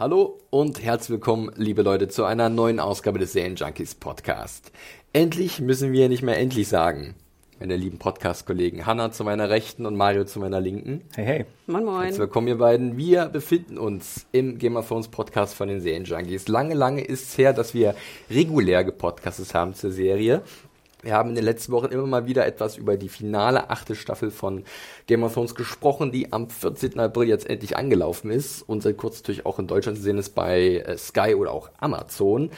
Hallo und herzlich willkommen, liebe Leute, zu einer neuen Ausgabe des Serien Junkies Podcast. Endlich müssen wir nicht mehr endlich sagen. Meine lieben Podcast-Kollegen Hanna zu meiner Rechten und Mario zu meiner Linken. Hey, hey. Moin, moin. Herzlich willkommen, ihr beiden. Wir befinden uns im Game of Thrones Podcast von den Serienjunkies. Lange, lange ist es her, dass wir regulär gepodcastet haben zur Serie. Wir haben in den letzten Wochen immer mal wieder etwas über die finale achte Staffel von Game of Thrones gesprochen, die am 14. April jetzt endlich angelaufen ist und seit kurzem natürlich auch in Deutschland zu sehen ist bei äh, Sky oder auch Amazon.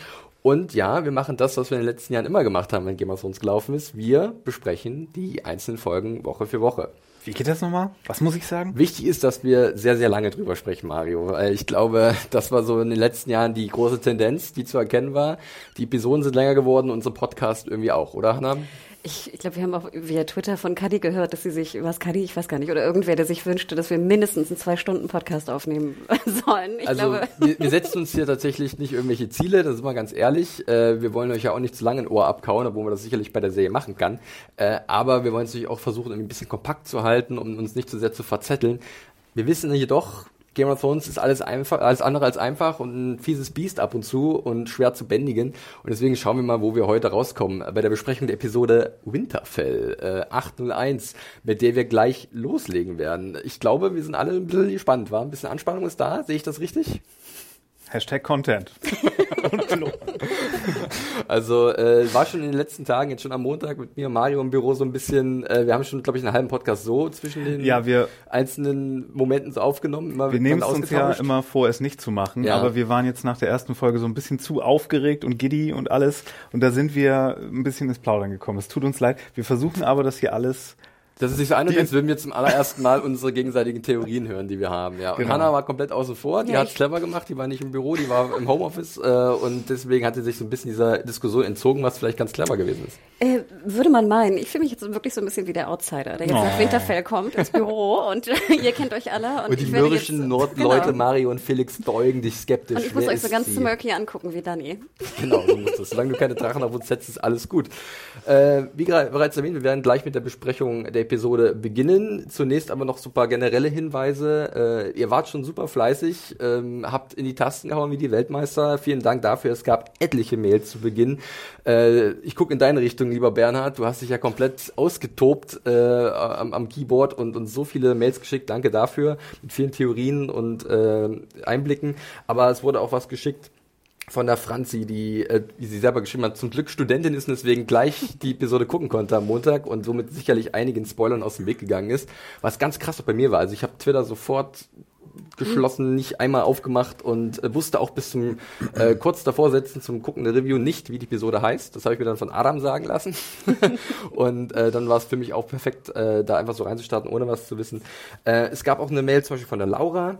Und ja, wir machen das, was wir in den letzten Jahren immer gemacht haben, wenn Game of Thrones gelaufen ist. Wir besprechen die einzelnen Folgen Woche für Woche. Wie geht das nochmal? Was muss ich sagen? Wichtig ist, dass wir sehr, sehr lange drüber sprechen, Mario. Ich glaube, das war so in den letzten Jahren die große Tendenz, die zu erkennen war. Die Episoden sind länger geworden, unser Podcast irgendwie auch, oder Hannah? Ich, ich glaube, wir haben auch via Twitter von Kadi gehört, dass sie sich, was Kadi, ich weiß gar nicht, oder irgendwer, der sich wünschte, dass wir mindestens einen Zwei-Stunden-Podcast aufnehmen sollen. Ich also glaube. Wir, wir setzen uns hier tatsächlich nicht irgendwelche Ziele, das ist mal ganz ehrlich. Äh, wir wollen euch ja auch nicht zu lange ein Ohr abkauen, obwohl man das sicherlich bei der Serie machen kann. Äh, aber wir wollen es natürlich auch versuchen, ein bisschen kompakt zu halten, um uns nicht zu sehr zu verzetteln. Wir wissen jedoch, Game of Thrones ist alles einfach, alles andere als einfach und ein fieses Biest ab und zu und schwer zu bändigen. Und deswegen schauen wir mal, wo wir heute rauskommen. Bei der Besprechung der Episode Winterfell äh, 801, mit der wir gleich loslegen werden. Ich glaube, wir sind alle ein bisschen gespannt, war? Ein bisschen Anspannung ist da, sehe ich das richtig? Hashtag Content. also äh, war schon in den letzten Tagen, jetzt schon am Montag mit mir Mario im Büro so ein bisschen, äh, wir haben schon, glaube ich, einen halben Podcast so zwischen den ja, wir, einzelnen Momenten so aufgenommen. Wir nehmen es uns ja immer vor, es nicht zu machen, ja. aber wir waren jetzt nach der ersten Folge so ein bisschen zu aufgeregt und giddy und alles und da sind wir ein bisschen ins Plaudern gekommen. Es tut uns leid. Wir versuchen aber, das hier alles das ist nicht so an, als würden wir zum allerersten Mal unsere gegenseitigen Theorien hören, die wir haben. Ja. Und genau. Hannah war komplett außen vor, die ja, hat clever gemacht, die war nicht im Büro, die war im Homeoffice äh, und deswegen hat sie sich so ein bisschen dieser Diskussion entzogen, was vielleicht ganz clever gewesen ist. Äh, würde man meinen. Ich fühle mich jetzt wirklich so ein bisschen wie der Outsider, der jetzt oh. nach Winterfell kommt ins Büro und ihr kennt euch alle. Und, und die mürrischen Nordleute genau. Mario und Felix beugen dich skeptisch. Und ich muss euch so ganz smirky angucken wie Dani. Genau, so muss das. Solange du keine Drachen auf uns setzt, ist alles gut. Äh, wie bereits erwähnt, wir werden gleich mit der Besprechung der Episode beginnen. Zunächst aber noch super generelle Hinweise. Äh, ihr wart schon super fleißig, ähm, habt in die Tasten gehauen wie die Weltmeister. Vielen Dank dafür. Es gab etliche Mails zu Beginn. Äh, ich gucke in deine Richtung, lieber Bernhard. Du hast dich ja komplett ausgetobt äh, am, am, Keyboard und, und so viele Mails geschickt. Danke dafür. Mit vielen Theorien und äh, Einblicken. Aber es wurde auch was geschickt von der Franzi, die, äh, wie sie selber geschrieben hat, zum Glück Studentin ist und deswegen gleich die Episode gucken konnte am Montag und somit sicherlich einigen Spoilern aus dem Weg gegangen ist. Was ganz krass auch bei mir war. Also ich habe Twitter sofort geschlossen, nicht einmal aufgemacht und äh, wusste auch bis zum äh, kurz davor setzen zum Gucken der Review nicht, wie die Episode heißt. Das habe ich mir dann von Adam sagen lassen. und äh, dann war es für mich auch perfekt, äh, da einfach so reinzustarten, ohne was zu wissen. Äh, es gab auch eine Mail zum Beispiel von der Laura,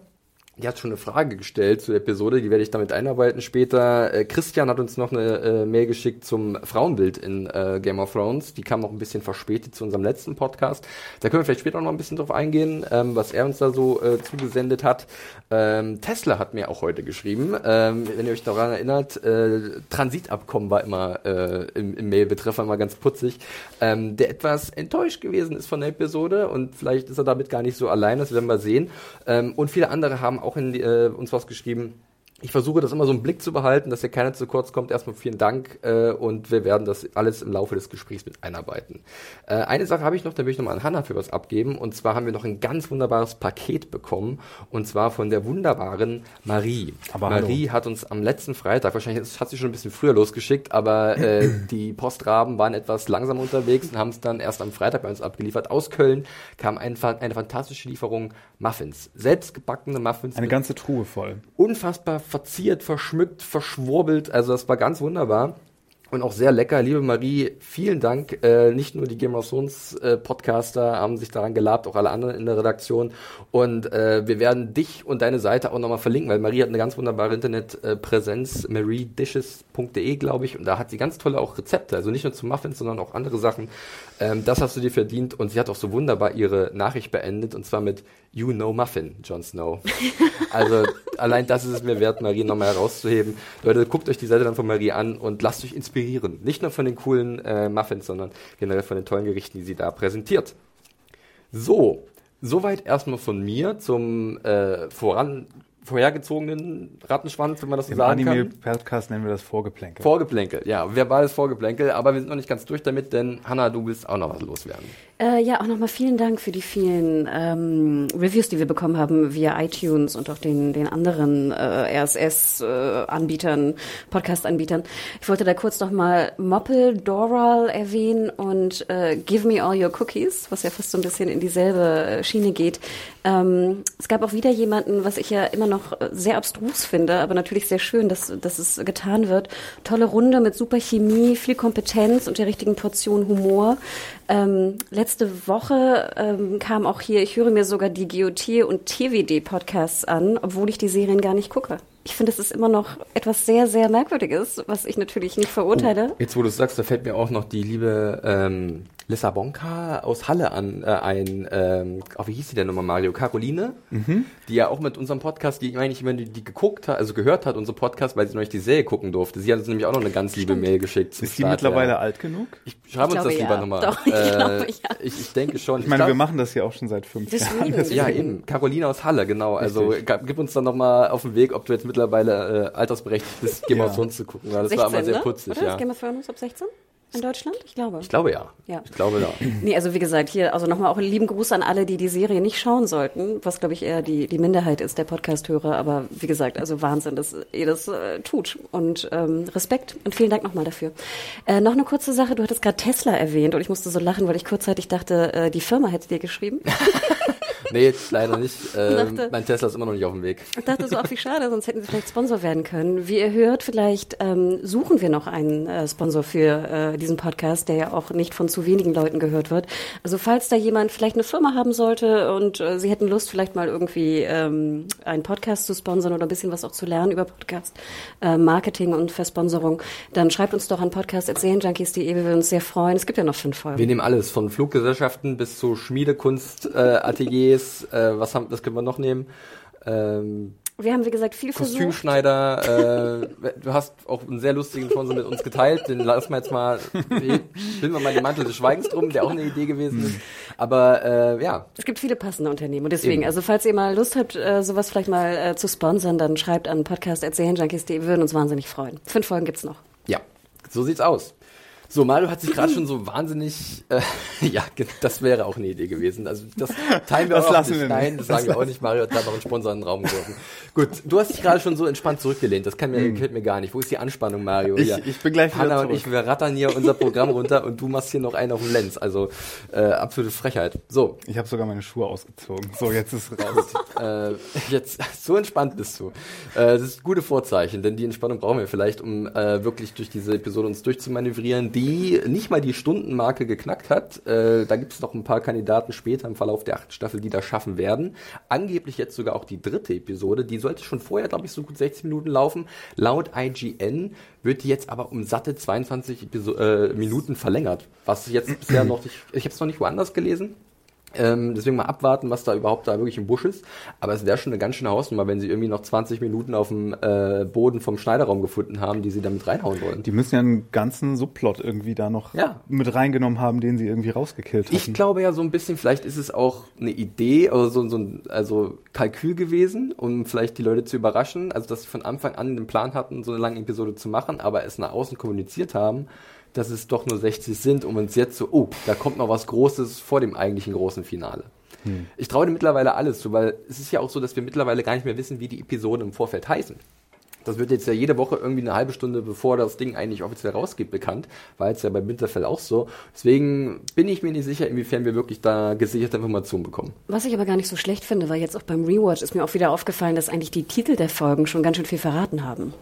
die hat schon eine Frage gestellt zur Episode, die werde ich damit einarbeiten später. Äh, Christian hat uns noch eine äh, Mail geschickt zum Frauenbild in äh, Game of Thrones. Die kam noch ein bisschen verspätet zu unserem letzten Podcast. Da können wir vielleicht später noch ein bisschen drauf eingehen, ähm, was er uns da so äh, zugesendet hat. Ähm, Tesla hat mir auch heute geschrieben, ähm, wenn ihr euch daran erinnert, äh, Transitabkommen war immer äh, im, im Mailbetreff immer ganz putzig, ähm, der etwas enttäuscht gewesen ist von der Episode und vielleicht ist er damit gar nicht so allein, das werden wir sehen. Ähm, und viele andere haben auch in, äh, uns was geschrieben, ich versuche das immer so im Blick zu behalten, dass hier keiner zu kurz kommt. Erstmal vielen Dank äh, und wir werden das alles im Laufe des Gesprächs mit einarbeiten. Äh, eine Sache habe ich noch, da will ich nochmal an Hanna für was abgeben. Und zwar haben wir noch ein ganz wunderbares Paket bekommen und zwar von der wunderbaren Marie. Aber Marie hallo. hat uns am letzten Freitag, wahrscheinlich hat sie schon ein bisschen früher losgeschickt, aber äh, die Postraben waren etwas langsam unterwegs und haben es dann erst am Freitag bei uns abgeliefert. Aus Köln kam ein, eine fantastische Lieferung Muffins. Selbstgebackene Muffins. Eine ganze Truhe voll. Unfassbar verziert, verschmückt, verschwurbelt. Also das war ganz wunderbar und auch sehr lecker. Liebe Marie, vielen Dank. Äh, nicht nur die Game of Thrones äh, Podcaster haben sich daran gelabt, auch alle anderen in der Redaktion. Und äh, wir werden dich und deine Seite auch nochmal verlinken, weil Marie hat eine ganz wunderbare Internetpräsenz, äh, mariedishes.de, glaube ich. Und da hat sie ganz tolle auch Rezepte, also nicht nur zu Muffins, sondern auch andere Sachen. Ähm, das hast du dir verdient. Und sie hat auch so wunderbar ihre Nachricht beendet, und zwar mit You know Muffin, Jon Snow. Also allein das ist es mir wert, Marie nochmal herauszuheben. Leute, guckt euch die Seite dann von Marie an und lasst euch inspirieren. Nicht nur von den coolen äh, Muffins, sondern generell von den tollen Gerichten, die sie da präsentiert. So, soweit erstmal von mir zum äh, voran vorhergezogenen Rattenschwanz, wenn man das so Im sagen Anime kann. Podcast nennen wir das Vorgeplänkel. Vorgeplänkel, ja, verbales Vorgeplänkel, aber wir sind noch nicht ganz durch damit, denn Hanna, du willst auch noch was loswerden. Äh, ja, auch nochmal vielen Dank für die vielen ähm, Reviews, die wir bekommen haben via iTunes und auch den, den anderen äh, RSS-Anbietern, äh, Podcast-Anbietern. Ich wollte da kurz nochmal Moppel, Doral erwähnen und äh, Give Me All Your Cookies, was ja fast so ein bisschen in dieselbe Schiene geht. Ähm, es gab auch wieder jemanden, was ich ja immer noch sehr abstrus finde, aber natürlich sehr schön, dass, dass es getan wird. Tolle Runde mit super Chemie, viel Kompetenz und der richtigen Portion Humor. Ähm, letzte Woche ähm, kam auch hier, ich höre mir sogar die GOT und TWD-Podcasts an, obwohl ich die Serien gar nicht gucke. Ich finde, es ist immer noch etwas sehr, sehr Merkwürdiges, was ich natürlich nicht verurteile. Oh, jetzt, wo du es sagst, da fällt mir auch noch die liebe ähm, Lissabonka aus Halle an, äh, ein, ähm, oh, wie hieß die denn nochmal, Mario? Caroline, mhm. die ja auch mit unserem Podcast, die eigentlich, wenn die, die geguckt hat, also gehört hat, unser Podcast, weil sie noch nicht die Serie gucken durfte. Sie hat uns nämlich auch noch eine ganz liebe Mail geschickt. Ist die mittlerweile ja. alt genug? Ich schreibe uns das lieber ja. nochmal. Doch, ich, äh, glaube, ja. ich, ich denke schon. Ich meine, ich glaub, wir machen das ja auch schon seit fünf Deswegen. Jahren. Ja, eben. Caroline aus Halle, genau. Also gib uns dann nochmal auf den Weg, ob du jetzt mittlerweile äh, altersberechtigt bist, Game of Thrones zu gucken. Weil das 16, war immer sehr ne? putzig. Oder? Ja. Game of Thrones ab 16? In Deutschland? Ich glaube. Ich glaube ja. ja. Ich glaube ja. Nee, also wie gesagt, hier, also nochmal auch einen lieben Gruß an alle, die die Serie nicht schauen sollten, was glaube ich eher die, die Minderheit ist der Podcast-Hörer, aber wie gesagt, also Wahnsinn, dass ihr das äh, tut und ähm, Respekt und vielen Dank nochmal dafür. Äh, noch eine kurze Sache, du hattest gerade Tesla erwähnt und ich musste so lachen, weil ich kurzzeitig dachte, äh, die Firma hätte dir geschrieben. nee, leider nicht. Ähm, dachte, mein Tesla ist immer noch nicht auf dem Weg. Ich dachte so, ach wie schade, sonst hätten sie vielleicht Sponsor werden können. Wie ihr hört, vielleicht ähm, suchen wir noch einen äh, Sponsor für äh, diesen Podcast, der ja auch nicht von zu wenigen Leuten gehört wird. Also falls da jemand vielleicht eine Firma haben sollte und äh, sie hätten Lust, vielleicht mal irgendwie ähm, einen Podcast zu sponsern oder ein bisschen was auch zu lernen über Podcast, äh, Marketing und Versponsorung, dann schreibt uns doch an podcast.serienjunkies.de, wir würden uns sehr freuen. Es gibt ja noch fünf Folgen. Wir nehmen alles, von Fluggesellschaften bis zu Schmiedekunstateliers, äh, was haben, das können wir noch nehmen. Ähm, wir haben, wie gesagt, viel versucht. Kostümschneider, äh, du hast auch einen sehr lustigen Sponsor mit uns geteilt, den lassen wir jetzt mal, bilden wir mal den Mantel des Schweigens drum, der auch eine Idee gewesen ist. Aber äh, ja. Es gibt viele passende Unternehmen und deswegen, Eben. also falls ihr mal Lust habt, äh, sowas vielleicht mal äh, zu sponsern, dann schreibt an podcast.serienjunkies.de, wir würden uns wahnsinnig freuen. Fünf Folgen gibt's noch. Ja, so sieht's aus. So, Mario hat sich gerade schon so wahnsinnig, äh, ja, das wäre auch eine Idee gewesen. Also das teilen wir das auch lassen nicht. Wir Nein, das, das sagen wir auch nicht. Mario hat da noch einen Sponsor in den Raum geworfen. Gut, du hast dich gerade schon so entspannt zurückgelehnt. Das kann mir, mhm. gefällt mir gar nicht. Wo ist die Anspannung, Mario? Ich, ich bin gleich wieder Hanna zurück. und ich, wir rattern hier unser Programm runter und du machst hier noch einen auf dem Lenz. Also äh, absolute Frechheit. So. Ich habe sogar meine Schuhe ausgezogen. So, jetzt ist raus. äh, jetzt, so entspannt bist du. Äh, das ist gute Vorzeichen, denn die Entspannung brauchen wir vielleicht, um äh, wirklich durch diese Episode uns durchzumanövrieren, die nicht mal die Stundenmarke geknackt hat. Äh, da gibt es noch ein paar Kandidaten später im Verlauf der achten Staffel, die das schaffen werden. Angeblich jetzt sogar auch die dritte Episode. Die sollte schon vorher, glaube ich, so gut 60 Minuten laufen. Laut IGN wird die jetzt aber um satte 22 Episo äh, Minuten verlängert. Was jetzt bisher noch nicht, ich habe es noch nicht woanders gelesen. Ähm, deswegen mal abwarten, was da überhaupt da wirklich im Busch ist. Aber es wäre schon eine ganz schöne Hausnummer, wenn sie irgendwie noch 20 Minuten auf dem äh, Boden vom Schneiderraum gefunden haben, die sie damit reinhauen wollen. Die müssen ja einen ganzen Subplot irgendwie da noch ja. mit reingenommen haben, den sie irgendwie rausgekillt haben. Ich glaube ja so ein bisschen, vielleicht ist es auch eine Idee, also so, so ein also Kalkül gewesen, um vielleicht die Leute zu überraschen. Also dass sie von Anfang an den Plan hatten, so eine lange Episode zu machen, aber es nach außen kommuniziert haben dass es doch nur 60 sind, um uns jetzt so, oh, da kommt noch was Großes vor dem eigentlichen großen Finale. Hm. Ich traue dir mittlerweile alles zu, weil es ist ja auch so, dass wir mittlerweile gar nicht mehr wissen, wie die Episoden im Vorfeld heißen. Das wird jetzt ja jede Woche irgendwie eine halbe Stunde, bevor das Ding eigentlich offiziell rausgeht, bekannt. War jetzt ja bei Winterfell auch so. Deswegen bin ich mir nicht sicher, inwiefern wir wirklich da gesicherte Informationen bekommen. Was ich aber gar nicht so schlecht finde, weil jetzt auch beim Rewatch ist mir auch wieder aufgefallen, dass eigentlich die Titel der Folgen schon ganz schön viel verraten haben.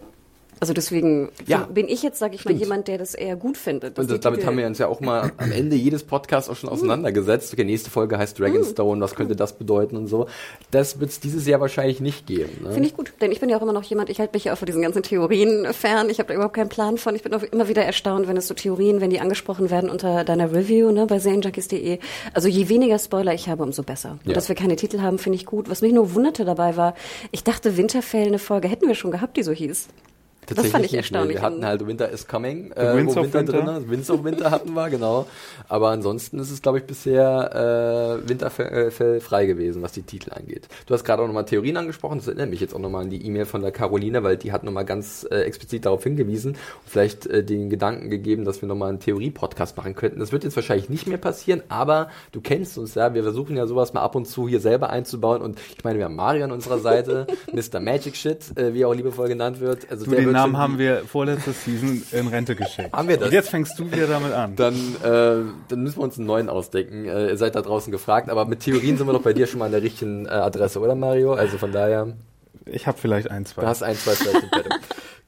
Also deswegen ja, bin ich jetzt, sage ich stimmt. mal, jemand, der das eher gut findet. Und das, damit haben wir uns ja auch mal am Ende jedes Podcasts auch schon auseinandergesetzt. Okay, nächste Folge heißt Dragonstone, was könnte das bedeuten und so. Das wird es dieses Jahr wahrscheinlich nicht geben. Ne? Finde ich gut, denn ich bin ja auch immer noch jemand, ich halte mich ja auch von diesen ganzen Theorien fern. Ich habe da überhaupt keinen Plan von. Ich bin auch immer wieder erstaunt, wenn es so Theorien, wenn die angesprochen werden unter deiner Review ne, bei serienjunkies.de. Also je weniger Spoiler ich habe, umso besser. Und dass wir keine Titel haben, finde ich gut. Was mich nur wunderte dabei war, ich dachte, Winterfell, eine Folge hätten wir schon gehabt, die so hieß. Das fand ich erstaunlich. Wir hatten halt Winter is Coming, äh, Winds wo Winter, Winter drin ist. Winds of Winter hatten wir, genau. Aber ansonsten ist es, glaube ich, bisher äh, Winterfell frei gewesen, was die Titel angeht. Du hast gerade auch nochmal Theorien angesprochen. Das erinnert mich jetzt auch nochmal an die E-Mail von der Caroline, weil die hat nochmal ganz äh, explizit darauf hingewiesen und vielleicht äh, den Gedanken gegeben, dass wir nochmal einen Theorie-Podcast machen könnten. Das wird jetzt wahrscheinlich nicht mehr passieren, aber du kennst uns ja. Wir versuchen ja sowas mal ab und zu hier selber einzubauen. Und ich meine, wir haben Mario an unserer Seite, Mr. Magic Shit, äh, wie er auch liebevoll genannt wird. Also du, der wird Namen haben wir vorletzte Season in Rente geschickt. Haben wir das? Und jetzt fängst du wieder damit an. Dann, äh, dann müssen wir uns einen neuen ausdenken. Äh, ihr seid da draußen gefragt, aber mit Theorien sind wir doch bei dir schon mal an der richtigen äh, Adresse, oder Mario? Also von daher. Ich habe vielleicht ein, zwei. Du hast ein, zwei vielleicht im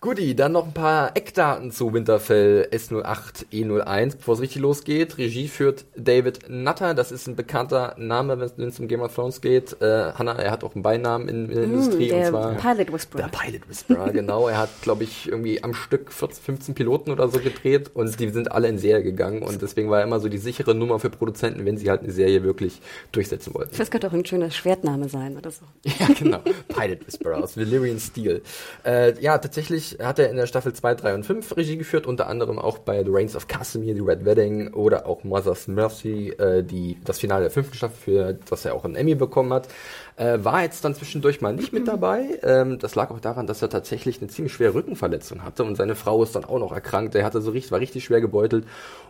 Guti, dann noch ein paar Eckdaten zu Winterfell S08 E01, bevor es richtig losgeht. Regie führt David Nutter, das ist ein bekannter Name, wenn es um Game of Thrones geht. Äh, Hanna, er hat auch einen Beinamen in, in der mm, Industrie. Der und zwar Pilot Whisperer. Der Pilot Whisperer, genau. Er hat, glaube ich, irgendwie am Stück 14, 15 Piloten oder so gedreht und die sind alle in Serie gegangen und deswegen war er immer so die sichere Nummer für Produzenten, wenn sie halt eine Serie wirklich durchsetzen wollten. Das könnte auch ein schöner Schwertname sein oder so. ja, genau. Pilot Whisperer aus Valyrian Steel. Äh, ja, tatsächlich hat er in der Staffel 2, 3 und 5 Regie geführt, unter anderem auch bei The Reigns of Casimir, The Red Wedding oder auch Mother's Mercy, äh, die, das Finale der fünften Staffel, für das er auch einen Emmy bekommen hat. Äh, war jetzt dann zwischendurch mal nicht mit dabei. Ähm, das lag auch daran, dass er tatsächlich eine ziemlich schwere Rückenverletzung hatte und seine Frau ist dann auch noch erkrankt. Er hatte so richtig, war richtig schwer gebeutelt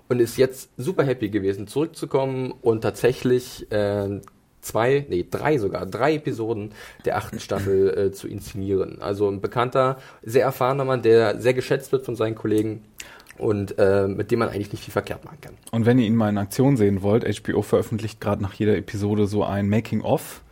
und ist jetzt super happy gewesen, zurückzukommen und tatsächlich äh, zwei, nee, drei sogar, drei Episoden der achten Staffel äh, zu inszenieren. Also ein bekannter, sehr erfahrener Mann, der sehr geschätzt wird von seinen Kollegen und äh, mit dem man eigentlich nicht viel verkehrt machen kann. Und wenn ihr ihn mal in Aktion sehen wollt, HBO veröffentlicht gerade nach jeder Episode so ein Making-of.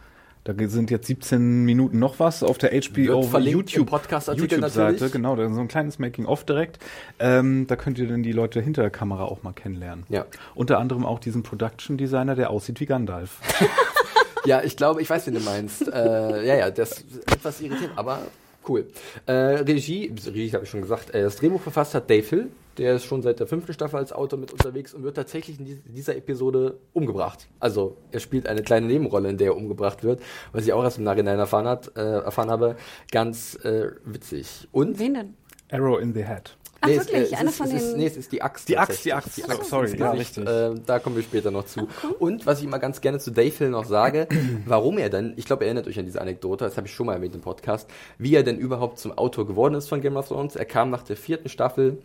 Da sind jetzt 17 Minuten noch was auf der HBO YouTube YouTube Seite, genau, da ist so ein kleines Making of direkt. Ähm, da könnt ihr dann die Leute hinter der Kamera auch mal kennenlernen. Ja. Unter anderem auch diesen Production Designer, der aussieht wie Gandalf. Ja, ich glaube, ich weiß, wen du meinst. äh, ja, ja, das ist etwas irritierend, aber cool. Äh, Regie, Regie habe ich schon gesagt, äh, das Drehbuch verfasst hat Dave Hill. Der ist schon seit der fünften Staffel als Autor mit unterwegs und wird tatsächlich in dieser Episode umgebracht. Also er spielt eine kleine Nebenrolle, in der er umgebracht wird, was ich auch erst im Nachhinein erfahren, hat, äh, erfahren habe. Ganz äh, witzig. Und Wen denn? Arrow in the Head. Ach, nee, wirklich? Es, Eine von den... nee, es ist die Axt. Die Axt, die Axt. Die Axt. sorry, ja, richtig. Äh, da kommen wir später noch zu. Okay. Und was ich immer ganz gerne zu Dave Hill noch sage, warum er denn, ich glaube, ihr erinnert euch an diese Anekdote, das habe ich schon mal erwähnt im Podcast, wie er denn überhaupt zum Autor geworden ist von Game of Thrones. Er kam nach der vierten Staffel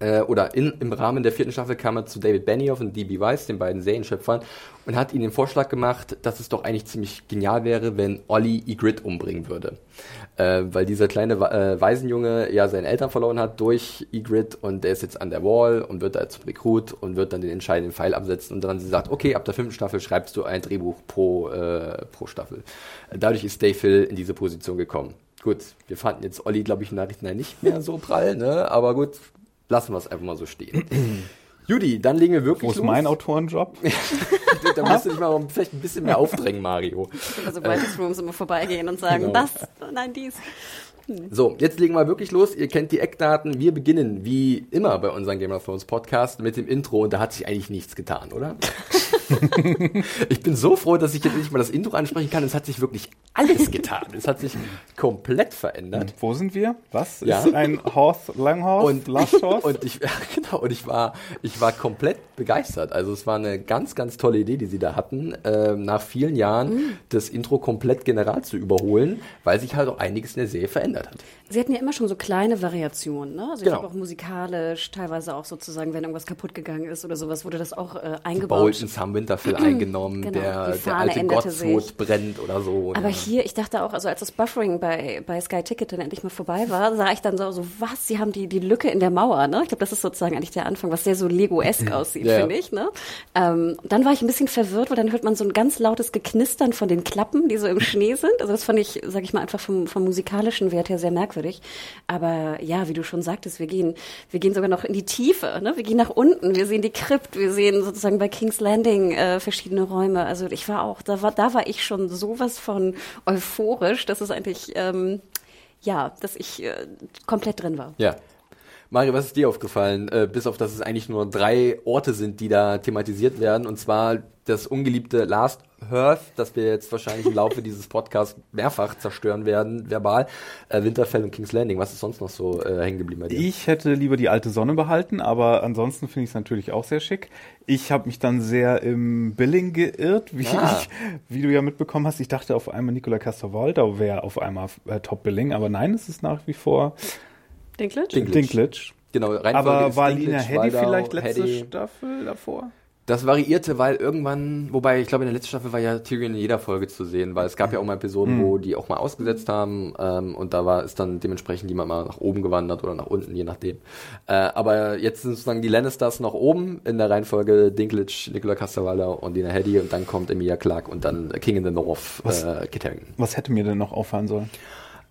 äh, oder in, im Rahmen der vierten Staffel kam er zu David Benioff und D.B. Weiss, den beiden Serienschöpfern, und hat ihnen den Vorschlag gemacht, dass es doch eigentlich ziemlich genial wäre, wenn Olli Ygritte umbringen würde. Äh, weil dieser kleine äh, Waisenjunge ja seine Eltern verloren hat durch Ygritte und der ist jetzt an der Wall und wird da zum Rekrut und wird dann den entscheidenden Pfeil absetzen und dann sie sagt, okay, ab der fünften Staffel schreibst du ein Drehbuch pro, äh, pro Staffel. Dadurch ist Dave Hill in diese Position gekommen. Gut, wir fanden jetzt Olli, glaube ich, im Nachhinein nicht mehr so prall, ne? aber gut, lassen wir es einfach mal so stehen. Judy, dann legen wir wirklich Wo ist los. mein Autorenjob? da musst du dich mal vielleicht ein bisschen mehr aufdrängen, Mario. Also Writers Rooms immer vorbeigehen und sagen, genau. das, nein, dies. Hm. So, jetzt legen wir wirklich los. Ihr kennt die Eckdaten. Wir beginnen wie immer bei unserem Game of Thrones Podcast mit dem Intro und da hat sich eigentlich nichts getan, oder? ich bin so froh, dass ich jetzt nicht mal das Intro ansprechen kann. Es hat sich wirklich alles getan. es hat sich komplett verändert. Wo sind wir? Was ja. ist ein Horse, Langhorse, und, Horse? Und ich, ja, genau, und ich war, ich war komplett begeistert. Also es war eine ganz, ganz tolle Idee, die sie da hatten, äh, nach vielen Jahren mhm. das Intro komplett general zu überholen, weil sich halt auch einiges in der Serie verändert hat. Sie hatten ja immer schon so kleine Variationen, ne? Also genau. ich glaube auch musikalisch, teilweise auch sozusagen, wenn irgendwas kaputt gegangen ist oder sowas, wurde das auch äh, eingebaut. Bolton haben Winterfell eingenommen, genau. der, der alte Gottswot brennt oder so. Aber ja. hier, ich dachte auch, also als das Buffering bei, bei Sky Ticket dann endlich mal vorbei war, sah ich dann so, so was, sie haben die, die Lücke in der Mauer, ne? Ich glaube, das ist sozusagen eigentlich der Anfang, was sehr so Lego-esk aussieht, ja. finde ich, ne? Ähm, dann war ich ein bisschen verwirrt, weil dann hört man so ein ganz lautes Geknistern von den Klappen, die so im Schnee sind. Also das fand ich, sag ich mal, einfach vom, vom musikalischen Wert her sehr merkwürdig. Aber ja, wie du schon sagtest, wir gehen, wir gehen sogar noch in die Tiefe, ne? Wir gehen nach unten, wir sehen die Krypt, wir sehen sozusagen bei King's Landing äh, verschiedene Räume. Also ich war auch, da war, da war ich schon sowas von euphorisch, dass es eigentlich, ähm, ja, dass ich äh, komplett drin war. Ja. Mario, was ist dir aufgefallen? Äh, bis auf, dass es eigentlich nur drei Orte sind, die da thematisiert werden. Und zwar das ungeliebte Last Hearth, das wir jetzt wahrscheinlich im Laufe dieses Podcasts mehrfach zerstören werden, verbal. Äh, Winterfell und King's Landing. Was ist sonst noch so äh, hängen geblieben bei dir? Ich hätte lieber die alte Sonne behalten, aber ansonsten finde ich es natürlich auch sehr schick. Ich habe mich dann sehr im Billing geirrt, wie, ah. ich, wie du ja mitbekommen hast. Ich dachte auf einmal Nicola Castrovalda wäre auf einmal äh, Top Billing, aber nein, es ist nach wie vor Dinklage? Dinklage. Dinklage. Genau, Aber war Lina Heddy vielleicht letzte Hedy. Staffel davor? Das variierte, weil irgendwann, wobei ich glaube, in der letzten Staffel war ja Tyrion in jeder Folge zu sehen, weil es gab ja auch mal Episoden, mhm. wo die auch mal ausgesetzt haben ähm, und da war es dann dementsprechend jemand mal nach oben gewandert oder nach unten, je nachdem. Äh, aber jetzt sind sozusagen die Lannisters noch oben in der Reihenfolge Dinklage, Nicola Castavalla und Dina Heddy und dann kommt Emilia Clark und dann King in the North, was, äh, Kit Harington. Was hätte mir denn noch auffallen sollen?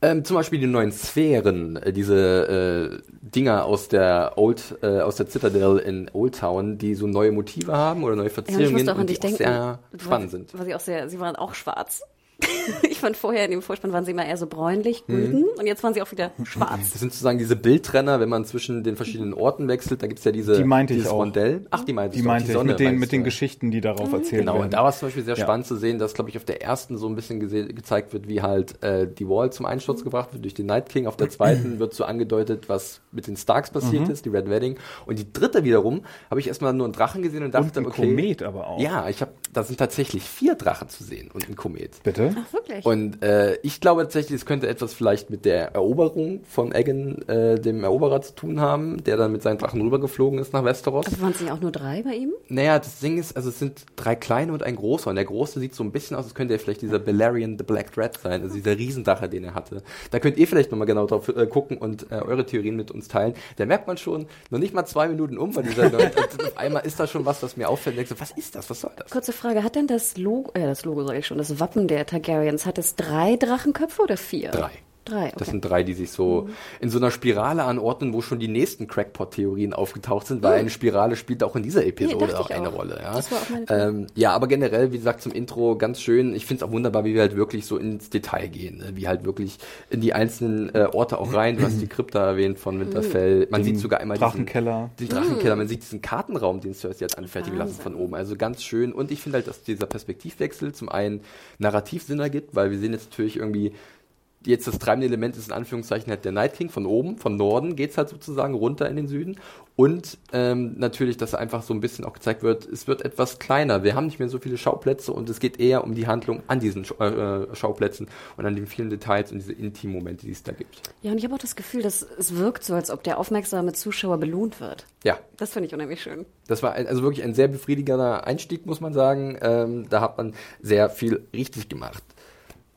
Ähm, zum Beispiel die neuen Sphären, äh, diese äh, Dinger aus der Old, äh, aus der Citadel in Old Town, die so neue Motive haben oder neue Verzierungen ja, und die denken, sehr spannend sind. Was ich auch sehr, sie waren auch schwarz. ich fand vorher in dem Vorspann waren sie immer eher so bräunlich, gülden mhm. und jetzt waren sie auch wieder schwarz. Das sind sozusagen diese Bildtrenner, wenn man zwischen den verschiedenen Orten wechselt, da gibt's ja diese die meinte dieses ich auch. Rondell. Ach, die meinte die ich meinte auch. Die Sonne, mit den, mit den Geschichten, die darauf mhm. erzählt genau, werden. Genau, und da war es zum Beispiel sehr ja. spannend zu sehen, dass, glaube ich, auf der ersten so ein bisschen gezeigt wird, wie halt äh, die Wall zum Einsturz gebracht wird durch den Night King. Auf der zweiten wird so angedeutet, was mit den Starks passiert mhm. ist, die Red Wedding. Und die dritte wiederum habe ich erstmal nur einen Drachen gesehen und dachte, und ein okay. Komet aber auch. Ja, ich habe, da sind tatsächlich vier Drachen zu sehen und ein Komet. Bitte? Ach, wirklich? Und äh, ich glaube tatsächlich, es könnte etwas vielleicht mit der Eroberung von Egan, äh, dem Eroberer, zu tun haben, der dann mit seinen Drachen rübergeflogen ist nach Westeros. Also waren es nicht auch nur drei bei ihm? Naja, das Ding ist, also es sind drei kleine und ein großer. Und der große sieht so ein bisschen aus, als könnte er vielleicht dieser Balerion the Black Dread sein, also dieser Riesendache, den er hatte. Da könnt ihr vielleicht nochmal genau drauf äh, gucken und äh, eure Theorien mit uns teilen. Da merkt man schon, noch nicht mal zwei Minuten um, weil dieser neue, auf einmal ist da schon was, was mir auffällt. Und so, was ist das? Was soll das? Kurze Frage, hat denn das Logo, äh, das Logo sage ich schon, das Wappen der Targaryens, hat es drei Drachenköpfe oder vier? Drei. Drei, okay. Das sind drei, die sich so mhm. in so einer Spirale anordnen, wo schon die nächsten Crackpot-Theorien aufgetaucht sind, weil mhm. eine Spirale spielt auch in dieser Episode nee, auch eine auch. Rolle. Ja. Das war auch meine ähm, ja, aber generell, wie gesagt, zum Intro ganz schön. Ich finde es auch wunderbar, wie wir halt wirklich so ins Detail gehen, ne? wie halt wirklich in die einzelnen äh, Orte auch rein. Du hast die Krypta erwähnt von Winterfell. Man den sieht sogar einmal Drachenkeller. Diesen, den Drachenkeller. Man sieht diesen Kartenraum, den Cersei hat anfertigen lassen von oben. Also ganz schön. Und ich finde halt, dass dieser Perspektivwechsel zum einen narrativ Sinn ergibt, weil wir sehen jetzt natürlich irgendwie jetzt das treibende Element ist in Anführungszeichen halt der Night King von oben, von Norden geht es halt sozusagen runter in den Süden. Und ähm, natürlich, dass einfach so ein bisschen auch gezeigt wird, es wird etwas kleiner. Wir haben nicht mehr so viele Schauplätze und es geht eher um die Handlung an diesen äh, Schauplätzen und an den vielen Details und diese intimen Momente, die es da gibt. Ja, und ich habe auch das Gefühl, dass es wirkt so, als ob der aufmerksame Zuschauer belohnt wird. Ja. Das finde ich unheimlich schön. Das war also wirklich ein sehr befriedigender Einstieg, muss man sagen. Ähm, da hat man sehr viel richtig gemacht.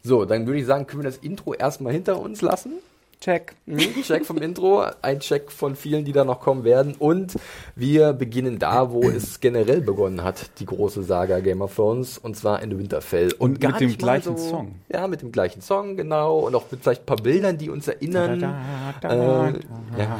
So, dann würde ich sagen, können wir das Intro erstmal hinter uns lassen. Check. Mhm, Check vom Intro, ein Check von vielen, die da noch kommen werden. Und wir beginnen da, wo es generell begonnen hat, die große Saga Game of Thrones, und zwar in Winterfell. Und, und mit dem gleichen so, Song. Ja, mit dem gleichen Song, genau. Und auch mit vielleicht ein paar Bildern, die uns erinnern. Da, da, da, äh, ja,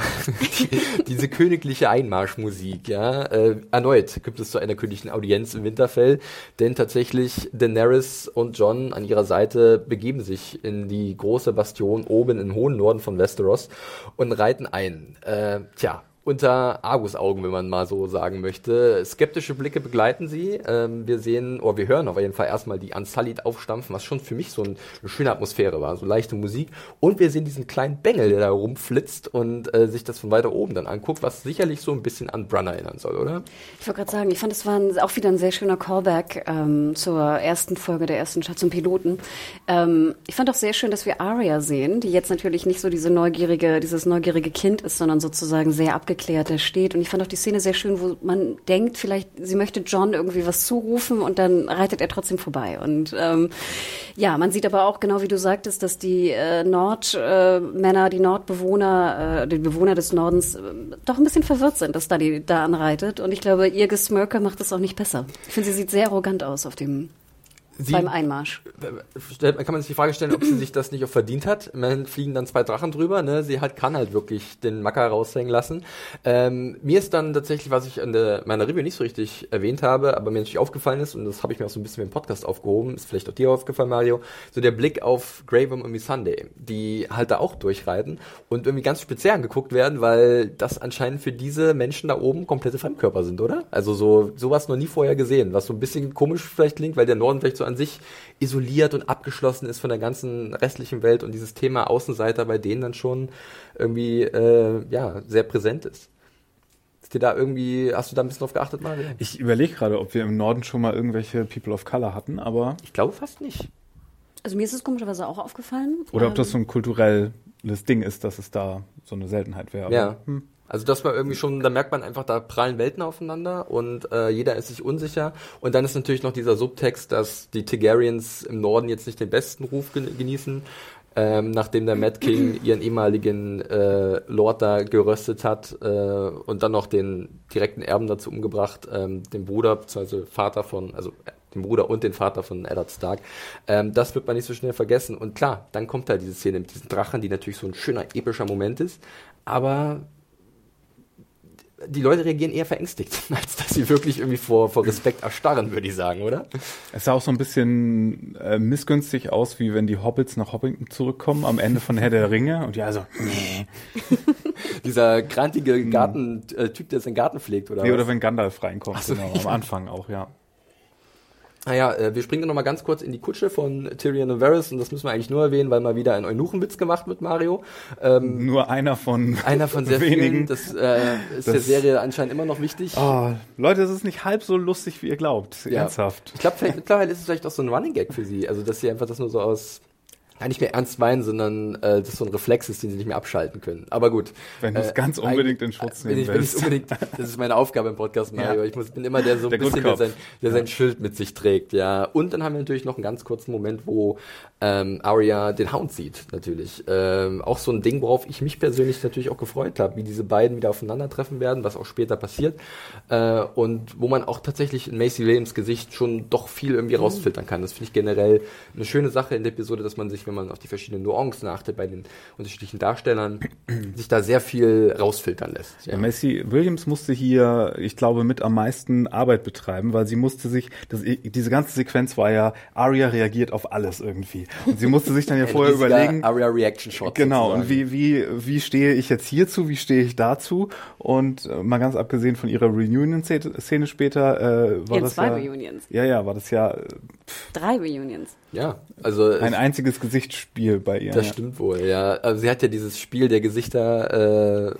die, diese königliche Einmarschmusik, ja. Äh, erneut gibt es zu einer königlichen Audienz in Winterfell, denn tatsächlich Daenerys und John an ihrer Seite begeben sich in die große Bastion oben im hohen Norden Norden von Westeros und reiten ein. Äh, tja, unter Argus-Augen, wenn man mal so sagen möchte. Skeptische Blicke begleiten sie. Ähm, wir sehen, oder wir hören auf jeden Fall erstmal die Unsullied aufstampfen, was schon für mich so ein, eine schöne Atmosphäre war, so leichte Musik. Und wir sehen diesen kleinen Bengel, der da rumflitzt und äh, sich das von weiter oben dann anguckt, was sicherlich so ein bisschen an Brunner erinnern soll, oder? Ich wollte gerade sagen, ich fand, es war ein, auch wieder ein sehr schöner Callback ähm, zur ersten Folge der ersten Stadt zum Piloten. Ähm, ich fand auch sehr schön, dass wir Arya sehen, die jetzt natürlich nicht so diese neugierige, dieses neugierige Kind ist, sondern sozusagen sehr abgeklärt abgeklärt da steht. Und ich fand auch die Szene sehr schön, wo man denkt, vielleicht sie möchte John irgendwie was zurufen und dann reitet er trotzdem vorbei. Und ähm, ja, man sieht aber auch genau, wie du sagtest, dass die äh, Nordmänner, äh, die Nordbewohner, äh, die Bewohner des Nordens äh, doch ein bisschen verwirrt sind, dass da die da anreitet. Und ich glaube, ihr Gesmirker macht es auch nicht besser. Ich finde, sie sieht sehr arrogant aus auf dem Sie, beim Einmarsch. Kann man sich die Frage stellen, ob sie sich das nicht auch verdient hat. Man fliegen dann zwei Drachen drüber. Ne? Sie halt kann halt wirklich den Macker raushängen lassen. Ähm, mir ist dann tatsächlich, was ich an der, meiner Review nicht so richtig erwähnt habe, aber mir natürlich aufgefallen ist, und das habe ich mir auch so ein bisschen im Podcast aufgehoben, ist vielleicht auch dir aufgefallen, Mario, so der Blick auf Graham und Sunday, die halt da auch durchreiten und irgendwie ganz speziell angeguckt werden, weil das anscheinend für diese Menschen da oben komplette Fremdkörper sind, oder? Also so sowas noch nie vorher gesehen, was so ein bisschen komisch vielleicht klingt, weil der Norden vielleicht so an sich isoliert und abgeschlossen ist von der ganzen restlichen Welt und dieses Thema Außenseiter bei denen dann schon irgendwie äh, ja sehr präsent ist. Ist dir da irgendwie, hast du da ein bisschen drauf geachtet, Mario? Ich überlege gerade, ob wir im Norden schon mal irgendwelche People of Color hatten, aber. Ich glaube fast nicht. Also mir ist es komischerweise auch aufgefallen. Oder ob das ähm, so ein kulturelles Ding ist, dass es da so eine Seltenheit wäre. Ja. Hm. Also das war irgendwie schon, da merkt man einfach, da prallen Welten aufeinander und äh, jeder ist sich unsicher. Und dann ist natürlich noch dieser Subtext, dass die Targaryens im Norden jetzt nicht den besten Ruf genießen, ähm, nachdem der Mad King ihren ehemaligen äh, Lord da geröstet hat äh, und dann noch den direkten Erben dazu umgebracht, ähm, den Bruder bzw. Vater von, also äh, den Bruder und den Vater von Eddard Stark. Ähm, das wird man nicht so schnell vergessen. Und klar, dann kommt da diese Szene mit diesen Drachen, die natürlich so ein schöner, epischer Moment ist. Aber die Leute reagieren eher verängstigt, als dass sie wirklich irgendwie vor, vor Respekt erstarren, würde ich sagen, oder? Es sah auch so ein bisschen äh, missgünstig aus, wie wenn die Hobbits nach Hobbiton zurückkommen am Ende von Herr der Ringe und ja, so, nee. Dieser grantige Garten, äh, Typ, der seinen Garten pflegt, oder? Nee, was? oder wenn Gandalf reinkommt, so, genau, am Anfang auch, ja. Naja, äh, wir springen noch mal ganz kurz in die Kutsche von Tyrion und Varys und das müssen wir eigentlich nur erwähnen, weil mal wieder ein Eunuchenwitz gemacht wird, Mario. Ähm, nur einer von einer von sehr wenigen. vielen. Das äh, ist das, der Serie anscheinend immer noch wichtig. Oh, Leute, das ist nicht halb so lustig, wie ihr glaubt. Ja. Ernsthaft. Ich glaube, mittlerweile ist es vielleicht auch so ein Running Gag für sie. Also, dass sie einfach das nur so aus ja, nicht mehr ernst meinen, sondern äh, das so ein Reflex ist, den sie nicht mehr abschalten können. Aber gut. Wenn du es äh, ganz unbedingt in Schutz nehmen ich, willst. unbedingt, das ist meine Aufgabe im Podcast, Mario. Ja. Ich muss, bin immer der so ein der bisschen, der sein, der ja. sein Schild mit sich trägt, ja. Und dann haben wir natürlich noch einen ganz kurzen Moment, wo ähm, Arya den Hound sieht, natürlich. Ähm, auch so ein Ding, worauf ich mich persönlich natürlich auch gefreut habe, wie diese beiden wieder aufeinandertreffen werden, was auch später passiert. Äh, und wo man auch tatsächlich in Macy Williams Gesicht schon doch viel irgendwie mhm. rausfiltern kann. Das finde ich generell eine schöne Sache in der Episode, dass man sich wenn man auf die verschiedenen Nuancen achtet bei den unterschiedlichen Darstellern, sich da sehr viel rausfiltern lässt. Ja. Messi Williams musste hier, ich glaube, mit am meisten Arbeit betreiben, weil sie musste sich, das, diese ganze Sequenz war ja, Aria reagiert auf alles irgendwie. Und sie musste sich dann ja vorher überlegen. Aria Reaction Shot. Genau, sozusagen. und wie, wie, wie stehe ich jetzt hierzu, wie stehe ich dazu? Und äh, mal ganz abgesehen von ihrer Reunion-Szene später, äh, war ja, das zwei ja. Reunions. Ja, ja, war das ja. Pff, Drei Reunions. Ja, also ein einziges Gesichtsspiel bei ihr. Das ja. stimmt wohl, ja. Also sie hat ja dieses Spiel der Gesichter äh,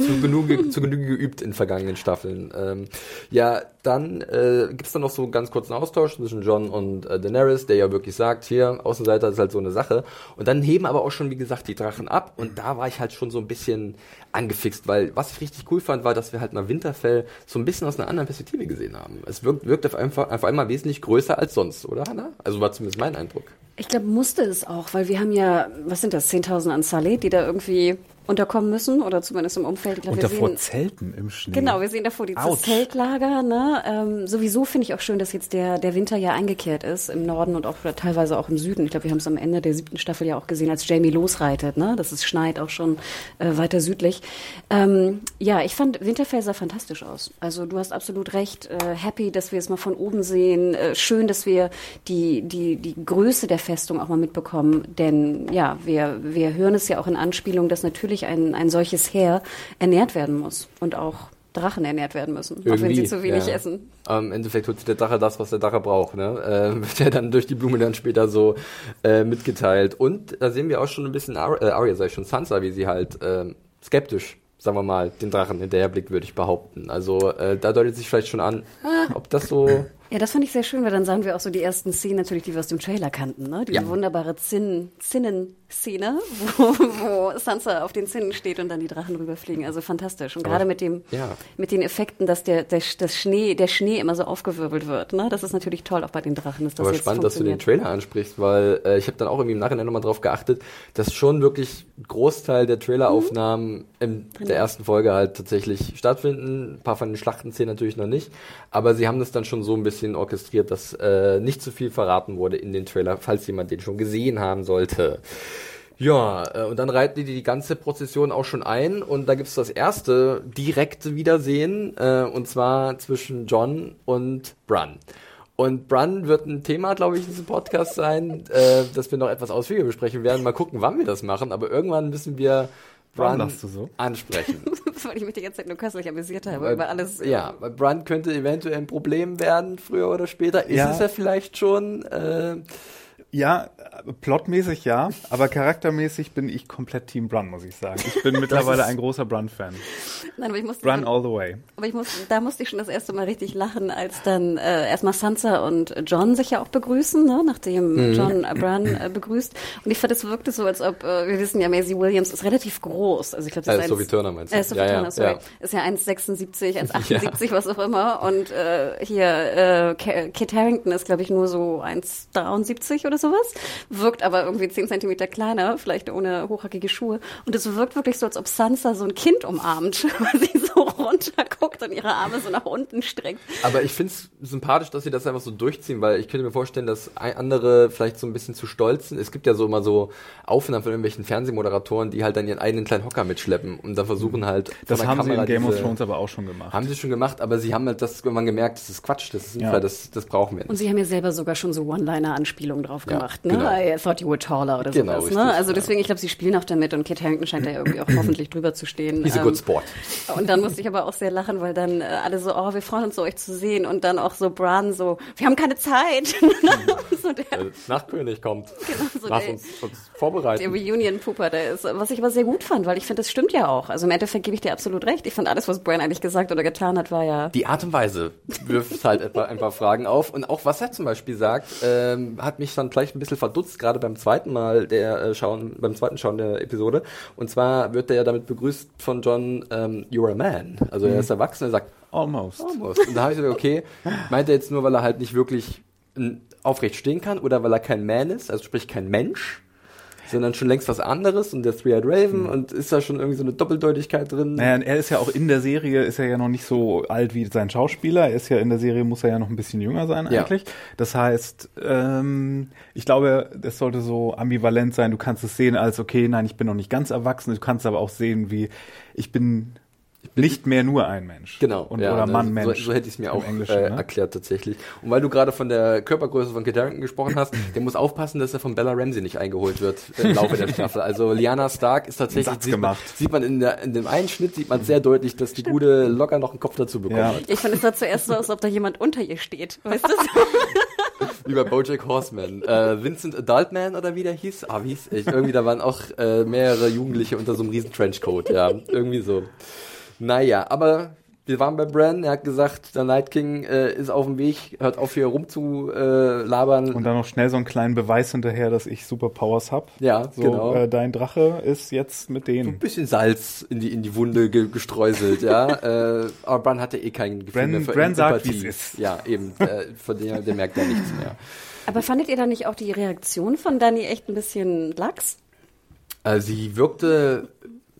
zu Genüge, zu Genüge geübt in vergangenen Staffeln. Ähm, ja, dann äh, gibt es dann noch so ganz kurzen Austausch zwischen John und äh, Daenerys, der ja wirklich sagt, hier, Außenseiter ist halt so eine Sache. Und dann heben aber auch schon, wie gesagt, die Drachen ab. Und da war ich halt schon so ein bisschen angefixt, weil was ich richtig cool fand, war, dass wir halt mal Winterfell so ein bisschen aus einer anderen Perspektive gesehen haben. Es wirkt, wirkt auf, einfach, auf einmal wesentlich größer als sonst, oder Hannah? Also war zumindest mein Eindruck. Ich glaube, musste es auch, weil wir haben ja, was sind das, 10.000 an Salet, die da irgendwie unterkommen müssen oder zumindest im Umfeld. Glaub, und davor sehen, Zelten im Schnee. Genau, wir sehen davor dieses Zeltlager. Ne? Ähm, sowieso finde ich auch schön, dass jetzt der, der Winter ja eingekehrt ist im Norden und auch teilweise auch im Süden. Ich glaube, wir haben es am Ende der siebten Staffel ja auch gesehen, als Jamie losreitet. Ne? Das ist schneit auch schon äh, weiter südlich. Ähm, ja, ich fand Winterfell sah fantastisch aus. Also du hast absolut recht. Äh, happy, dass wir es mal von oben sehen. Äh, schön, dass wir die, die, die Größe der Festung auch mal mitbekommen. Denn ja, wir, wir hören es ja auch in Anspielung, dass natürlich natürlich ein, ein solches Heer ernährt werden muss und auch Drachen ernährt werden müssen, Irgendwie, auch wenn sie zu wenig ja. essen. Im Endeffekt tut der Drache das, was der Drache braucht. Ne? Äh, wird ja dann durch die Blume dann später so äh, mitgeteilt. Und da sehen wir auch schon ein bisschen Ar äh, Arya, sag ich schon, Sansa, wie sie halt äh, skeptisch sagen wir mal, den Drachen hinterherblickt, würde ich behaupten. Also äh, da deutet sich vielleicht schon an, ah. ob das so ja, das fand ich sehr schön, weil dann sahen wir auch so die ersten Szenen natürlich, die wir aus dem Trailer kannten, ne? Die ja. wunderbare Zinn, Zinnen-Szene, wo, wo Sansa auf den Zinnen steht und dann die Drachen rüberfliegen. Also fantastisch. Und gerade mit dem, ja. mit den Effekten, dass der, der, das Schnee, der Schnee immer so aufgewirbelt wird, ne? Das ist natürlich toll, auch bei den Drachen. Ist das Aber spannend, dass du den Trailer ansprichst, weil äh, ich habe dann auch irgendwie im Nachhinein nochmal drauf geachtet, dass schon wirklich Großteil der Traileraufnahmen mhm. in der ersten Folge halt tatsächlich stattfinden. Ein paar von den Schlachtenszenen natürlich noch nicht. Aber sie haben das dann schon so ein bisschen bisschen orchestriert, dass äh, nicht zu viel verraten wurde in den Trailer, falls jemand den schon gesehen haben sollte. Ja, äh, und dann reiten die die ganze Prozession auch schon ein und da gibt's das erste direkte Wiedersehen äh, und zwar zwischen John und Bran. Und Bran wird ein Thema, glaube ich, in diesem Podcast sein, äh, das wir noch etwas ausführlicher besprechen werden. Mal gucken, wann wir das machen, aber irgendwann müssen wir Brun so? ansprechen. Weil ich mich die ganze Zeit nur köstlich amüsiert habe weil, über alles. Ja, weil Brun könnte eventuell ein Problem werden, früher oder später. Ist ja. es ja vielleicht schon. Äh, ja, plotmäßig ja, aber charaktermäßig bin ich komplett Team Brun, muss ich sagen. Ich bin mittlerweile ein großer Brun-Fan. Nein, aber ich musste Brun all the way. Aber ich muss, da musste ich schon das erste Mal richtig lachen, als dann äh, erstmal Sansa und John sich ja auch begrüßen, ne, nachdem mhm. John äh, Brun äh, begrüßt. Und ich fand, es wirkte so, als ob, äh, wir wissen ja, Maisie Williams ist relativ groß. Also ich glaube, das ist, ist Sophie Turner meinst du? Äh, Sophie ja, Turner, sorry. Ja. Ist ja 1,76, 1,78, ja. was auch immer. Und äh, hier, äh, Kit Harrington ist, glaube ich, nur so 1,73 oder sowas wirkt aber irgendwie zehn Zentimeter kleiner, vielleicht ohne hochhackige Schuhe. Und es wirkt wirklich so, als ob Sansa so ein Kind umarmt, weil sie so runterguckt und ihre Arme so nach unten streckt. Aber ich finde es sympathisch, dass sie das einfach so durchziehen, weil ich könnte mir vorstellen, dass andere vielleicht so ein bisschen zu stolz sind. Es gibt ja so immer so Aufnahmen von irgendwelchen Fernsehmoderatoren, die halt dann ihren eigenen kleinen Hocker mitschleppen und dann versuchen halt. Das haben Kamera sie in Game diese, of Thrones aber auch schon gemacht. Haben sie schon gemacht, aber sie haben halt das irgendwann gemerkt, das ist Quatsch, das ist ja. Fall, das, das brauchen wir nicht. Und sie haben ja selber sogar schon so One-Liner-Anspielungen drauf gemacht, ne? Genau. I thought you were taller oder genau, sowas, ne? Also deswegen, ich glaube, sie spielen auch damit und Kit Harington scheint da irgendwie auch hoffentlich drüber zu stehen. He's a good ähm, sport. Und dann musste ich aber auch sehr lachen, weil dann äh, alle so, oh, wir freuen uns so, euch zu sehen und dann auch so Bran so, wir haben keine Zeit. so der, der Nachtkönig kommt. Genau, so Lass der, uns, uns vorbereiten. Der Reunion-Pooper, der ist, was ich aber sehr gut fand, weil ich finde, das stimmt ja auch. Also im Endeffekt gebe ich dir absolut recht. Ich fand alles, was Bran eigentlich gesagt oder getan hat, war ja... Die Art und Weise wirft halt ein paar Fragen auf und auch was er zum Beispiel sagt, ähm, hat mich dann vielleicht ein bisschen verdutzt, gerade beim zweiten Mal der äh, Schauen, beim zweiten Schauen der Episode. Und zwar wird er ja damit begrüßt von John, ähm, you're a man. Also er mhm. ist erwachsen, er sagt, Almost. Almost. Und da habe ich gesagt, okay, meint er jetzt nur, weil er halt nicht wirklich aufrecht stehen kann oder weil er kein Man ist, also sprich kein Mensch? Sondern schon längst was anderes und der Three-Eyed Raven mhm. und ist da schon irgendwie so eine Doppeldeutigkeit drin. Naja, er ist ja auch in der Serie, ist er ja noch nicht so alt wie sein Schauspieler. Er ist ja in der Serie, muss er ja noch ein bisschen jünger sein eigentlich. Ja. Das heißt, ähm, ich glaube, das sollte so ambivalent sein. Du kannst es sehen als, okay, nein, ich bin noch nicht ganz erwachsen. Du kannst aber auch sehen, wie ich bin nicht mehr nur ein Mensch. Genau. Und, ja, oder ne, Mann, Mensch. So, so hätte ich es mir auch äh, ne? erklärt tatsächlich. Und weil du gerade von der Körpergröße von Harington gesprochen hast, der muss aufpassen, dass er von Bella Ramsey nicht eingeholt wird im Laufe der Staffel. Also Liana Stark ist tatsächlich, sieht man, sieht man, in, der, in dem einen Schnitt sieht man sehr deutlich, dass die Gute locker noch einen Kopf dazu bekommt. Ja. Ich fand es sah zuerst so, als ob da jemand unter ihr steht. Weißt du? wie bei Bojack Horseman. Äh, Vincent Adultman oder wie der hieß? Ah, wie hieß ich? Irgendwie, da waren auch äh, mehrere Jugendliche unter so einem riesen Trenchcoat. Ja, irgendwie so. Naja, aber wir waren bei Bran, er hat gesagt, der Night King äh, ist auf dem Weg, hört auf hier rumzulabern. Äh, und dann noch schnell so einen kleinen Beweis hinterher, dass ich Superpowers hab. Ja, so, genau. Äh, dein Drache ist jetzt mit denen. ein bisschen Salz in die, in die Wunde ge gestreuselt, ja. äh, aber Bran hatte eh kein Gefühl Bran, mehr für Bran sagt, wie es ist. Ja, eben. äh, von dem, der merkt ja nichts mehr. Aber fandet ihr da nicht auch die Reaktion von Dani echt ein bisschen lax? Äh, sie wirkte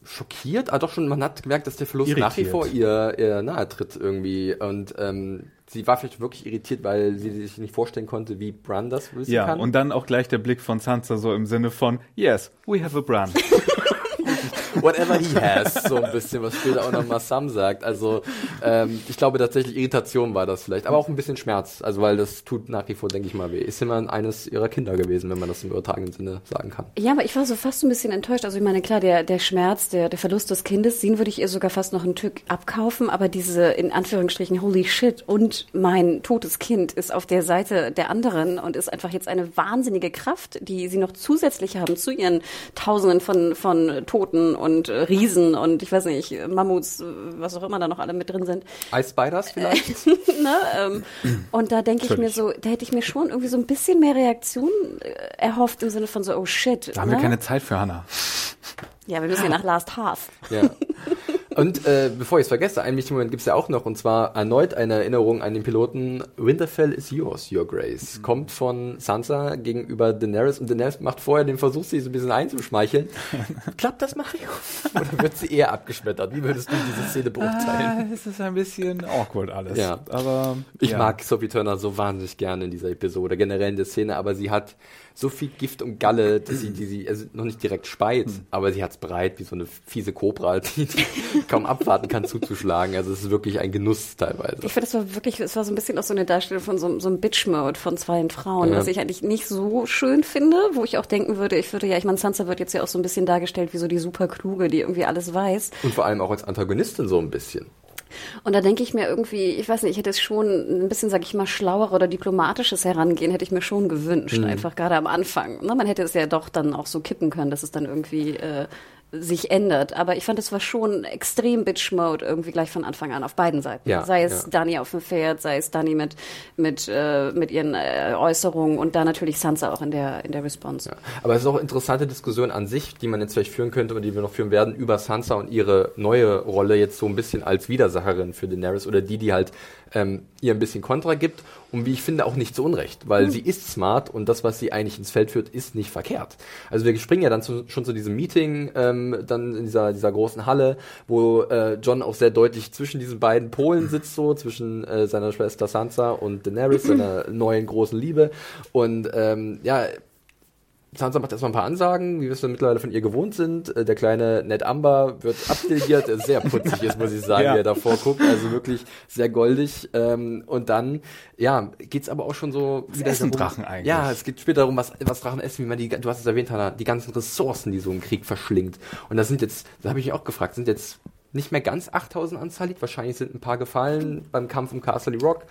schockiert, aber ah, doch schon, man hat gemerkt, dass der Verlust irritiert. nach wie vor ihr, ihr nahe tritt irgendwie. Und ähm, sie war vielleicht wirklich irritiert, weil sie sich nicht vorstellen konnte, wie Bran das wissen ja, kann. Ja, und dann auch gleich der Blick von Sansa so im Sinne von, yes, we have a Bran. whatever he has, so ein bisschen, was später auch nochmal Sam sagt. Also ähm, ich glaube tatsächlich Irritation war das vielleicht, aber auch ein bisschen Schmerz, also weil das tut nach wie vor, denke ich mal, weh. Ist immer eines ihrer Kinder gewesen, wenn man das im übertragenen Sinne sagen kann. Ja, aber ich war so fast ein bisschen enttäuscht. Also ich meine, klar, der, der Schmerz, der, der Verlust des Kindes, den würde ich ihr sogar fast noch ein Stück abkaufen, aber diese in Anführungsstrichen holy shit und mein totes Kind ist auf der Seite der anderen und ist einfach jetzt eine wahnsinnige Kraft, die sie noch zusätzlich haben zu ihren Tausenden von, von Toten und Riesen und ich weiß nicht, Mammuts, was auch immer da noch alle mit drin sind. Ice Spiders vielleicht? ne, ähm, und da denke ich mir so, da hätte ich mir schon irgendwie so ein bisschen mehr Reaktion äh, erhofft im Sinne von so, oh shit. Da haben ne? wir keine Zeit für Hannah. Ja, wir müssen ja nach Last Half. Ja. Und äh, bevor ich es vergesse, einen wichtigen Moment gibt es ja auch noch, und zwar erneut eine Erinnerung an den Piloten Winterfell is yours, your grace. Mhm. Kommt von Sansa gegenüber Daenerys und Daenerys macht vorher den Versuch, sie so ein bisschen einzuschmeicheln. Klappt das, Mario? Oder wird sie eher abgeschmettert? Wie würdest du diese Szene beurteilen? Ah, es ist ein bisschen awkward alles. Ja, aber ich ja. mag Sophie Turner so wahnsinnig gerne in dieser Episode, generell in der Szene, aber sie hat so viel Gift und Galle, dass sie, die sie also noch nicht direkt speit, mhm. aber sie hat's breit wie so eine fiese Kobra, die, die kaum abwarten kann zuzuschlagen. Also es ist wirklich ein Genuss teilweise. Ich finde, es war wirklich, es war so ein bisschen auch so eine Darstellung von so, so einem Bitch-Mode von zwei Frauen, ja. was ich eigentlich nicht so schön finde, wo ich auch denken würde, ich würde ja, ich meine, Sansa wird jetzt ja auch so ein bisschen dargestellt wie so die super kluge, die irgendwie alles weiß. Und vor allem auch als Antagonistin so ein bisschen. Und da denke ich mir irgendwie, ich weiß nicht, ich hätte es schon ein bisschen, sag ich mal, schlauer oder diplomatisches Herangehen hätte ich mir schon gewünscht, mhm. einfach gerade am Anfang. Ne, man hätte es ja doch dann auch so kippen können, dass es dann irgendwie äh, sich ändert. Aber ich fand, es war schon extrem Bitch-Mode irgendwie gleich von Anfang an auf beiden Seiten. Ja, sei es ja. Dani auf dem Pferd, sei es Dani mit, mit, äh, mit ihren äh, Äußerungen und da natürlich Sansa auch in der, in der Response. Ja. Aber es ist auch eine interessante Diskussion an sich, die man jetzt vielleicht führen könnte und die wir noch führen werden, über Sansa und ihre neue Rolle jetzt so ein bisschen als Widersacherin für Daenerys oder die, die halt ähm, ihr ein bisschen Kontra gibt und wie ich finde auch nicht zu Unrecht, weil mhm. sie ist smart und das, was sie eigentlich ins Feld führt, ist nicht verkehrt. Also wir springen ja dann zu, schon zu diesem Meeting, ähm, dann in dieser, dieser großen Halle, wo äh, John auch sehr deutlich zwischen diesen beiden Polen sitzt, so zwischen äh, seiner Schwester Sansa und Daenerys, seiner neuen großen Liebe und ähm, ja, Sansa macht erstmal ein paar Ansagen, wie wir es mittlerweile von ihr gewohnt sind. Äh, der kleine Ned Amber wird abdelegiert, der sehr putzig ist, muss ich sagen, ja. wie er davor guckt. Also wirklich sehr goldig. Ähm, und dann, ja, geht's aber auch schon so wieder essen darum, Drachen eigentlich. Ja, es geht später darum, was, was Drachen essen, wie man die, du hast es erwähnt, Hannah, die ganzen Ressourcen, die so ein Krieg verschlingt. Und das sind jetzt, da habe ich mich auch gefragt, sind jetzt nicht mehr ganz 8000 an Salit, wahrscheinlich sind ein paar gefallen beim Kampf um Castle Rock.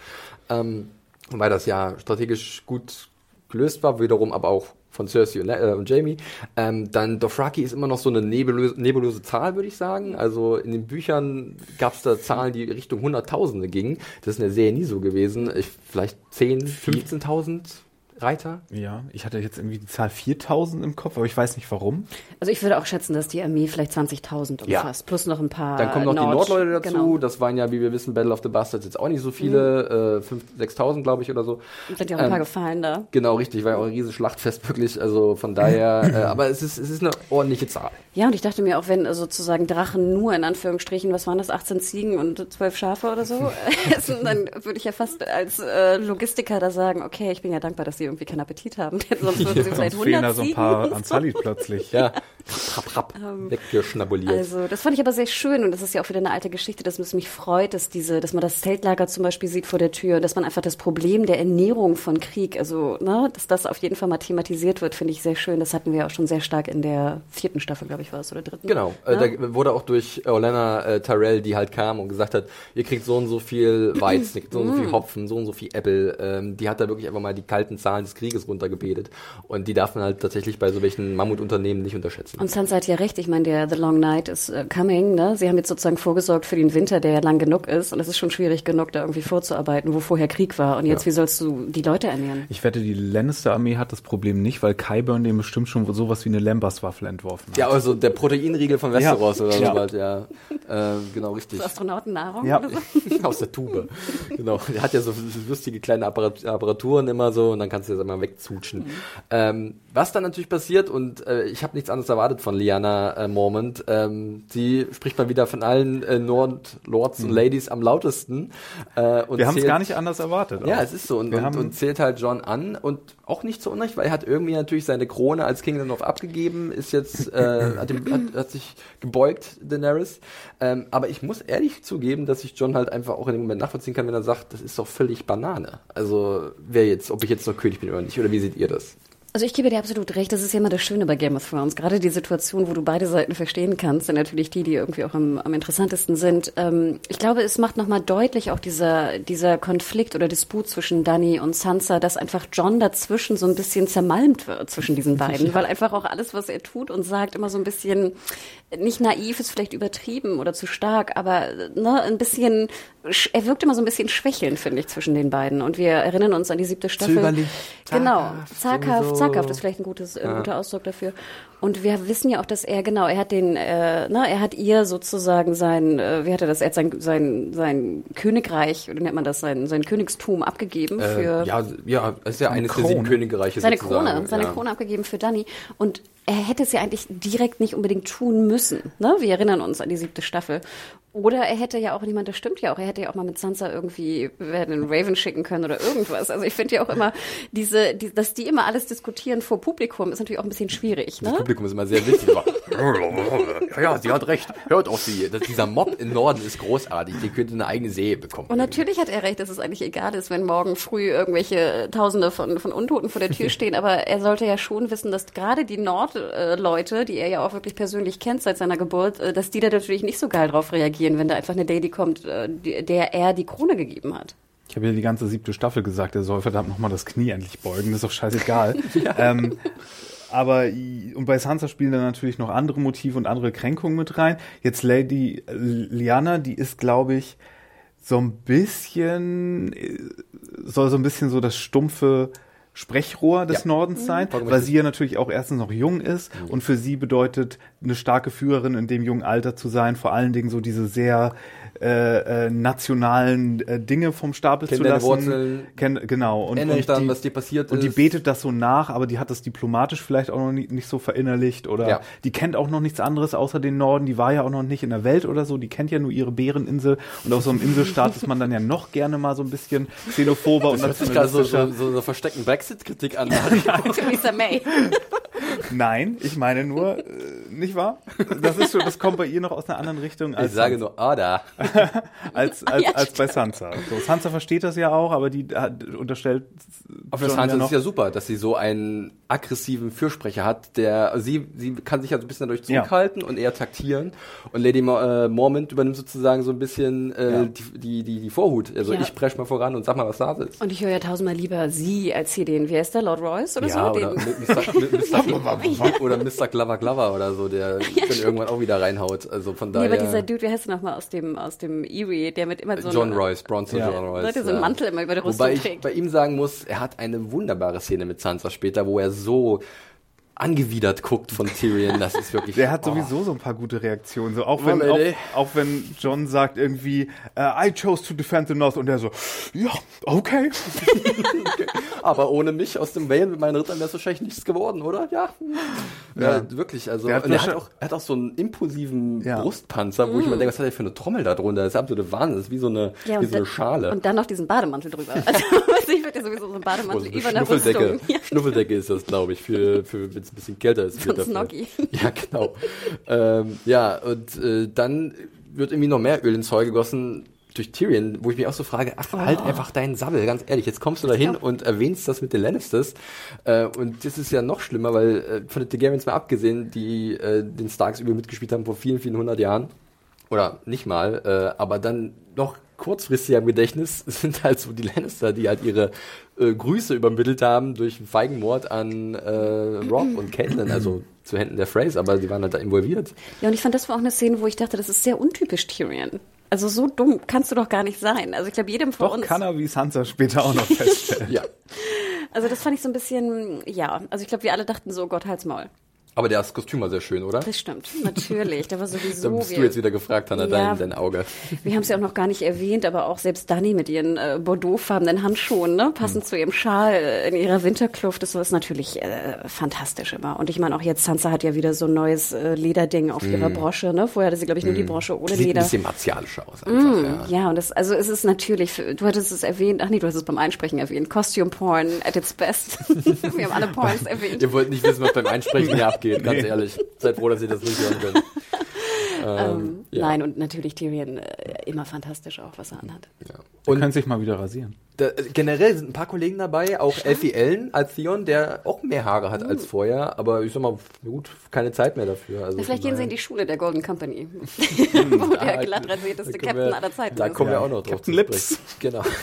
Ähm, wobei das ja strategisch gut gelöst war, wiederum aber auch von Cersei und, äh, und Jamie. Ähm, dann Dothraki ist immer noch so eine nebulöse, nebulöse Zahl, würde ich sagen. Also in den Büchern gab es da Zahlen, die Richtung Hunderttausende gingen. Das ist in der Serie nie so gewesen. Ich, vielleicht 10, 15.000 Reiter? Ja, ich hatte jetzt irgendwie die Zahl 4000 im Kopf, aber ich weiß nicht warum. Also ich würde auch schätzen, dass die Armee vielleicht 20.000 umfasst, ja. plus noch ein paar Dann kommen noch Nord, die Nordleute dazu, genau. das waren ja, wie wir wissen, Battle of the Bastards jetzt auch nicht so viele, mhm. äh, 6.000 glaube ich oder so. Sind ja auch ein ähm, paar gefallen da. Genau, richtig, war ja auch ein riesiges Schlachtfest wirklich, also von daher, äh, aber es ist, es ist eine ordentliche Zahl. Ja, und ich dachte mir auch, wenn sozusagen Drachen nur in Anführungsstrichen, was waren das, 18 Ziegen und 12 Schafe oder so essen, dann würde ich ja fast als äh, Logistiker da sagen, okay, ich bin ja dankbar, dass sie irgendwie keinen Appetit haben, sonst würden sie vielleicht 100 fehlen da so ein paar an Salit plötzlich. Ja, rapp, rapp, ähm, weggeschnabuliert. Also, das fand ich aber sehr schön und das ist ja auch wieder eine alte Geschichte, dass es mich freut, dass diese, dass man das Zeltlager zum Beispiel sieht vor der Tür, dass man einfach das Problem der Ernährung von Krieg, also, ne, dass das auf jeden Fall mal thematisiert wird, finde ich sehr schön. Das hatten wir auch schon sehr stark in der vierten Staffel, glaube ich, war es, oder dritten. Genau, ja? äh, da wurde auch durch Olena äh, Tyrell, die halt kam und gesagt hat, ihr kriegt so und so viel Weizen, so und so viel mm. Hopfen, so und so viel Äpfel. Ähm, die hat da wirklich einfach mal die kalten Zahlen des Krieges runtergebetet. Und die darf man halt tatsächlich bei so welchen Mammutunternehmen nicht unterschätzen. Und Sansa hat ja recht, ich meine, der The Long Night is uh, coming, ne? Sie haben jetzt sozusagen vorgesorgt für den Winter, der ja lang genug ist. Und es ist schon schwierig genug, da irgendwie vorzuarbeiten, wo vorher Krieg war. Und jetzt, ja. wie sollst du die Leute ernähren? Ich wette, die Lannister-Armee hat das Problem nicht, weil Kyburn dem bestimmt schon sowas wie eine Lambers-Waffel entworfen hat. Ja, also der Proteinriegel von Westeros ja. oder ja. so bald, ja. Äh, genau, richtig. So Astronautennahrung ja. oder so? Aus der Tube. genau. Er hat ja so lustige kleine Apparat Apparaturen immer so und dann kannst du das immer wegzutschen. Mhm. Ähm, was dann natürlich passiert, und äh, ich habe nichts anderes erwartet von Liana äh, Mormont, ähm, sie spricht mal wieder von allen äh, Nord Lords mhm. und Ladies am lautesten. Äh, und Wir haben es gar nicht anders erwartet. Ja, auch. es ist so. Und, und, und, zählt halt John an und auch nicht zu Unrecht, weil er hat irgendwie natürlich seine Krone als King of abgegeben, ist jetzt, äh, hat, dem, hat, hat sich gebeugt, Daenerys. Ähm, aber ich muss ehrlich zugeben, dass ich John halt einfach auch in dem Moment nachvollziehen kann, wenn er sagt, das ist doch völlig Banane. Also wer jetzt, ob ich jetzt noch König bin oder nicht, oder wie seht ihr das? Also ich gebe dir absolut recht, das ist ja immer das Schöne bei Game of Thrones. Gerade die Situation, wo du beide Seiten verstehen kannst, sind natürlich die, die irgendwie auch am, am interessantesten sind. Ähm, ich glaube, es macht nochmal deutlich auch dieser, dieser Konflikt oder Disput zwischen Dani und Sansa, dass einfach John dazwischen so ein bisschen zermalmt wird zwischen diesen beiden, ja. weil einfach auch alles, was er tut und sagt, immer so ein bisschen nicht naiv ist vielleicht übertrieben oder zu stark, aber ne, ein bisschen, er wirkt immer so ein bisschen schwächelnd, finde ich, zwischen den beiden. Und wir erinnern uns an die siebte Staffel. Zögerlich. Genau, zaghaft, zaghaft ist vielleicht ein gutes, ja. guter Ausdruck dafür. Und wir wissen ja auch, dass er genau, er hat den, äh, ne, er hat ihr sozusagen sein, äh, wie hat er das, er hat sein, sein, sein Königreich, oder nennt man das, sein, sein Königstum abgegeben äh, für. Ja, ja, es ist ja eines der sieben Königreiche. Seine sozusagen. Krone, seine ja. Krone abgegeben für Danny. Und er hätte es ja eigentlich direkt nicht unbedingt tun müssen. Ne? Wir erinnern uns an die siebte Staffel. Oder er hätte ja auch, niemand, das stimmt ja auch, er hätte ja auch mal mit Sansa irgendwie einen Raven schicken können oder irgendwas. Also ich finde ja auch immer, diese, die, dass die immer alles diskutieren vor Publikum, ist natürlich auch ein bisschen schwierig. Ne? Das Publikum ist immer sehr wichtig. Ja, ja, sie hat recht. Hört auf sie. Das, dieser Mob im Norden ist großartig. Die könnte eine eigene Serie bekommen. Und natürlich hat er recht, dass es eigentlich egal ist, wenn morgen früh irgendwelche Tausende von, von Untoten vor der Tür stehen. Aber er sollte ja schon wissen, dass gerade die Nordleute, die er ja auch wirklich persönlich kennt seit seiner Geburt, äh, dass die da natürlich nicht so geil drauf reagieren wenn da einfach eine Lady kommt, äh, der er die Krone gegeben hat. Ich habe ja die ganze siebte Staffel gesagt, er soll verdammt nochmal das Knie endlich beugen, das ist doch scheißegal. ja. ähm, aber und bei Sansa spielen dann natürlich noch andere Motive und andere Kränkungen mit rein. Jetzt Lady Liana, die ist, glaube ich, so ein bisschen, äh, soll so ein bisschen so das stumpfe Sprechrohr des ja. Nordens sein, mhm. weil sie ja natürlich auch erstens noch jung ist mhm. und für sie bedeutet eine starke Führerin in dem jungen Alter zu sein, vor allen Dingen so diese sehr äh, äh, nationalen äh, Dinge vom Stapel Kennt zu lassen. Wurzeln, Kenn, genau. Und, und dann, die, was dir passiert und ist. Und die betet das so nach, aber die hat das diplomatisch vielleicht auch noch nicht, nicht so verinnerlicht oder ja. die kennt auch noch nichts anderes außer den Norden. Die war ja auch noch nicht in der Welt oder so. Die kennt ja nur ihre Bäreninsel und auf so einem Inselstaat ist man dann ja noch gerne mal so ein bisschen xenophober und nationalistischer. So, so, so, so versteckten Brexit-Kritik an. Theresa May. Nein, ich meine nur, äh, nicht wahr? Das ist schon, das kommt bei ihr noch aus einer anderen Richtung. Als ich sage Sansa. nur Ada. als, als, ja, als bei Sansa. So, Sansa versteht das ja auch, aber die hat, unterstellt. Auf der Sansa ja ist ja super, dass sie so einen aggressiven Fürsprecher hat, der, sie, sie kann sich ja so ein bisschen dadurch zurückhalten ja. und eher taktieren. Und Lady äh, Mormont übernimmt sozusagen so ein bisschen äh, ja. die, die, die, die Vorhut. Also ich presch mal voran und sag mal, was da ist. Und ich höre ja tausendmal lieber sie als hier den, wie heißt der, Lord Royce oder ja, so? Oder Mr. oder Mr. Glover Glover oder so, der dann irgendwann auch wieder reinhaut. Also von daher. Nee, aber dieser Dude, wie heißt der nochmal aus dem, aus dem Erie, der mit immer so John Royce, Bronson ja. John Royce. Der so einen Mantel immer über der Rüstung Wobei ich trägt. bei ihm sagen muss, er hat eine wunderbare Szene mit Sansa später, wo er so angewidert guckt von Tyrion. Das ist wirklich. Der hat oh. sowieso so ein paar gute Reaktionen. So auch wenn, auch, auch, wenn John sagt irgendwie, uh, I chose to defend the North und er so, ja, okay. okay. Aber ohne mich aus dem Vale mit meinen Rittern wäre es wahrscheinlich nichts geworden, oder? Ja. Ja, ja wirklich. Also hat er, hat auch, er hat auch so einen impulsiven ja. Brustpanzer, wo mm. ich mir denke, was hat er für eine Trommel da drunter? Das ist absolute Wahnsinn. Das ist wie so eine, ja, wie so eine Schale. Und dann noch diesen Bademantel drüber. Also, ich würde ja sowieso so einen Bademantel so über der Rüstung. Schnuffeldecke ist das, glaube ich, für, für es ein bisschen kälter ist. So Snoggy. Ja, genau. ähm, ja, und äh, dann wird irgendwie noch mehr Öl ins Feuer gegossen durch Tyrion, wo ich mich auch so frage, ach, oh. halt einfach deinen Sabbel, ganz ehrlich, jetzt kommst du da hin und erwähnst das mit den Lannisters äh, und das ist ja noch schlimmer, weil äh, von den Targaryens mal abgesehen, die äh, den Starks übel mitgespielt haben vor vielen, vielen hundert Jahren, oder nicht mal, äh, aber dann noch kurzfristig am Gedächtnis sind halt so die Lannister, die halt ihre äh, Grüße übermittelt haben durch einen Feigenmord an äh, Rob und Caitlin, also zu Händen der Phrase, aber sie waren halt da involviert. Ja, und ich fand, das war auch eine Szene, wo ich dachte, das ist sehr untypisch Tyrion. Also so dumm kannst du doch gar nicht sein. Also ich glaube, jedem von doch uns. kann er wie Sansa später auch noch feststellen. ja. Also das fand ich so ein bisschen, ja. Also ich glaube, wir alle dachten so, Gott, halt's Maul. Aber das Kostüm war sehr schön, oder? Das stimmt, natürlich. Da war sowieso. da bist du jetzt wieder gefragt, Hanna, ja, dein, dein Auge. Wir haben es ja auch noch gar nicht erwähnt, aber auch selbst Dani mit ihren äh, bordeauxfarbenen Handschuhen, ne, passend hm. zu ihrem Schal äh, in ihrer Winterkluft, das ist natürlich äh, fantastisch immer. Und ich meine auch jetzt, Sansa hat ja wieder so ein neues äh, Lederding auf hm. ihrer Brosche, ne? Vorher hatte sie, glaube ich, nur hm. die Brosche ohne Sieht Leder. Sieht ein bisschen martialisch aus einfach, mm, ja. ja. und das, also es ist natürlich, du hattest es erwähnt, ach nee, du hast es beim Einsprechen erwähnt, Costume Porn at its best. wir haben alle Porns erwähnt. Ihr wollt nicht wissen, was beim Einsprechen hier abgeht, ganz nee. ehrlich. Seid froh, dass ihr das nicht hören könnt. Ähm, ähm, ja. Nein, und natürlich Tyrion äh, immer fantastisch auch, was er anhat. Ja. Und kann sich mal wieder rasieren. Da, äh, generell sind ein paar Kollegen dabei, auch Elfie Ellen als Theon, der auch mehr Haare hat uh. als vorher, aber ich sag mal, gut, keine Zeit mehr dafür. Also vielleicht gehen sie in die Schule der Golden Company, wo der glatt rasierteste Captain aller Zeiten Da ist. kommen wir auch noch drauf Captain Lips. Genau.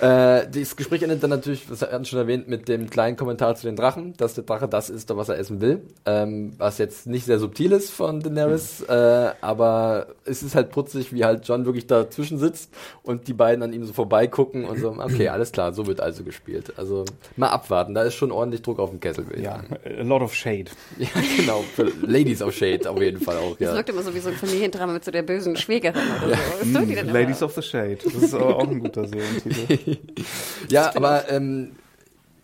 Äh, das Gespräch endet dann natürlich, das hatten schon erwähnt, mit dem kleinen Kommentar zu den Drachen, dass der Drache das ist, was er essen will. Ähm, was jetzt nicht sehr subtil ist von Daenerys, mhm. äh, aber es ist halt putzig, wie halt John wirklich dazwischen sitzt und die beiden an ihm so vorbeigucken und so, okay, alles klar, so wird also gespielt. Also mal abwarten, da ist schon ordentlich Druck auf dem Kessel. Ja, a lot of shade. Ja, genau, für Ladies of Shade auf jeden Fall auch. Ja. Das wirkt immer so wie so ein Familiendrama mit so der bösen Schwägerin oder so. Mm, Ladies of the Shade, das ist auch ein guter Ja, aber ähm,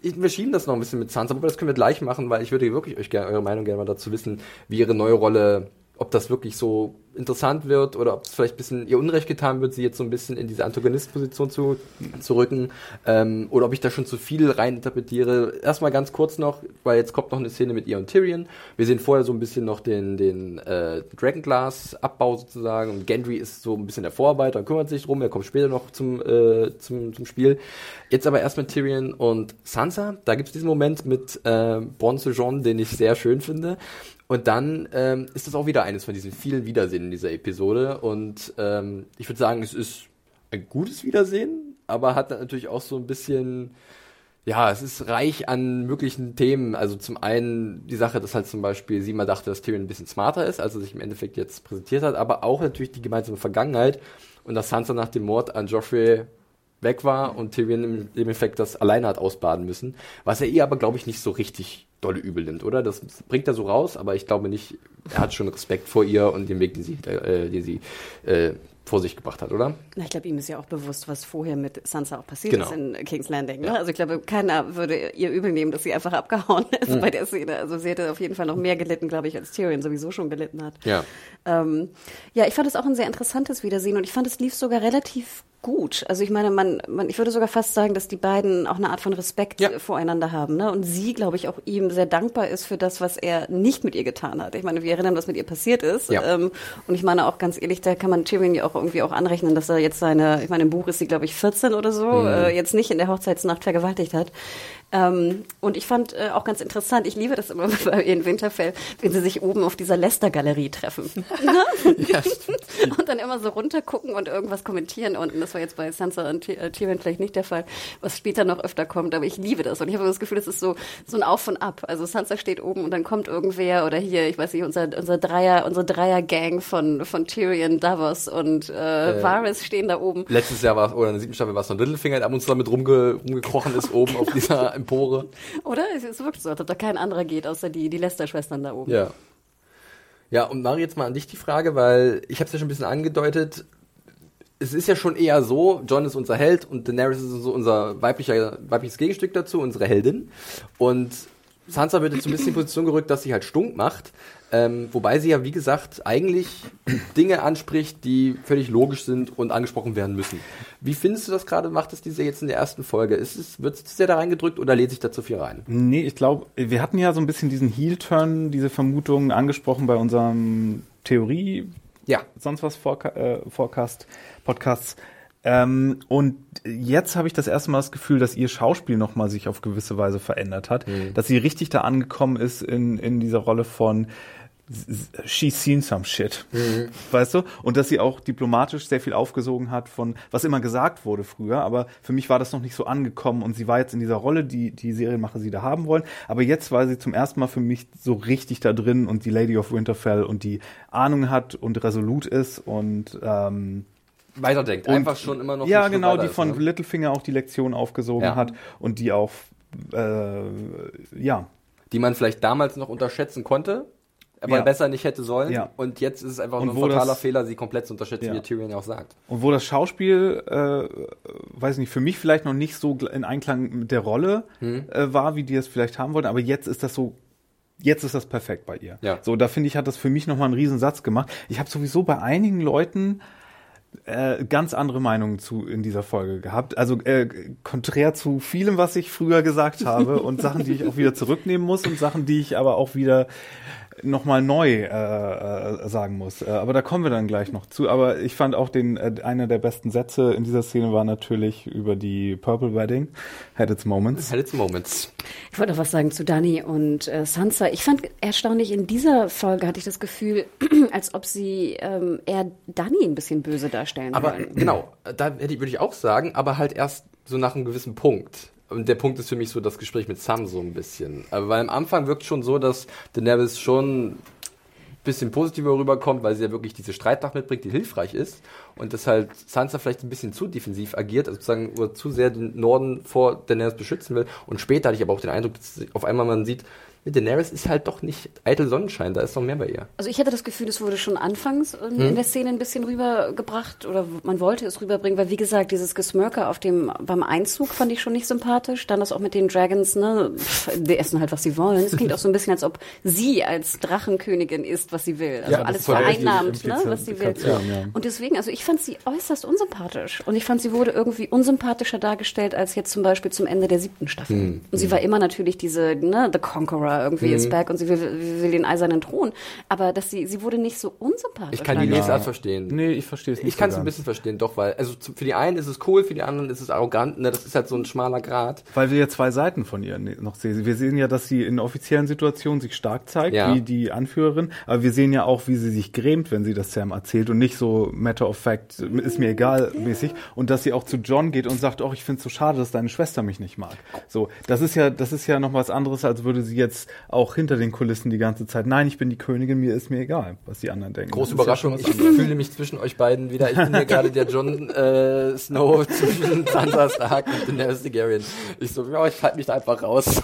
wir schieben das noch ein bisschen mit Sansa, aber das können wir gleich machen, weil ich würde wirklich euch gerne eure Meinung gerne mal dazu wissen, wie ihre neue Rolle ob das wirklich so interessant wird oder ob es vielleicht ein bisschen ihr Unrecht getan wird, sie jetzt so ein bisschen in diese Antagonistposition zu, zu rücken ähm, oder ob ich da schon zu viel reininterpretiere. Erstmal ganz kurz noch, weil jetzt kommt noch eine Szene mit ihr und Tyrion. Wir sehen vorher so ein bisschen noch den, den äh, Dragonglass-Abbau sozusagen und Gendry ist so ein bisschen der Vorarbeiter und kümmert sich drum, er kommt später noch zum, äh, zum, zum Spiel. Jetzt aber erst mit Tyrion und Sansa, da gibt es diesen Moment mit äh, Bon Sejourne, den ich sehr schön finde. Und dann ähm, ist das auch wieder eines von diesen vielen Wiedersehen in dieser Episode. Und ähm, ich würde sagen, es ist ein gutes Wiedersehen, aber hat natürlich auch so ein bisschen, ja, es ist reich an möglichen Themen. Also zum einen die Sache, dass halt zum Beispiel sie mal dachte, dass Tyrion ein bisschen smarter ist, als er sich im Endeffekt jetzt präsentiert hat, aber auch natürlich die gemeinsame Vergangenheit und dass Sansa nach dem Mord an Joffrey weg war und Tyrion im, im Effekt das alleine hat ausbaden müssen, was er ihr aber, glaube ich, nicht so richtig dolle übel nimmt, oder? Das bringt er so raus, aber ich glaube nicht, er hat schon Respekt vor ihr und den Weg, den sie, äh, den sie äh, vor sich gebracht hat, oder? Na, ich glaube, ihm ist ja auch bewusst, was vorher mit Sansa auch passiert genau. ist in King's Landing. Ne? Ja. Also ich glaube, keiner würde ihr übel nehmen, dass sie einfach abgehauen ist mhm. bei der Szene. Also sie hätte auf jeden Fall noch mehr gelitten, glaube ich, als Tyrion sowieso schon gelitten hat. Ja. Ähm, ja, ich fand es auch ein sehr interessantes Wiedersehen und ich fand, es lief sogar relativ gut. Also ich meine, man, man, ich würde sogar fast sagen, dass die beiden auch eine Art von Respekt ja. voreinander haben. Ne? Und sie, glaube ich, auch ihm sehr dankbar ist für das, was er nicht mit ihr getan hat. Ich meine, wir erinnern, was mit ihr passiert ist. Ja. Ähm, und ich meine auch ganz ehrlich, da kann man Tyrion ja auch irgendwie auch anrechnen, dass er jetzt seine, ich meine, im Buch ist sie, glaube ich, 14 oder so, mhm. äh, jetzt nicht in der Hochzeitsnacht vergewaltigt hat. Ähm, und ich fand äh, auch ganz interessant, ich liebe das immer bei in Winterfell, wenn sie sich oben auf dieser Lester-Galerie treffen. ja, und dann immer so runtergucken und irgendwas kommentieren unten. Das war jetzt bei Sansa und äh, Tyrion vielleicht nicht der Fall, was später noch öfter kommt, aber ich liebe das. Und ich habe das Gefühl, das ist so, so ein Auf und Ab. Also Sansa steht oben und dann kommt irgendwer oder hier, ich weiß nicht, unser, unser Dreier, unsere Dreier-Gang von, von Tyrion, Davos und äh, äh, Varys stehen da oben. Letztes Jahr war es, oder in der siebten Staffel war es noch Littlefinger, der ab und zu damit rumge, rumgekrochen ist oben auf dieser Empore. Oder? Es ist wirklich so, als ob da kein anderer geht, außer die, die Lester-Schwestern da oben. Ja. Ja, und Mari, jetzt mal an dich die Frage, weil ich habe es ja schon ein bisschen angedeutet. Es ist ja schon eher so, John ist unser Held und Daenerys ist so unser weiblicher, weibliches Gegenstück dazu, unsere Heldin. Und Sansa wird jetzt ein bisschen in die Position gerückt, dass sie halt stunk macht. Ähm, wobei sie ja, wie gesagt, eigentlich Dinge anspricht, die völlig logisch sind und angesprochen werden müssen. Wie findest du das gerade? Macht es diese jetzt in der ersten Folge? Ist es, wird es sehr da reingedrückt oder lädt sich da zu viel rein? Nee, ich glaube, wir hatten ja so ein bisschen diesen Heel-Turn, diese Vermutungen angesprochen bei unserem Theorie, ja, sonst was Forecast, äh, Forecast Podcasts. Ähm, und jetzt habe ich das erste Mal das Gefühl, dass ihr Schauspiel nochmal sich auf gewisse Weise verändert hat, mhm. dass sie richtig da angekommen ist in, in dieser Rolle von she's seen some shit. Mhm. Weißt du? Und dass sie auch diplomatisch sehr viel aufgesogen hat von, was immer gesagt wurde früher, aber für mich war das noch nicht so angekommen und sie war jetzt in dieser Rolle, die die Serienmacher sie da haben wollen, aber jetzt war sie zum ersten Mal für mich so richtig da drin und die Lady of Winterfell und die Ahnung hat und resolut ist und ähm, weiterdenkt, und, einfach schon immer noch. Ja, genau, die von ne? Littlefinger auch die Lektion aufgesogen ja. hat und die auch, äh, ja, die man vielleicht damals noch unterschätzen konnte, aber ja. besser nicht hätte sollen. Ja. Und jetzt ist es einfach und ein totaler das, Fehler, sie komplett zu unterschätzen, ja. wie Tyrion ja auch sagt. Und wo das Schauspiel, äh, weiß nicht, für mich vielleicht noch nicht so in Einklang mit der Rolle hm. äh, war, wie die es vielleicht haben wollten, aber jetzt ist das so jetzt ist das perfekt bei ihr. Ja. So, da finde ich, hat das für mich nochmal einen Riesensatz gemacht. Ich habe sowieso bei einigen Leuten äh, ganz andere Meinungen zu in dieser Folge gehabt. Also äh, konträr zu vielem, was ich früher gesagt habe und Sachen, die ich auch wieder zurücknehmen muss und Sachen, die ich aber auch wieder nochmal neu äh, äh, sagen muss. Äh, aber da kommen wir dann gleich noch zu. Aber ich fand auch den äh, einer der besten Sätze in dieser Szene war natürlich über die Purple Wedding. Had its moments. Had its moments. Ich wollte noch was sagen zu Dani und äh, Sansa. Ich fand erstaunlich, in dieser Folge hatte ich das Gefühl, als ob sie ähm, eher Dani ein bisschen böse darstellen Aber wollen. genau, da würde ich auch sagen, aber halt erst so nach einem gewissen Punkt. Und der Punkt ist für mich so das Gespräch mit Sam so ein bisschen. Aber weil am Anfang wirkt schon so, dass Daenerys schon ein bisschen positiver rüberkommt, weil sie ja wirklich diese Streitmacht mitbringt, die hilfreich ist. Und dass halt Sansa vielleicht ein bisschen zu defensiv agiert, also sozusagen oder zu sehr den Norden vor Daenerys beschützen will. Und später hatte ich aber auch den Eindruck, dass auf einmal man sieht, Daenerys ist halt doch nicht eitel Sonnenschein, da ist noch mehr bei ihr. Also ich hatte das Gefühl, es wurde schon anfangs in, hm. der Szene ein bisschen rübergebracht oder man wollte es rüberbringen, weil wie gesagt, dieses Gesmirker auf dem beim Einzug fand ich schon nicht sympathisch. Dann das auch mit den Dragons, ne, die essen halt was sie wollen. Es klingt auch so ein bisschen, als ob sie als Drachenkönigin ist, was sie will. Also ja, alles vereinnahmt, ne, was sie will. Ja. Und deswegen, also ich fand sie äußerst unsympathisch und ich fand sie wurde irgendwie unsympathischer dargestellt als jetzt zum Beispiel zum Ende der siebten Staffel. Hm. Und sie hm. war immer natürlich diese, ne, the Conqueror Laura irgendwie mhm. ist back und sie will, will, den eisernen Thron. Aber dass sie, sie wurde nicht so unsympathisch. Ich kann die Lesart verstehen. Nee, ich verstehe es nicht. Ich kann es ein bisschen verstehen, doch, weil, also für die einen ist es cool, für die anderen ist es arrogant, ne, das ist halt so ein schmaler Grad. Weil wir ja zwei Seiten von ihr ne, noch sehen. Wir sehen ja, dass sie in offiziellen Situationen sich stark zeigt, ja. wie die Anführerin, aber wir sehen ja auch, wie sie sich grämt, wenn sie das Sam erzählt und nicht so matter of fact, ist mir egal mäßig und dass sie auch zu John geht und sagt, oh, ich finde es so schade, dass deine Schwester mich nicht mag. So, das ist ja, das ist ja noch was anderes, als würde sie jetzt auch hinter den Kulissen die ganze Zeit, nein, ich bin die Königin, mir ist mir egal, was die anderen denken. Große Überraschung, ja ich fühle mich zwischen euch beiden wieder. Ich bin hier gerade der Jon äh, Snow zwischen Sansa Stark und Daenerys Targaryen. Ich so, ja, ich halte mich da einfach raus.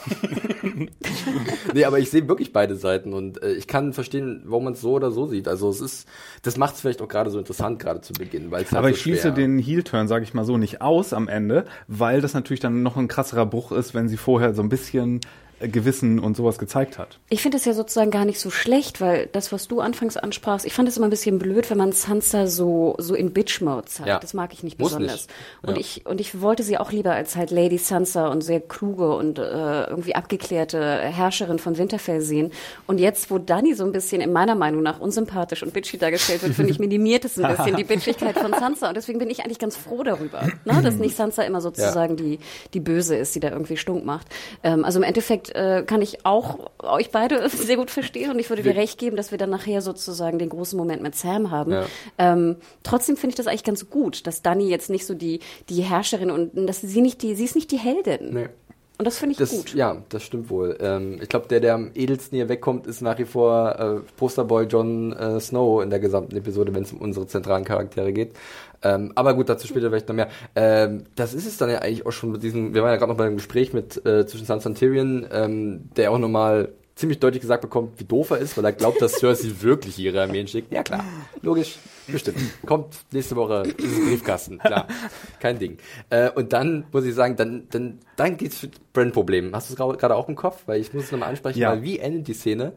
nee, aber ich sehe wirklich beide Seiten und äh, ich kann verstehen, warum man es so oder so sieht. Also es ist, das macht es vielleicht auch gerade so interessant, gerade zu Beginn, halt Aber ich schließe den Heel-Turn, sage ich mal so, nicht aus am Ende, weil das natürlich dann noch ein krasserer Bruch ist, wenn sie vorher so ein bisschen Gewissen und sowas gezeigt hat. Ich finde es ja sozusagen gar nicht so schlecht, weil das, was du anfangs ansprachst, ich fand es immer ein bisschen blöd, wenn man Sansa so, so in Bitch-Mode zeigt. Ja. Das mag ich nicht Muss besonders. Nicht. Ja. Und ich, und ich wollte sie auch lieber als halt Lady Sansa und sehr kluge und äh, irgendwie abgeklärte Herrscherin von Winterfell sehen. Und jetzt, wo Dani so ein bisschen in meiner Meinung nach unsympathisch und bitchy dargestellt wird, finde ich, minimiert es ein bisschen die Bitchigkeit von Sansa. Und deswegen bin ich eigentlich ganz froh darüber, ne? dass nicht Sansa immer sozusagen ja. die, die Böse ist, die da irgendwie stunk macht. Ähm, also im Endeffekt äh, kann ich auch euch beide sehr gut verstehen und ich würde dir recht geben, dass wir dann nachher sozusagen den großen Moment mit Sam haben. Ja. Ähm, trotzdem finde ich das eigentlich ganz gut, dass Dani jetzt nicht so die, die Herrscherin und dass sie nicht die, sie ist nicht die Heldin. Nee. Und das finde ich das, gut. Ja, das stimmt wohl. Ähm, ich glaube, der, der am edelsten hier wegkommt, ist nach wie vor äh, Posterboy Jon äh, Snow in der gesamten Episode, wenn es um unsere zentralen Charaktere geht. Ähm, aber gut, dazu später vielleicht noch mehr. Ähm, das ist es dann ja eigentlich auch schon mit diesem, wir waren ja gerade noch bei einem Gespräch mit äh, zwischen Sansa und Tyrion, ähm, der auch nochmal ziemlich deutlich gesagt bekommt, wie doof er ist, weil er glaubt, dass Cersei wirklich ihre Armeen schickt. Ja klar, logisch, bestimmt. Kommt nächste Woche dieses Briefkasten, klar, kein Ding. Äh, und dann muss ich sagen, dann dann dann geht's für Brand-Problem. Hast du es gerade auch im Kopf? Weil ich muss es nochmal ansprechen, ja. weil wie endet die Szene?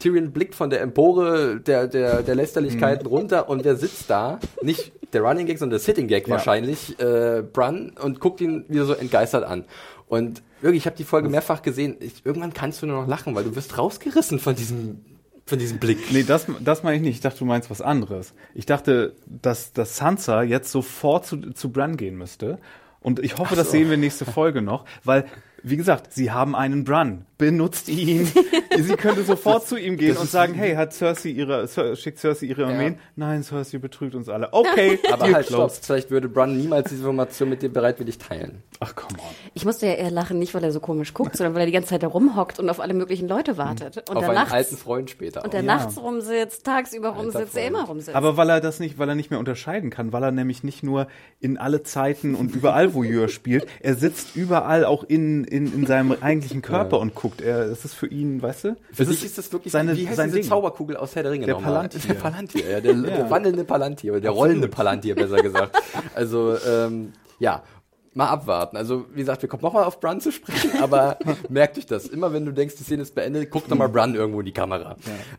Tyrion blickt von der Empore der, der, der Lästerlichkeiten mhm. runter und der sitzt da, nicht der Running Gag, sondern der Sitting Gag ja. wahrscheinlich, äh, Brun, und guckt ihn wieder so entgeistert an. Und wirklich, ich habe die Folge mehrfach gesehen. Ich, irgendwann kannst du nur noch lachen, weil du wirst rausgerissen von diesem von diesem Blick. Nee, das, das meine ich nicht. Ich dachte, du meinst was anderes. Ich dachte, dass, dass Sansa jetzt sofort zu, zu Bran gehen müsste. Und ich hoffe, so. das sehen wir nächste Folge noch, weil, wie gesagt, sie haben einen Bran benutzt ihn. Sie könnte sofort zu ihm gehen und sagen, hey, hat Cersei ihre, schickt Cersei ihre Armeen? Ja. Nein, Cersei betrügt uns alle. Okay, aber halt, stopp. Vielleicht würde Bran niemals diese Information mit dir bereitwillig teilen. Ach, come on. Ich musste ja eher lachen, nicht weil er so komisch guckt, sondern weil er die ganze Zeit da rumhockt und auf alle möglichen Leute wartet. Und auf einen nachts, alten Freund später. Und der ja. nachts rumsitzt, tagsüber rumsitzt, der immer rumsitzt. Aber weil er das nicht, weil er nicht mehr unterscheiden kann, weil er nämlich nicht nur in alle Zeiten und überall Voyeur spielt, er sitzt überall auch in, in, in seinem eigentlichen Körper ja. und guckt. Er, es ist für ihn, weißt du? Für sich ist das wirklich seine, wie heißt diese Ding. Zauberkugel aus Herr der Ringe Der Palantir. Der Palantir, ja, der, ja. der wandelnde Palantir, der rollende Palantir, besser gesagt. Also, ähm, ja, mal abwarten. Also, wie gesagt, wir kommen nochmal auf Brun zu sprechen, aber merkt euch das. Immer wenn du denkst, die Szene ist beendet, guck nochmal Brun irgendwo in die Kamera.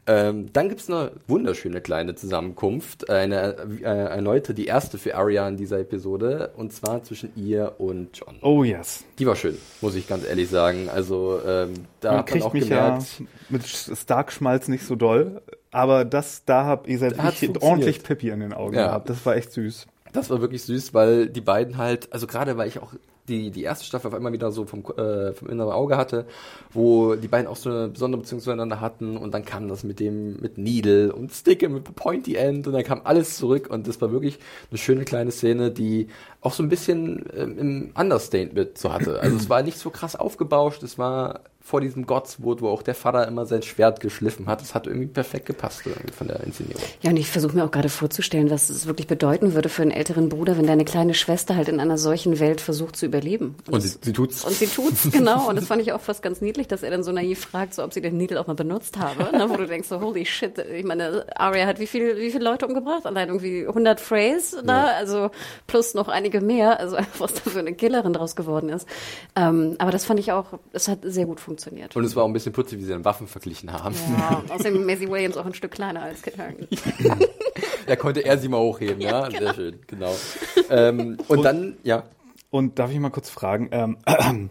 Ja. Ähm, dann gibt's eine wunderschöne kleine Zusammenkunft. Eine äh, erneute, die erste für Arya in dieser Episode. Und zwar zwischen ihr und John. Oh yes. Die war schön, muss ich ganz ehrlich sagen. Also, ähm, da man hat man auch mich gemerkt. Ja mit Stark-Schmalz nicht so doll. Aber das, da hab ihr seid ordentlich Pippi an den Augen ja. gehabt. Das war echt süß. Das war wirklich süß, weil die beiden halt, also gerade weil ich auch die, die erste Staffel auf einmal wieder so vom, äh, vom inneren Auge hatte, wo die beiden auch so eine besondere Beziehung zueinander hatten und dann kam das mit dem, mit Needle und Stick mit Pointy End und dann kam alles zurück und das war wirklich eine schöne kleine Szene, die auch so ein bisschen ähm, im Understatement so hatte. Also es war nicht so krass aufgebauscht, es war vor diesem Godswood, wo auch der Vater immer sein Schwert geschliffen hat. Das hat irgendwie perfekt gepasst von der Inszenierung. Ja, und ich versuche mir auch gerade vorzustellen, was es wirklich bedeuten würde für einen älteren Bruder, wenn deine kleine Schwester halt in einer solchen Welt versucht zu überleben. Und, und sie, sie, tut's. Und sie tut's, genau. Und das fand ich auch fast ganz niedlich, dass er dann so naiv fragt, so ob sie den Needle auch mal benutzt habe. Ne, wo du denkst so, holy shit. Ich meine, Arya hat wie, viel, wie viele Leute umgebracht? Allein irgendwie 100 Phrase, ne? Ja. also plus noch einige mehr. Also was da für eine Killerin draus geworden ist. Ähm, aber das fand ich auch, es hat sehr gut funktioniert funktioniert. Und es war auch ein bisschen putzig, wie sie dann Waffen verglichen haben. Ja, außerdem Maisie Williams auch ein Stück kleiner als Kit Harington. da konnte er sie mal hochheben, ja, ja genau. sehr schön, genau. Ähm, und, und, dann, ja. Und darf ich mal kurz fragen, ähm,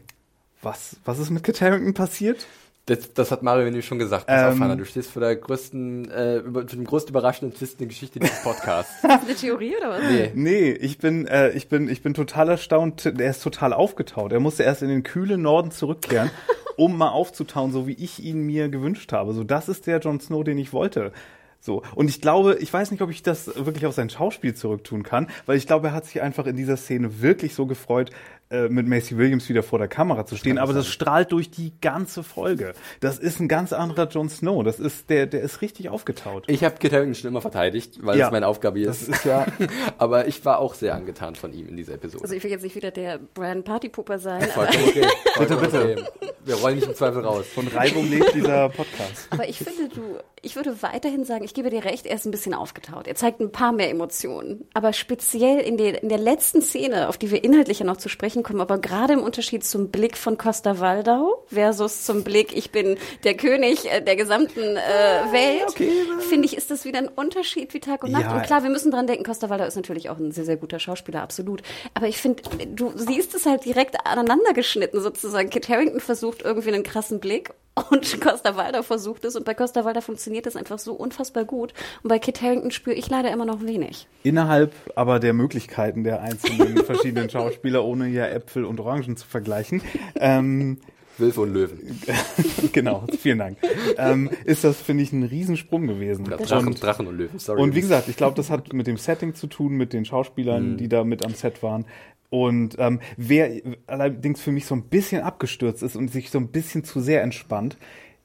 was, was ist mit Kit Harington passiert? Das, das hat Mario nämlich schon gesagt. Ähm, du stehst vor der größten, äh, über, für den größten überraschenden Twist in der Geschichte dieses Podcasts. ist das eine Theorie oder was? Nee, nee ich bin, äh, ich bin, ich bin total erstaunt. Er ist total aufgetaut. Er musste erst in den kühlen Norden zurückkehren, um mal aufzutauen, so wie ich ihn mir gewünscht habe. So, das ist der Jon Snow, den ich wollte. So. Und ich glaube, ich weiß nicht, ob ich das wirklich auf sein Schauspiel zurücktun kann, weil ich glaube, er hat sich einfach in dieser Szene wirklich so gefreut, äh, mit Macy Williams wieder vor der Kamera zu stehen, aber das strahlt durch die ganze Folge. Das ist ein ganz anderer Jon Snow. Das ist der, der ist richtig aufgetaut. Ich habe Kit Harington schon immer verteidigt, weil ja, das meine Aufgabe ist. Das ist ja. aber ich war auch sehr angetan von ihm in dieser Episode. Also ich will jetzt nicht wieder der Brian Partypooper sein. Vollkommen okay. bitte, bitte. Wir rollen nicht im Zweifel raus. Von Reibung lebt dieser Podcast. Aber ich finde, du, ich würde weiterhin sagen, ich gebe dir recht, er ist ein bisschen aufgetaut. Er zeigt ein paar mehr Emotionen. Aber speziell in, der in der letzten Szene, auf die wir inhaltlicher noch zu sprechen sprechen kommen, aber gerade im Unterschied zum Blick von Costa Waldau versus zum Blick, ich bin der König äh, der gesamten äh, Welt, okay. finde ich, ist das wieder ein Unterschied wie Tag und Nacht. Ja. Und klar, wir müssen dran denken, Costa Waldau ist natürlich auch ein sehr, sehr guter Schauspieler, absolut. Aber ich finde, du siehst es halt direkt aneinander geschnitten sozusagen. Kit Harrington versucht irgendwie einen krassen Blick und Costa Walder versucht es und bei Costa Walder funktioniert es einfach so unfassbar gut und bei Kit Harington spüre ich leider immer noch wenig. Innerhalb aber der Möglichkeiten der einzelnen verschiedenen Schauspieler, ohne ja Äpfel und Orangen zu vergleichen, ähm, Wölfe und Löwen. genau, vielen Dank. Ähm, ist das, finde ich, ein Riesensprung gewesen. Ja, Drachen, und, Drachen und Löwen, sorry. Und wie gesagt, ich glaube, das hat mit dem Setting zu tun, mit den Schauspielern, mhm. die da mit am Set waren. Und ähm, wer allerdings für mich so ein bisschen abgestürzt ist und sich so ein bisschen zu sehr entspannt,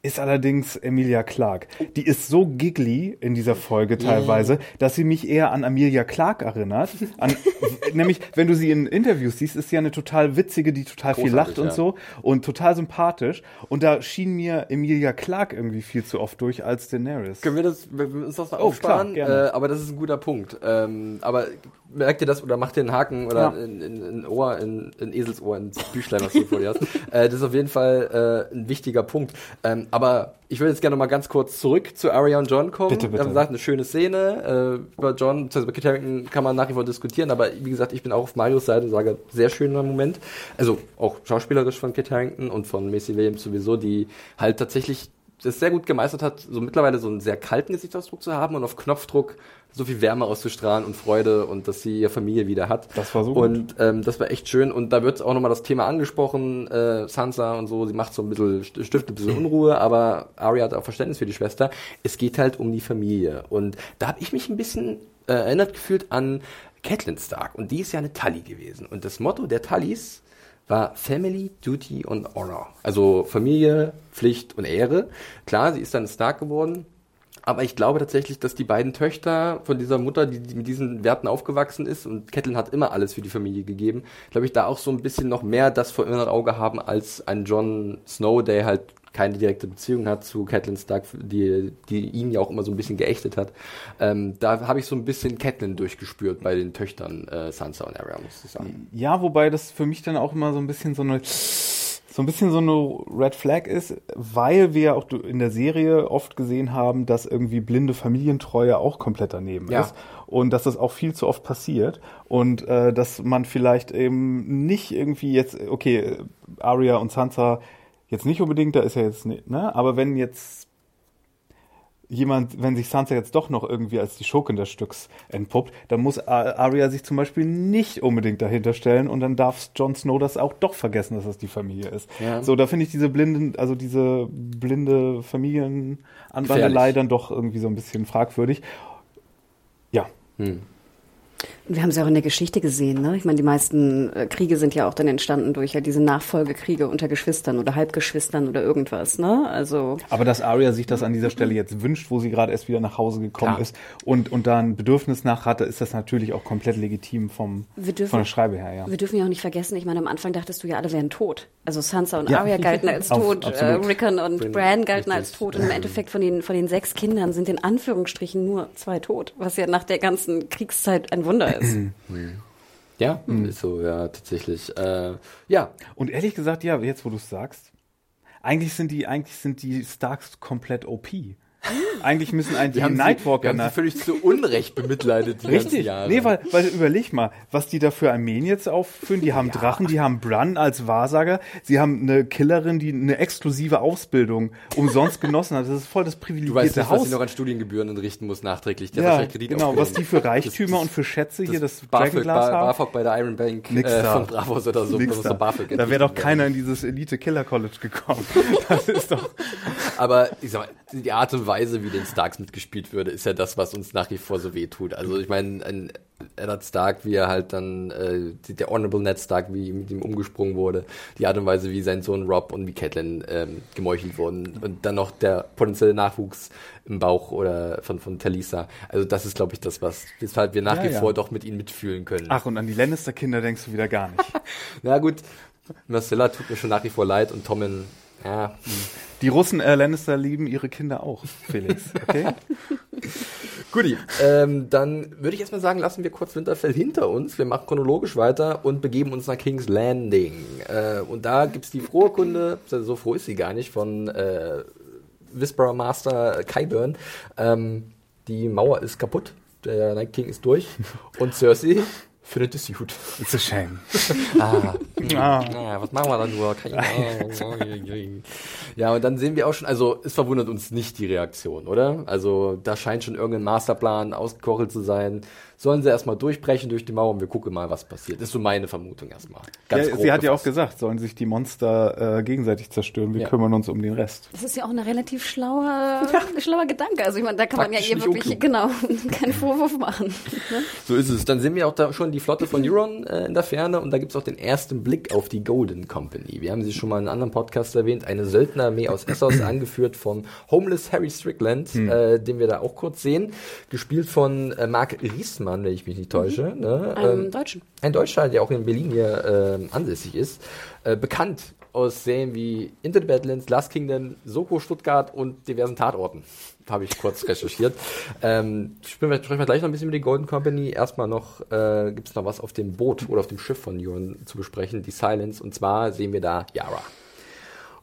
ist allerdings Emilia Clark. Die ist so giggly in dieser Folge teilweise, dass sie mich eher an Amelia Clark erinnert. An, nämlich, wenn du sie in Interviews siehst, ist sie eine total witzige, die total Großartig, viel lacht und ja. so und total sympathisch. Und da schien mir Emilia Clark irgendwie viel zu oft durch als Daenerys. Können wir das, wir uns das noch oh, aufsparen? Klar, äh, aber das ist ein guter Punkt. Ähm, aber merkt ihr das oder macht ihr einen Haken oder ja. in, in, in Ohr, in, in Eselsohr, ins Büchlein, was du vor dir hast. äh, das ist auf jeden Fall äh, ein wichtiger Punkt. Ähm, aber ich würde jetzt gerne noch mal ganz kurz zurück zu Arya und John kommen. Bitte, bitte. Wir haben gesagt, eine schöne Szene. Äh, über John, beziehungsweise über Kit Harington kann man nach wie vor diskutieren, aber wie gesagt, ich bin auch auf Marios Seite und sage, sehr schöner Moment. Also auch schauspielerisch von Kit Harington und von Macy Williams sowieso, die halt tatsächlich das sehr gut gemeistert hat, so mittlerweile so einen sehr kalten Gesichtsausdruck zu haben und auf Knopfdruck so viel Wärme auszustrahlen und Freude und dass sie ihre Familie wieder hat. Das war so gut. Und ähm, das war echt schön. Und da wird auch nochmal das Thema angesprochen, äh, Sansa und so, sie macht so ein bisschen, stiftet ein bisschen Unruhe, aber Arya hat auch Verständnis für die Schwester. Es geht halt um die Familie. Und da habe ich mich ein bisschen äh, erinnert gefühlt an Catelyn Stark. Und die ist ja eine Tully gewesen. Und das Motto der Tullys war Family, Duty und Honor. Also Familie, Pflicht und Ehre. Klar, sie ist dann Stark geworden, Aber ich glaube tatsächlich, dass die beiden Töchter von dieser Mutter, die, mit diesen Werten aufgewachsen ist, und Catelyn hat immer alles für die Familie gegeben, glaube ich, da auch so ein bisschen noch mehr das vor inneren Auge haben als ein John Snow, der halt keine direkte Beziehung hat zu Catelyn Stark, die, die ihn ja auch immer so ein bisschen geächtet hat. Ähm, da habe ich so ein bisschen Catelyn durchgespürt bei den Töchtern äh, Sansa und Arya, muss ich sagen. Ja, wobei das für mich dann auch immer so ein bisschen so eine so ein bisschen so eine Red Flag ist, weil wir auch in der Serie oft gesehen haben, dass irgendwie blinde Familientreue auch komplett daneben ja. ist und dass das auch viel zu oft passiert und äh, dass man vielleicht eben nicht irgendwie jetzt, okay, Arya und Sansa jetzt nicht unbedingt, da ist ja jetzt, ne, aber wenn jetzt jemand, wenn sich Sansa jetzt doch noch irgendwie als die Schurkin des Stücks entpuppt, dann muss Arya sich zum Beispiel nicht unbedingt dahinter stellen und dann darf Jon Snow das auch doch vergessen, dass das die Familie ist. Ja. So, da finde ich diese blinden, also diese blinde Familienanwandelei dann doch irgendwie so ein bisschen fragwürdig. Ja. Hm. Und wir haben es ja auch in der Geschichte gesehen, ne? Ich meine, die meisten äh, Kriege sind ja auch dann entstanden durch ja diese Nachfolgekriege unter Geschwistern oder Halbgeschwistern oder irgendwas, ne? Also. Aber dass Arya sich das an dieser Stelle jetzt wünscht, wo sie gerade erst wieder nach Hause gekommen Klar. ist und, und da ein Bedürfnis nach hatte, ist das natürlich auch komplett legitim vom, dürfen, von der Schreibe her, ja. Wir dürfen ja auch nicht vergessen, ich meine, am Anfang dachtest du ja, alle wären tot. Also Sansa und ja. Arya galten als tot, Auf, äh, Rickon und Bran galten als tot und im Endeffekt von den, von den sechs Kindern sind in Anführungsstrichen nur zwei tot, was ja nach der ganzen Kriegszeit ein Wunder ist. ja, mhm. ist so, ja, tatsächlich. Äh, ja. Und ehrlich gesagt, ja, jetzt wo du es sagst, eigentlich sind die, eigentlich sind die Starks komplett OP. Eigentlich müssen eigentlich die Nightwalker sie, völlig zu Unrecht bemitleidet die Richtig. Jahre. Nee, weil, weil überleg mal, was die da für Armeen jetzt aufführen. Die haben ja. Drachen, die haben Brun als Wahrsager, sie haben eine Killerin, die eine exklusive Ausbildung umsonst genossen hat. Das ist voll das privilegierte du weißt nicht, Haus. was sie noch an Studiengebühren entrichten muss nachträglich. Der ja, genau, was die für Reichtümer das, und für Schätze das hier, das Dragonglass haben. BAföG bei der Iron Bank Nix äh, von Bravos oder so. Nix da da wäre doch keiner in dieses Elite Killer College gekommen. das ist doch... Aber ich sag mal, die Art und Weise, wie den Starks mitgespielt würde, ist ja das, was uns nach wie vor so weh tut. Also ich meine, ein Eddard Stark, wie er halt dann, äh, der Honorable Ned Stark, wie mit ihm umgesprungen wurde, die Art und Weise, wie sein Sohn Rob und wie Catelyn ähm, gemeuchelt wurden und dann noch der potenzielle Nachwuchs im Bauch oder von, von Talisa. Also das ist, glaube ich, das, was weshalb wir nach ja, wie ja. vor doch mit ihnen mitfühlen können. Ach, und an die Lannister-Kinder denkst du wieder gar nicht. Na gut, Marcella tut mir schon nach wie vor leid und Tommen ja. Die Russen äh, Lannister lieben ihre Kinder auch, Felix. Okay? Guti, ähm, dann würde ich erstmal sagen, lassen wir kurz Winterfell hinter uns. Wir machen chronologisch weiter und begeben uns nach King's Landing. Äh, und da gibt es die frohe Kunde, so froh ist sie gar nicht, von äh, Whisperer Master Kyburn. Ähm, die Mauer ist kaputt, der Night King ist durch und Cersei findet es gut. It's a shame. ah, ah. Ja, was machen wir dann nur? Keine ja, und dann sehen wir auch schon, also es verwundert uns nicht die Reaktion, oder? Also da scheint schon irgendein Masterplan ausgekochelt zu sein sollen sie erstmal durchbrechen durch die Mauer und wir gucken mal, was passiert. Das ist so meine Vermutung erstmal. Ganz ja, sie hat ja auch gesagt, sollen sich die Monster äh, gegenseitig zerstören, wir ja. kümmern uns um den Rest. Das ist ja auch ein relativ schlauer, ja. schlauer Gedanke. Also ich meine, da kann Praktisch man ja ihr wirklich, unklug. genau, keinen Vorwurf machen. Ne? So ist es. Dann sehen wir auch da schon die Flotte von Euron äh, in der Ferne und da gibt es auch den ersten Blick auf die Golden Company. Wir haben sie schon mal in einem anderen Podcast erwähnt, eine Söldnerarmee aus Essos, angeführt von Homeless Harry Strickland, hm. äh, den wir da auch kurz sehen, gespielt von äh, Mark Riesmann Mann, wenn ich mich nicht täusche. Mhm. Ne? Ein ähm, Deutschen. Ein Deutscher, der auch in Berlin hier äh, ansässig ist. Äh, bekannt aus Serien wie Into the Badlands, Last Kingdom, Soko Stuttgart und diversen Tatorten. Habe ich kurz recherchiert. Ähm, sprechen wir, sprechen wir gleich noch ein bisschen über die Golden Company. Erstmal noch, äh, gibt es noch was auf dem Boot oder auf dem Schiff von Euron zu besprechen, die Silence. Und zwar sehen wir da Yara.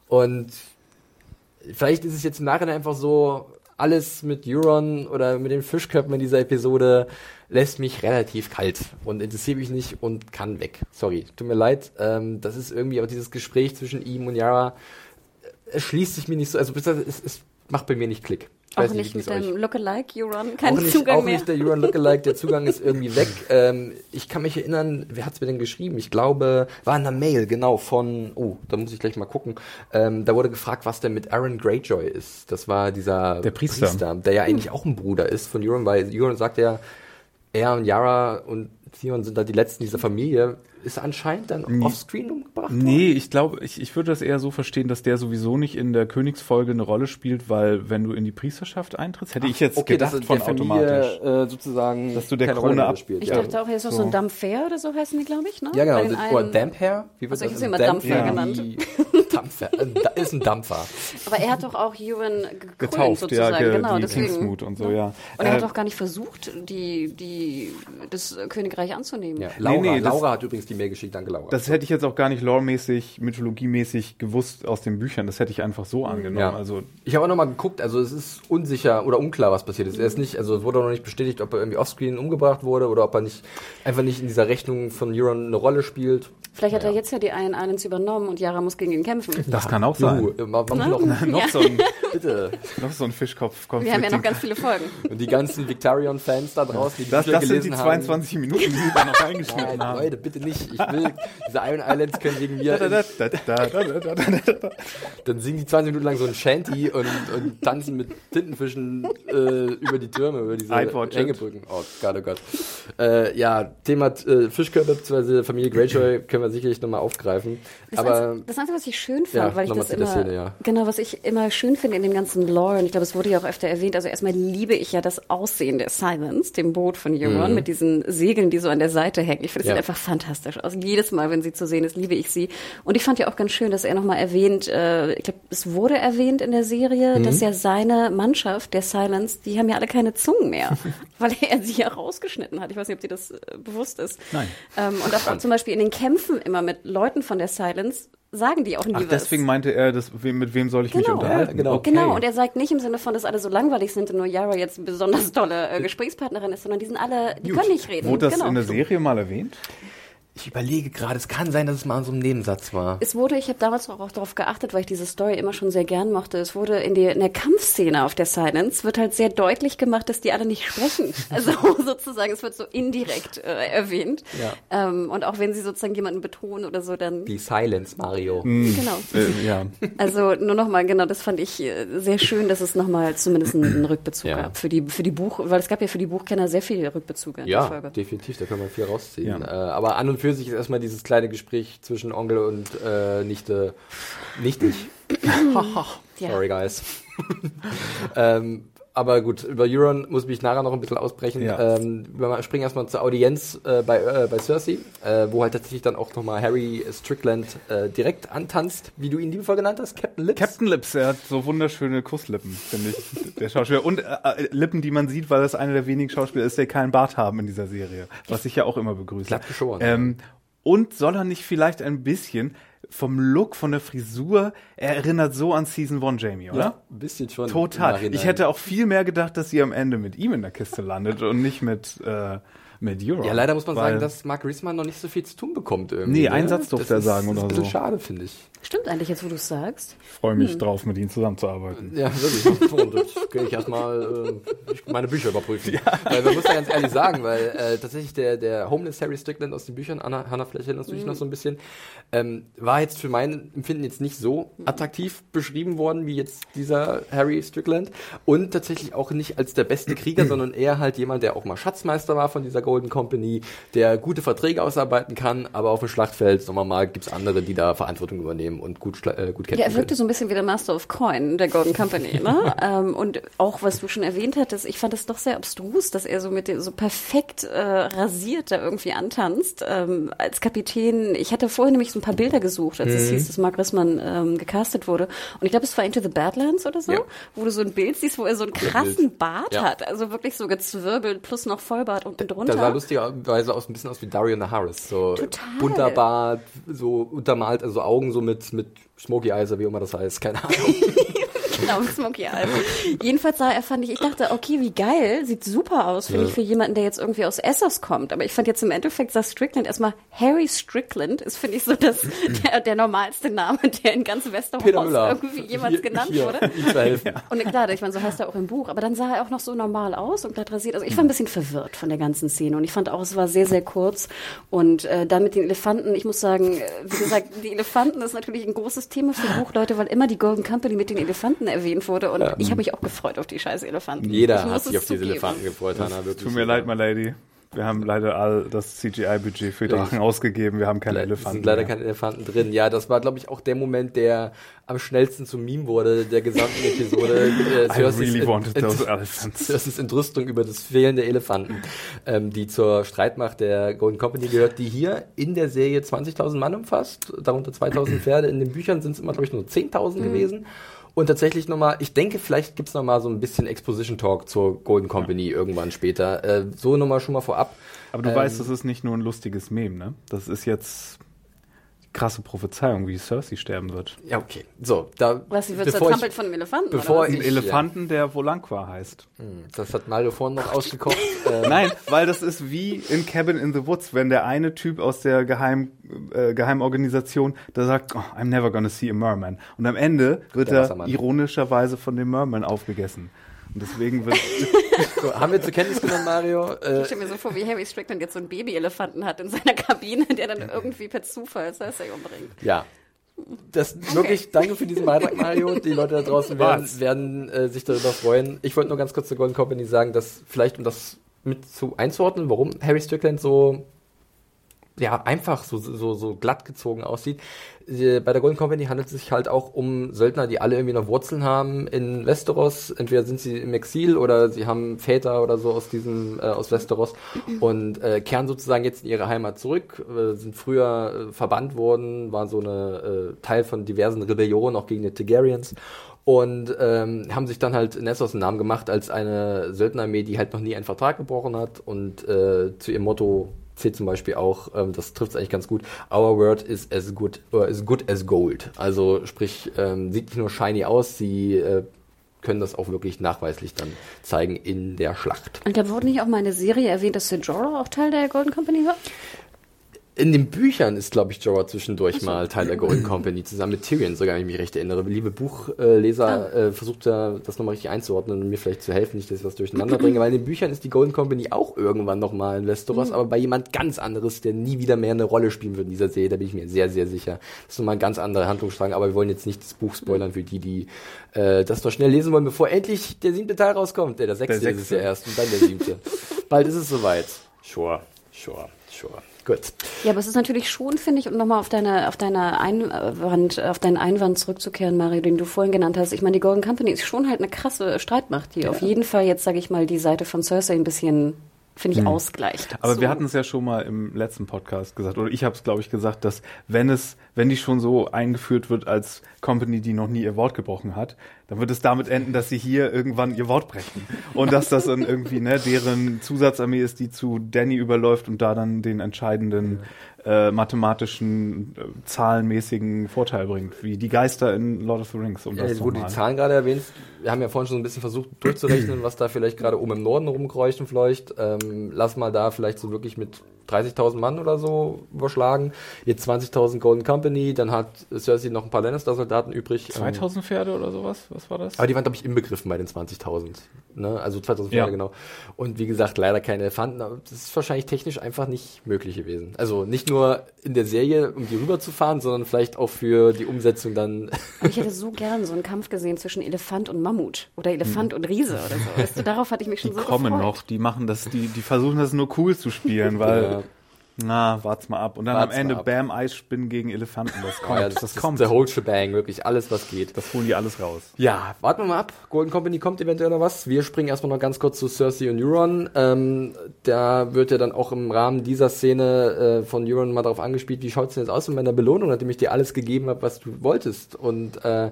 Und vielleicht ist es jetzt im Nachhinein einfach so, alles mit Euron oder mit den Fischköpfen in dieser Episode lässt mich relativ kalt und interessiert mich nicht und kann weg. Sorry, tut mir leid. Ähm, das ist irgendwie auch dieses Gespräch zwischen ihm und Yara. Es schließt sich mir nicht so, also es, es macht bei mir nicht Klick. Auch nicht, mit dem Lookalike Euron, kein auch nicht, Zugang auch mehr. nicht der Euron Lookalike, der Zugang ist irgendwie weg. Ähm, ich kann mich erinnern, wer hat's mir denn geschrieben? Ich glaube, war in einer Mail, genau, von, oh, da muss ich gleich mal gucken. Ähm, da wurde gefragt, was denn mit Aaron Greyjoy ist. Das war dieser der Priester. Priester der ja eigentlich auch ein Bruder ist von Euron, weil Euron sagt ja, er und Yara und Theon sind da die letzten dieser Familie, ist anscheinend dann nee. offscreen umgebracht worden? Nee, ich glaube, ich, ich würde das eher so verstehen, dass der sowieso nicht in der Königsfolge eine Rolle spielt, weil wenn du in die Priesterschaft eintrittst, hätte Ach, ich jetzt okay, gedacht das von Familie, automatisch. Äh, sozusagen dass du der Krone abspielst. Ich ja. dachte auch, er ist auch so, so ein Dampfer oder so heißen die, glaube ich, ne? Ja, genau. Oder Dampher? Wie wird also, das? Ich immer Dampfer ja. genannt. Dampfer. Äh, ist ein Dampfer. Aber er hat doch auch Ewan getauft, sozusagen. Ja, ge genau, deswegen. Kingsmood und so, ja. Und er hat äh, auch gar nicht versucht, die, die, das Königreich anzunehmen. Ja, Laura, nee, nee, Laura hat übrigens die Mail geschickt, danke Laura. Das hätte ich jetzt auch gar nicht loremäßig, mythologiemäßig gewusst aus den Büchern. Das hätte ich einfach so angenommen. Ja. Also ich habe auch nochmal geguckt, also es ist unsicher oder unklar, was passiert ist. Er ist nicht, also es wurde auch noch nicht bestätigt, ob er irgendwie offscreen umgebracht wurde oder ob er nicht einfach nicht in dieser Rechnung von Euron eine Rolle spielt. Vielleicht hat ja. er jetzt ja die Iron Islands übernommen und Yara muss gegen ihn kämpfen. Das kann auch sein. Uh, noch, noch, so ein, bitte. noch so ein Fischkopf. Wir haben ja noch ganz viele Folgen. Und die ganzen Victarion-Fans da draußen, die das, das sind die 22 haben. Minuten, die wir da noch reingeschnitten Nein, haben. Leute, bitte nicht. Ich will, diese Iron Islands können wegen mir... dann singen die 20 Minuten lang so ein Shanty und, und tanzen mit Tintenfischen äh, über die Türme, über diese Hängebrücken. Oh Gott, oh Gott. Äh, ja, Thema äh, Fischkörper bzw. Familie Greyjoy können wir sicherlich nochmal aufgreifen. Das aber Einzige, das Einzige, was ich schön fand, ja, weil ich das immer, Szene, ja. genau, was ich immer schön finde in dem ganzen Lore, und ich glaube, es wurde ja auch öfter erwähnt, also erstmal liebe ich ja das Aussehen der Silence, dem Boot von Euron, mhm. mit diesen Segeln, die so an der Seite hängen. Ich finde, das ja. einfach fantastisch aus. Jedes Mal, wenn sie zu sehen ist, liebe ich sie. Und ich fand ja auch ganz schön, dass er nochmal erwähnt, äh, ich glaube, es wurde erwähnt in der Serie, mhm. dass ja seine Mannschaft, der Silence, die haben ja alle keine Zungen mehr, weil er sie ja rausgeschnitten hat. Ich weiß nicht, ob dir das äh, bewusst ist. Nein. Ähm, und auch, auch zum Beispiel in den Kämpfen immer mit Leuten von der Silence sagen die auch nie Ach, was. deswegen meinte er, das, mit wem soll ich genau. mich unterhalten? Ja, genau. Okay. genau, und er sagt nicht im Sinne von, dass alle so langweilig sind und nur Yara jetzt eine besonders tolle äh, Gesprächspartnerin ist, sondern die sind alle, die Gut. können nicht reden. Wurde das genau. in der Serie mal erwähnt? Ich überlege gerade, es kann sein, dass es mal in so einem Nebensatz war. Es wurde, ich habe damals auch darauf geachtet, weil ich diese Story immer schon sehr gern mochte. Es wurde in, die, in der Kampfszene auf der Silence wird halt sehr deutlich gemacht, dass die alle nicht sprechen. Also sozusagen, es wird so indirekt äh, erwähnt. Ja. Ähm, und auch wenn sie sozusagen jemanden betonen oder so, dann. Die Silence, Mario. Mhm. Genau. Äh, ja. Also nur nochmal, genau, das fand ich äh, sehr schön, dass es nochmal zumindest einen Rückbezug ja. gab für die, für die Buch, weil es gab ja für die Buchkenner sehr viel Rückbezug in ja, der Folge. Ja, definitiv, da kann man viel rausziehen. Ja. Äh, aber an und für sich ist erstmal dieses kleine Gespräch zwischen Onkel und äh, Nichte. Nichtig. Sorry, guys. ähm, aber gut, über Euron muss ich nachher noch ein bisschen ausbrechen. Ja. Ähm, wir springen erstmal zur Audienz äh, bei, äh, bei Cersei, äh, wo halt tatsächlich dann auch nochmal Harry Strickland äh, direkt antanzt, wie du ihn liebevoll genannt hast, Captain Lips. Captain Lips, er hat so wunderschöne Kusslippen, finde ich, der Schauspieler. Und äh, äh, Lippen, die man sieht, weil das einer der wenigen Schauspieler ist, der keinen Bart haben in dieser Serie. Was ich ja auch immer begrüße. Glatt geschoren. Ähm, und soll er nicht vielleicht ein bisschen vom Look, von der Frisur, er erinnert so an Season 1 Jamie, oder? Ja, ein bisschen schon. Total. Ich hätte auch viel mehr gedacht, dass sie am Ende mit ihm in der Kiste landet und nicht mit äh, Europe. Ja, leider muss man sagen, dass Mark Riesman noch nicht so viel zu tun bekommt irgendwie. Nee, ne? einen Satz durfte er sagen oder so. Das ist ein bisschen so. schade, finde ich. Stimmt eigentlich jetzt, wo du es sagst. Ich freue mich hm. drauf, mit ihm zusammenzuarbeiten. Ja, wirklich. Und jetzt gehe ich erstmal äh, meine Bücher überprüfen. Ja. Weil man muss ja ganz ehrlich sagen, weil äh, tatsächlich der, der Homeless Harry Strickland aus den Büchern, Anna, Hannah, vielleicht erinnerst du dich mhm. noch so ein bisschen, ähm, war jetzt für mein Empfinden jetzt nicht so attraktiv beschrieben worden wie jetzt dieser Harry Strickland. Und tatsächlich auch nicht als der beste Krieger, sondern eher halt jemand, der auch mal Schatzmeister war von dieser Golden Company, der gute Verträge ausarbeiten kann, aber auf dem Schlachtfeld, sagen wir mal, gibt's andere, die da Verantwortung übernehmen und gut, äh, gut kämpfen Ja, er wirkte so ein bisschen wie der Master of Coin der Golden Company, ne? ähm, und auch, was du schon erwähnt hattest, ich fand es doch sehr abstrus, dass er so mit dem, so perfekt äh, rasiert da irgendwie antanzt. Ähm, als Kapitän, ich hatte vorher nämlich so ein paar Bilder gesucht, als mhm. es hieß, dass Mark Rissmann ähm, gecastet wurde. Und ich glaube, es war Into the Badlands oder so, ja. wo du so ein Bild siehst, wo er so einen krassen Bart ja. hat. Also wirklich so gezwirbelt plus noch Vollbart unten drunter. Da sah lustigerweise aus, ein bisschen aus wie Dario Naharis. So Total. bunter Bart, so untermalt, also Augen so mit, mit Smoky Eyes, wie immer das heißt, keine Ahnung. Genau, Smoky Eyes. Jedenfalls sah er, fand ich, ich dachte, okay, wie geil, sieht super aus, finde ja. ich, für jemanden, der jetzt irgendwie aus Essos kommt. Aber ich fand jetzt im Endeffekt, sah Strickland erstmal, Harry Strickland ist, finde ich, so das, der, der normalste Name, der in ganz Westerhaus irgendwie jemals genannt hier, wurde. Und klar, ich meine, so heißt er auch im Buch. Aber dann sah er auch noch so normal aus und glatt rasiert. Also ich war ein bisschen verwirrt von der ganzen Szene. Und ich fand auch, es war sehr, sehr kurz. Und äh, dann mit den Elefanten, ich muss sagen, äh, wie gesagt, die Elefanten ist natürlich ein großes Thema für Buchleute, weil immer die Golden Company mit den Elefanten erwähnt wurde. Und ja. ich habe mich auch gefreut auf die scheiß Elefanten. Jeder hat sich auf diese Elefanten gefreut, Hannah. Wirklich. Tut mir leid, my lady. Wir haben leider all das CGI-Budget für Drachen ausgegeben. Wir haben keine Le Elefanten. sind leider mehr. keine Elefanten drin. Ja, das war, glaube ich, auch der Moment, der am schnellsten zum Meme wurde der gesamten Episode. Äh, I really wanted those elephants. Das ist Entrüstung über das Fehlen der Elefanten, ähm, die zur Streitmacht der Golden Company gehört, die hier in der Serie 20.000 Mann umfasst, darunter 2.000 Pferde. In den Büchern sind es immer, glaube ich, nur 10.000 mhm. gewesen. Und tatsächlich nochmal, ich denke, vielleicht gibt's noch mal so ein bisschen Exposition Talk zur Golden Company ja. irgendwann später. Äh, so nochmal schon mal vorab. Aber du ähm, weißt, das ist nicht nur ein lustiges Meme, ne? Das ist jetzt krasse Prophezeiung, wie Cersei sterben wird. Ja, okay. So, da. Was, sie wird zertrampelt von einem Elefanten? Bevor oder ein Elefanten, der Volanqua heißt. Hm, das hat Mario vorhin noch ausgekocht. ähm. Nein, weil das ist wie in Cabin in the Woods, wenn der eine Typ aus der Geheim, äh, Geheimorganisation, der sagt, oh, I'm never gonna see a merman. Und am Ende wird der er ironischerweise von dem Merman aufgegessen. Und deswegen wird. so, haben wir zur Kenntnis genommen, Mario? Äh, ich stelle mir so vor, wie Harry Strickland jetzt so einen Baby-Elefanten hat in seiner Kabine, der dann irgendwie per Zufall Cersei umbringt. Ja. Das okay. wirklich, danke für diesen Beitrag, Mario. Die Leute da draußen werden, werden äh, sich darüber freuen. Ich wollte nur ganz kurz zur Golden Company sagen, dass vielleicht, um das mit zu einzuordnen, warum Harry Strickland so ja, einfach so, so, so glatt gezogen aussieht. Bei der Golden Company handelt es sich halt auch um Söldner, die alle irgendwie noch Wurzeln haben in Westeros. Entweder sind sie im Exil oder sie haben Väter oder so aus diesem, äh, aus Westeros und äh, kehren sozusagen jetzt in ihre Heimat zurück, äh, sind früher äh, verbannt worden, waren so eine äh, Teil von diversen Rebellionen, auch gegen die Targaryens und ähm, haben sich dann halt Nessos einen Namen gemacht als eine Söldnerarmee, die halt noch nie einen Vertrag gebrochen hat und äh, zu ihrem Motto zählt zum Beispiel auch, ähm, das trifft es eigentlich ganz gut, our word is as good, or is good as gold. Also sprich, ähm, sieht nicht nur shiny aus, sie äh, können das auch wirklich nachweislich dann zeigen in der Schlacht. Und da wurde nicht auch mal eine Serie erwähnt, dass Sir Jorah auch Teil der Golden Company war? In den Büchern ist, glaube ich, Jorah zwischendurch so. mal Teil der Golden Company, zusammen mit Tyrion, sogar, wenn ich mich recht erinnere. Liebe Buchleser, ah. äh, versucht da das nochmal richtig einzuordnen und mir vielleicht zu helfen, nicht, dass ich das durcheinander bringe, weil in den Büchern ist die Golden Company auch irgendwann nochmal in Westeros, mhm. aber bei jemand ganz anderes, der nie wieder mehr eine Rolle spielen wird in dieser Serie, da bin ich mir sehr, sehr sicher. Das ist nochmal ein ganz anderer Handlungsstrang, aber wir wollen jetzt nicht das Buch spoilern für die, die äh, das noch schnell lesen wollen, bevor endlich der siebte Teil rauskommt. Der, der sechste, der sechste. ist es ja erst und dann der siebte. Bald ist es soweit. Sure, sure, sure. Gut. Ja, aber es ist natürlich schon, finde ich, um nochmal auf deine, auf deine Einwand, auf deinen Einwand zurückzukehren, Mario, den du vorhin genannt hast. Ich meine, die Golden Company ist schon halt eine krasse Streitmacht, die ja. auf jeden Fall jetzt, sage ich mal, die Seite von Cersei ein bisschen finde ich, hm. ausgleicht. Aber so. wir hatten es ja schon mal im letzten Podcast gesagt, oder ich habe es, glaube ich, gesagt, dass wenn es, wenn die schon so eingeführt wird als Company, die noch nie ihr Wort gebrochen hat, dann wird es damit enden, dass sie hier irgendwann ihr Wort brechen. Und dass das dann irgendwie, ne, deren Zusatzarmee ist, die zu Danny überläuft und da dann den entscheidenden äh, mathematischen, äh, zahlenmäßigen Vorteil bringt, wie die Geister in Lord of the Rings. Um ja, das wo du die Zahlen gerade erwähnt, wir haben ja vorhin schon ein bisschen versucht durchzurechnen, was da vielleicht gerade oben im Norden rumkreucht und fleucht. Ähm, lass mal da vielleicht so wirklich mit 30.000 Mann oder so überschlagen. Jetzt 20.000 Golden Company, dann hat Cersei noch ein paar Lannister-Soldaten übrig. 2.000 ähm, Pferde oder sowas? Was war das? Aber die waren, glaube ich, inbegriffen bei den 20.000. Ne? Also 2.000 Pferde, ja. genau. Und wie gesagt, leider keine Elefanten. Aber das ist wahrscheinlich technisch einfach nicht möglich gewesen. Also nicht nur in der Serie, um die rüberzufahren, sondern vielleicht auch für die Umsetzung dann. Aber ich hätte so gern so einen Kampf gesehen zwischen Elefant und Mammut. Oder Elefant hm. und Riese oder so. Weißt du, darauf hatte ich mich schon die so gefreut. Die kommen noch, die machen das, die, die versuchen das nur cool zu spielen, weil... Ja na, wart's mal ab. Und dann wart's am Ende Bam, Eisspinnen gegen Elefanten. Das kommt. ja, das, das, das kommt. Der whole shebang, wirklich alles, was geht. Das holen die alles raus. Ja, warten wir mal ab. Golden Company kommt eventuell noch was. Wir springen erstmal noch ganz kurz zu Cersei und Euron. Ähm, da wird ja dann auch im Rahmen dieser Szene äh, von Euron mal darauf angespielt, wie schaut's denn jetzt aus mit meiner Belohnung, nachdem ich dir alles gegeben habe, was du wolltest. Und äh,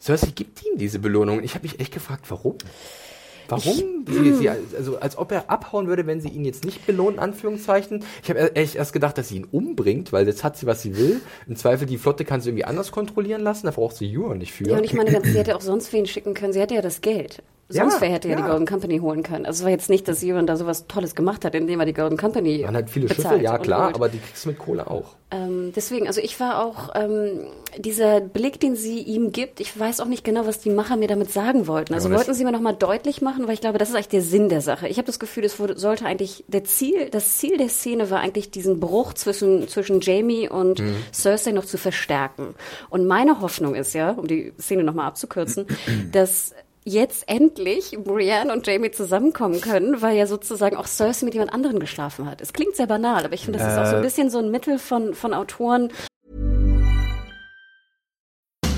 Cersei gibt ihm diese Belohnung. Ich habe mich echt gefragt, warum? Warum? Sie, sie, also als ob er abhauen würde, wenn sie ihn jetzt nicht belohnt, Anführungszeichen. Ich habe echt erst gedacht, dass sie ihn umbringt, weil jetzt hat sie, was sie will. Im Zweifel, die Flotte kann sie irgendwie anders kontrollieren lassen, da braucht sie Jura nicht für. Ja, und ich meine, sie hätte auch sonst wen schicken können. Sie hätte ja das Geld. Sonst ja, wer hätte ja, ja, die Golden Company holen können. Also es war jetzt nicht, dass jemand da sowas Tolles gemacht hat, indem er die Golden Company Man hat viele Schiffe, ja klar, aber die kriegst du mit Kohle auch. Ähm, deswegen, also ich war auch, ähm, dieser Blick, den sie ihm gibt, ich weiß auch nicht genau, was die Macher mir damit sagen wollten. Also wollten sie mir nochmal deutlich machen, weil ich glaube, das ist eigentlich der Sinn der Sache. Ich habe das Gefühl, es sollte eigentlich, der Ziel, das Ziel der Szene war eigentlich, diesen Bruch zwischen, zwischen Jamie und mhm. Cersei noch zu verstärken. Und meine Hoffnung ist ja, um die Szene nochmal abzukürzen, dass jetzt endlich Brienne und Jamie zusammenkommen können, weil ja sozusagen auch Cersei mit jemand anderen geschlafen hat. Es klingt sehr banal, aber ich finde, das äh. ist auch so ein äh. bisschen so ein Mittel von, von Autoren.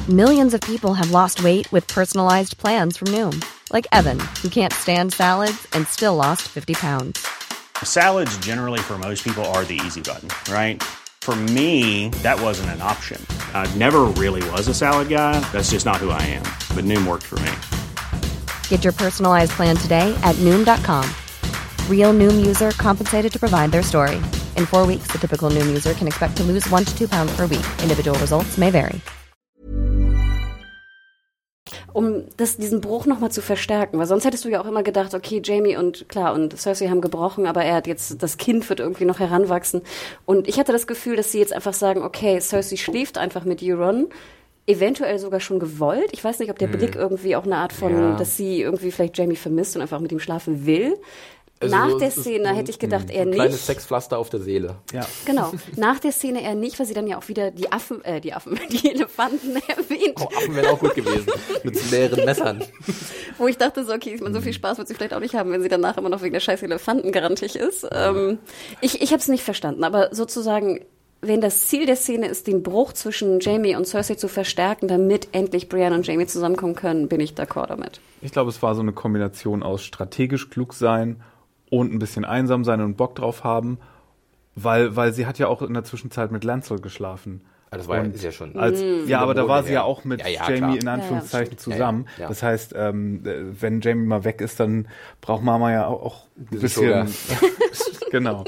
Millions of people have lost weight with personalized plans from Noom. Like Evan, who can't stand salads and still lost 50 pounds. Salads generally for most people are the easy button, right? For me, that wasn't an option. I never really was a salad guy. That's just not who I am. But Noom worked for me. Get your personalized plan today at noom.com. Real noom user compensated to provide their story. In four weeks, the typical noom user can expect to lose one to two pounds per week. Individual results may vary. Um das, diesen Bruch nochmal zu verstärken, weil sonst hättest du ja auch immer gedacht, okay, Jamie und klar und Cersei haben gebrochen, aber er hat jetzt, das Kind wird irgendwie noch heranwachsen. Und ich hatte das Gefühl, dass sie jetzt einfach sagen, okay, Cersei schläft einfach mit Euron eventuell sogar schon gewollt. Ich weiß nicht, ob der hm. Blick irgendwie auch eine Art von, ja. dass sie irgendwie vielleicht Jamie vermisst und einfach mit ihm schlafen will. Also Nach so, der Szene hätte ich gedacht, er nicht. Kleines Sexpflaster auf der Seele. Ja. Genau. Nach der Szene eher nicht, weil sie dann ja auch wieder die Affen, äh, die Affen, die Elefanten erwähnt. Oh, Affen wären auch gut gewesen. Mit mehreren Messern. Wo ich dachte so, okay, ich meine, so viel Spaß wird sie vielleicht auch nicht haben, wenn sie danach immer noch wegen der scheiß Elefanten garantig ist. Ähm, ich ich habe es nicht verstanden, aber sozusagen wenn das Ziel der Szene ist, den Bruch zwischen Jamie und Cersei zu verstärken, damit endlich Brienne und Jamie zusammenkommen können, bin ich d'accord damit. Ich glaube, es war so eine Kombination aus strategisch klug sein und ein bisschen einsam sein und Bock drauf haben, weil, weil sie hat ja auch in der Zwischenzeit mit Lancel geschlafen. Ah, das war und ist ja schon. Als, mhm. Ja, aber da war sie ja auch mit ja, ja, Jamie klar. in Anführungszeichen ja, zusammen. Das heißt, ähm, wenn Jamie mal weg ist, dann braucht Mama ja auch, auch ein bisschen. genau.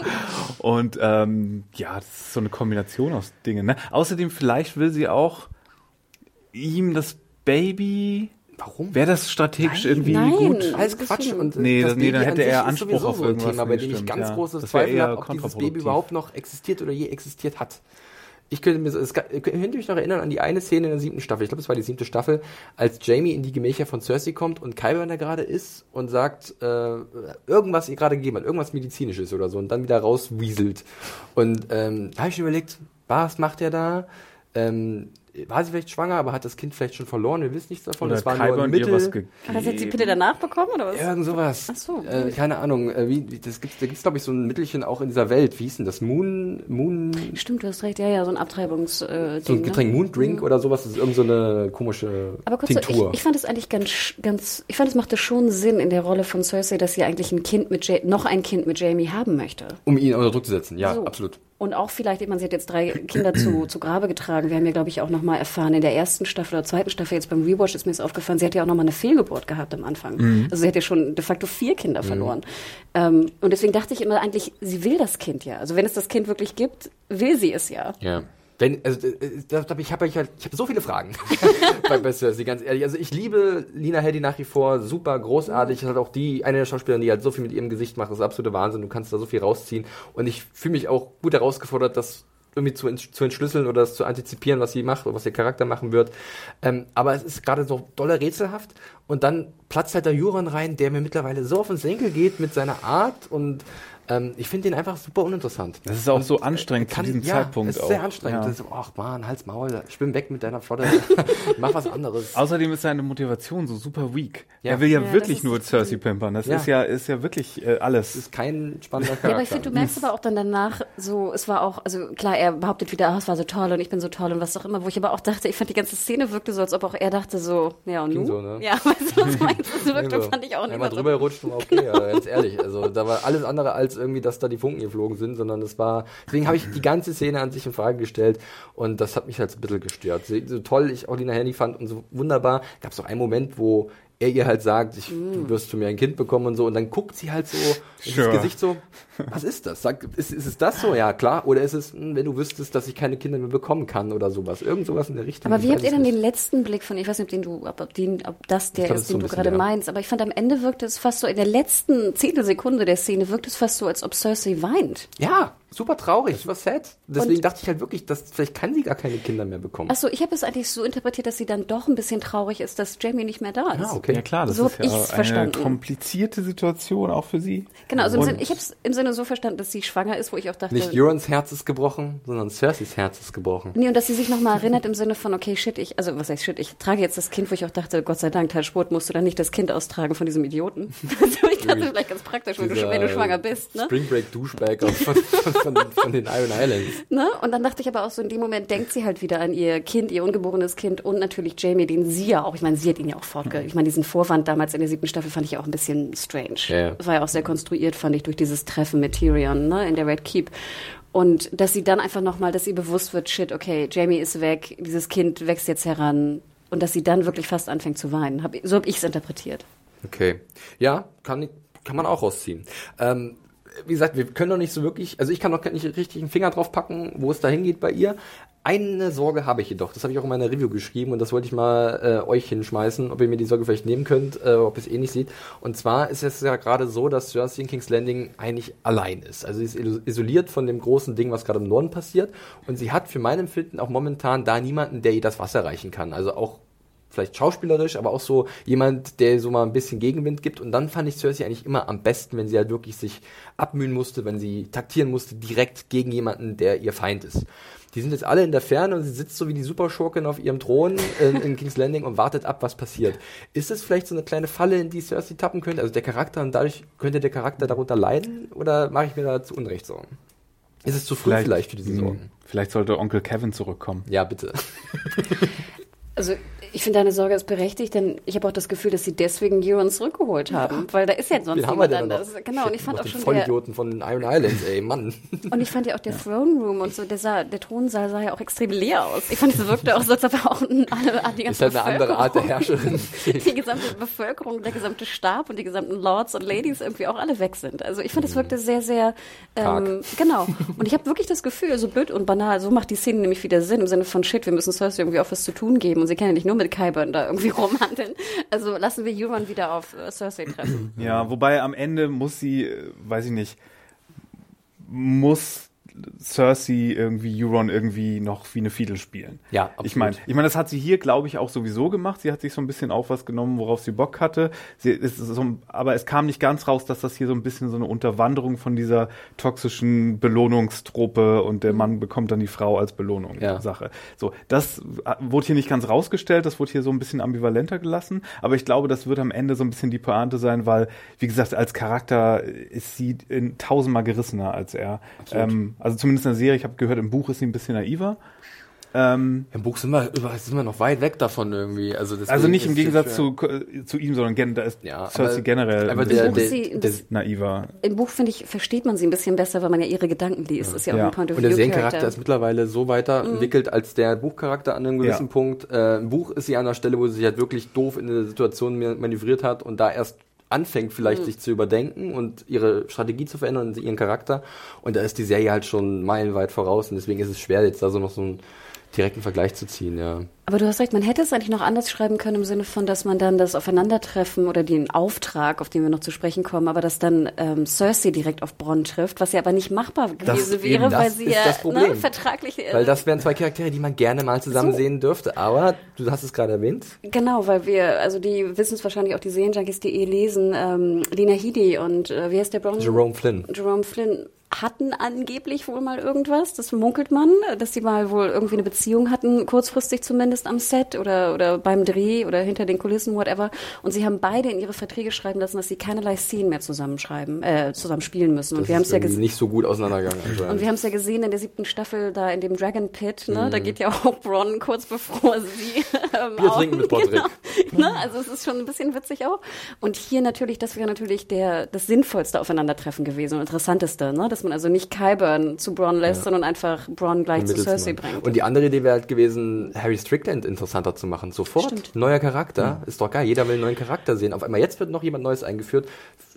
Und ähm, ja, das ist so eine Kombination aus Dingen. Ne? Außerdem, vielleicht will sie auch ihm das Baby Warum? Wäre das strategisch nein, irgendwie nein, gut? Alles Quatsch. Und nee, das, nee dann hätte er Anspruch auf irgendwas. Thema, bei dem ich ganz ja. große Zweifel habe, ob dieses Baby überhaupt noch existiert oder je existiert hat. Ich könnte mir, es, könnt mich noch erinnern an die eine Szene in der siebten Staffel, ich glaube, es war die siebte Staffel, als Jamie in die Gemächer von Cersei kommt und Kyburn da gerade ist und sagt, äh, irgendwas ihr gerade gegeben hat, irgendwas medizinisches oder so und dann wieder rauswieselt. Und ähm, da habe ich mir überlegt, was macht er da? Ähm, war sie vielleicht schwanger, aber hat das Kind vielleicht schon verloren, wir wissen nichts davon. Oder das war nur ein Mittel. Was hat sie jetzt die Pille danach bekommen oder was? Irgend sowas. Ach so. Äh, keine Ahnung, äh, wie, das gibt's, da gibt es glaube ich so ein Mittelchen auch in dieser Welt. Wie hieß denn das? Moon, Moon. Stimmt, du hast recht, ja, ja, so ein Abtreibungs. Äh, so ein Getränk, ne? Moon Drink mhm. oder sowas, das ist irgend so eine komische aber kurz Tinktur. So, ich, ich, fand es eigentlich ganz, ganz, ich fand es machte schon Sinn in der Rolle von Cersei, dass sie eigentlich ein Kind mit, ja noch ein Kind mit Jamie haben möchte. Um ihn unter Druck zu setzen, ja, so. absolut. Und auch vielleicht, ich meine, sie hat jetzt drei Kinder zu, zu Grabe getragen. Wir haben ja, glaube ich, auch nochmal erfahren, in der ersten Staffel oder zweiten Staffel, jetzt beim Rewatch ist mir das aufgefallen, sie hat ja auch nochmal eine Fehlgeburt gehabt am Anfang. Mhm. Also sie hat ja schon de facto vier Kinder mhm. verloren. Ähm, und deswegen dachte ich immer eigentlich, sie will das Kind ja. Also wenn es das Kind wirklich gibt, will sie es ja. Ja. Wenn, also, ich habe ich, halt, ich hab so viele Fragen bei Best ganz ehrlich. Also ich liebe Lina Headey nach wie vor, super, großartig. Ist halt auch die, eine der Schauspielerinnen, die halt so viel mit ihrem Gesicht macht, das ist absolute Wahnsinn. Du kannst da so viel rausziehen. Und ich fühle mich auch gut herausgefordert, das irgendwie zu, zu entschlüsseln oder das zu antizipieren, was sie macht oder was ihr Charakter machen wird. Ähm, aber es ist gerade so dolle rätselhaft. Und dann platzt halt der Juron rein, der mir mittlerweile so auf den Senkel geht mit seiner Art und ähm, ich finde den einfach super uninteressant. Das ist auch und so anstrengend kann, zu diesem ja, Zeitpunkt. Es ist sehr anstrengend. Ja. So, ach man, Hals, Maul, schwimm weg mit deiner Flotte, mach was anderes. Außerdem ist seine Motivation so super weak. Ja. Er will ja, ja wirklich nur Cersei pimpern. Das ist ja ist ja wirklich äh, alles. Das ist kein spannender Charakter. Ja, aber ich finde, du merkst aber auch dann danach so, es war auch, also klar, er behauptet wieder, ach, es war so toll und ich bin so toll und was auch immer, wo ich aber auch dachte, ich fand die ganze Szene wirkte so, als ob auch er dachte so, ja und nun? So, ne? Ja, weißt du, was meinst du? Das wirkte, fand ich auch nicht. Wenn man drüber rutscht, okay, genau. ganz ehrlich. Also da war alles andere als irgendwie, dass da die Funken geflogen sind, sondern es war, deswegen habe ich die ganze Szene an sich in Frage gestellt und das hat mich halt ein bisschen gestört. So toll ich auch Lina Henny fand und so wunderbar, gab es auch einen Moment, wo er ihr halt sagt, ich, mm. du wirst von mir ein Kind bekommen und so. Und dann guckt sie halt so sure. ins Gesicht so, was ist das? Sag, ist, ist es das so? Ja, klar. Oder ist es, hm, wenn du wüsstest, dass ich keine Kinder mehr bekommen kann oder sowas? Irgend sowas in der Richtung. Aber wie habt ihr denn den letzten Blick von, ich weiß nicht, ob, den du, ob, den, ob das der glaub, ist, den so du gerade meinst, aber ich fand am Ende wirkte es fast so, in der letzten Zehntel Sekunde der Szene wirkt es fast so, als ob Cersei weint. Ja, super traurig, super sad. Deswegen und dachte ich halt wirklich, dass vielleicht kann sie gar keine Kinder mehr bekommen. Achso, ich habe es eigentlich so interpretiert, dass sie dann doch ein bisschen traurig ist, dass Jamie nicht mehr da ist. Ja, okay. Ja klar, das so ist ja eine verstanden. komplizierte Situation auch für sie. Genau, also Sinne, ich habe es im Sinne so verstanden, dass sie schwanger ist, wo ich auch dachte... Nicht Eurons Herz ist gebrochen, sondern Cerseis Herz ist gebrochen. Nee, und dass sie sich nochmal erinnert im Sinne von, okay, shit, ich, also was heißt shit, ich trage jetzt das Kind, wo ich auch dachte, Gott sei Dank, Teil Sport musst du dann nicht das Kind austragen von diesem Idioten. ich dachte, vielleicht ganz praktisch, wenn du, wenn du schwanger bist. Ne? Spring Break Duschbag von, von, von, von den Iron Islands. Ne? Und dann dachte ich aber auch so, in dem Moment denkt sie halt wieder an ihr Kind, ihr ungeborenes Kind und natürlich Jamie, den sie ja auch, ich meine, sie hat ihn ja auch fortge... Ich meine, diesen Vorwand damals in der siebten Staffel fand ich auch ein bisschen strange. Ja. War ja auch sehr konstruiert, fand ich, durch dieses Treffen mit Tyrion ne, in der Red Keep. Und dass sie dann einfach nochmal, dass ihr bewusst wird, shit, okay, Jamie ist weg, dieses Kind wächst jetzt heran. Und dass sie dann wirklich fast anfängt zu weinen. Hab, so habe ich es interpretiert. Okay. Ja, kann, kann man auch rausziehen. Ähm, wie gesagt, wir können noch nicht so wirklich, also ich kann noch nicht richtig einen Finger drauf packen, wo es da hingeht bei ihr. Eine Sorge habe ich jedoch, das habe ich auch in meiner Review geschrieben und das wollte ich mal äh, euch hinschmeißen, ob ihr mir die Sorge vielleicht nehmen könnt, äh, ob ihr es eh nicht seht. Und zwar ist es ja gerade so, dass Cersei in King's Landing eigentlich allein ist. Also sie ist isoliert von dem großen Ding, was gerade im Norden passiert und sie hat für mein Empfinden auch momentan da niemanden, der ihr das Wasser reichen kann. Also auch vielleicht schauspielerisch, aber auch so jemand, der so mal ein bisschen Gegenwind gibt. Und dann fand ich Cersei eigentlich immer am besten, wenn sie halt wirklich sich abmühen musste, wenn sie taktieren musste, direkt gegen jemanden, der ihr Feind ist. Die sind jetzt alle in der Ferne und sie sitzt so wie die Superschurkin auf ihrem Thron in, in King's Landing und wartet ab, was passiert. Ist es vielleicht so eine kleine Falle, in die Cersei tappen könnte? Also der Charakter und dadurch könnte der Charakter darunter leiden? Oder mache ich mir da zu Unrecht Sorgen? Ist es zu früh vielleicht, vielleicht für diese Sorgen? Vielleicht sollte Onkel Kevin zurückkommen. Ja, bitte. Also ich finde deine Sorge ist berechtigt, denn ich habe auch das Gefühl, dass sie deswegen Euron zurückgeholt haben, ja. weil da ist ja sonst Wen niemand anders. Genau, und ich fand auch schon Vollidioten von den Iron Islands, ey, Mann. Und ich fand ja auch der ja. Throne Room und so, der, sah, der Thronsaal sah ja auch extrem leer aus. Ich fand, es wirkte auch so, als ob auch eine, die ganze ist halt eine andere Art der Herrscherin. die gesamte Bevölkerung, der gesamte Stab und die gesamten Lords und Ladies irgendwie auch alle weg sind. Also ich fand, es wirkte sehr, sehr ähm, genau. Und ich habe wirklich das Gefühl, so blöd und banal, so macht die Szene nämlich wieder Sinn im Sinne von Shit, wir müssen Cersei irgendwie auch was zu tun geben sie kann ja nicht nur mit Kyburn da irgendwie rumhandeln. Also lassen wir Euron wieder auf äh, Cersei treffen. Ja, wobei am Ende muss sie, äh, weiß ich nicht, muss Cersei irgendwie Euron irgendwie noch wie eine Fiedel spielen. Ja, absolut. Ich meine, ich meine, das hat sie hier, glaube ich, auch sowieso gemacht. Sie hat sich so ein bisschen auf was genommen, worauf sie Bock hatte. Sie ist so, aber es kam nicht ganz raus, dass das hier so ein bisschen so eine Unterwanderung von dieser toxischen Belohnungstrope und der Mann bekommt dann die Frau als Belohnung ja. Sache. So, das wurde hier nicht ganz rausgestellt. Das wurde hier so ein bisschen ambivalenter gelassen. Aber ich glaube, das wird am Ende so ein bisschen die Pointe sein, weil, wie gesagt, als Charakter ist sie in tausendmal gerissener als er. Ähm, also zumindest in der Serie, ich habe gehört, im Buch ist sie ein bisschen naiver. Ähm, Im Buch sind wir, sind wir noch weit weg davon irgendwie. Also, also nicht im Gegensatz zu, zu ihm, sondern gen, da ist ja, Cersei aber, generell aber der, der, der, der naiver. Im Buch, finde ich, versteht man sie ein bisschen besser, weil man ja ihre Gedanken liest. Ja. Ist ja auch ja. ein Point of Und der Seriencharakter ist mittlerweile so weiterentwickelt mhm. als der Buchcharakter an einem gewissen ja. Punkt. Äh, Im Buch ist sie an der Stelle, wo sie sich halt wirklich doof in der Situation manövriert hat und da erst anfängt vielleicht mhm. sich zu überdenken und ihre Strategie zu verändern und ihren Charakter. Und da ist die Serie halt schon meilenweit voraus und deswegen ist es schwer, jetzt da so noch so ein direkten Vergleich zu ziehen, ja. Aber du hast recht, man hätte es eigentlich noch anders schreiben können im Sinne von, dass man dann das Aufeinandertreffen oder den Auftrag, auf den wir noch zu sprechen kommen, aber dass dann ähm, Cersei direkt auf Bronn trifft, was ja aber nicht machbar gewesen das wäre, weil sie ja ne, vertraglich. Äh, weil das wären zwei Charaktere, die man gerne mal zusammen so. sehen dürfte. Aber du hast es gerade erwähnt. Genau, weil wir, also die wissen es wahrscheinlich auch, die Serienjunkies.de lesen, ähm, Lena Headey und äh, wie heißt der Bronn? Jerome Flynn. Jerome Flynn hatten angeblich wohl mal irgendwas, das munkelt man, dass sie mal wohl irgendwie eine Beziehung hatten, kurzfristig zumindest am Set oder, oder beim Dreh oder hinter den Kulissen, whatever. Und sie haben beide in ihre Verträge schreiben lassen, dass sie keinerlei Szenen mehr zusammenschreiben, äh, zusammen spielen müssen. Und das wir haben es ja gesehen. nicht so gut auseinandergegangen. Und wir haben es ja gesehen in der siebten Staffel da in dem Dragon Pit, ne? Mhm. Da geht ja auch Bronn kurz bevor sie ähm, Bier trinken mit Patrick. Genau. ne? Also es ist schon ein bisschen witzig auch. Und hier natürlich, das wäre natürlich der das sinnvollste Aufeinandertreffen gewesen und interessanteste, ne? Dass man also nicht Kyburn zu Bronn lässt, ja. sondern einfach Bronn gleich zu Cersei bringt. Und die andere Idee wäre halt gewesen, Harry Strickland interessanter zu machen. Sofort. Stimmt. Neuer Charakter. Ja. Ist doch geil. Jeder will einen neuen Charakter sehen. Auf einmal jetzt wird noch jemand Neues eingeführt.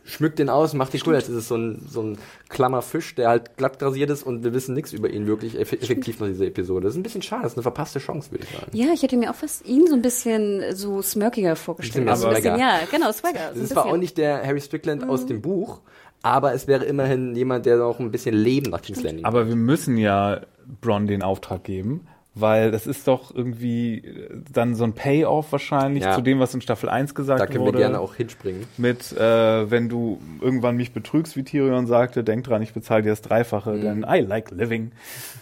Schmückt den aus, macht die cool. Jetzt ist es so ein, so ein klammer Fisch, der halt glatt rasiert ist und wir wissen nichts über ihn wirklich effektiv nach dieser Episode. Das ist ein bisschen schade. Das ist eine verpasste Chance, würde ich sagen. Ja, ich hätte mir auch fast ihn so ein bisschen so smirkiger vorgestellt. Ein bisschen, also ein bisschen, ja, genau, Swagger. Das so ist zwar auch nicht der Harry Strickland mhm. aus dem Buch, aber es wäre immerhin jemand, der noch ein bisschen Leben nach King's Landing. Aber wir müssen ja Bron den Auftrag geben, weil das ist doch irgendwie äh, dann so ein Payoff wahrscheinlich ja. zu dem, was in Staffel 1 gesagt wurde. Da können wurde, wir gerne auch hinspringen. Mit, äh, wenn du irgendwann mich betrügst, wie Tyrion sagte, denk dran, ich bezahle dir das Dreifache, mhm. denn I like living.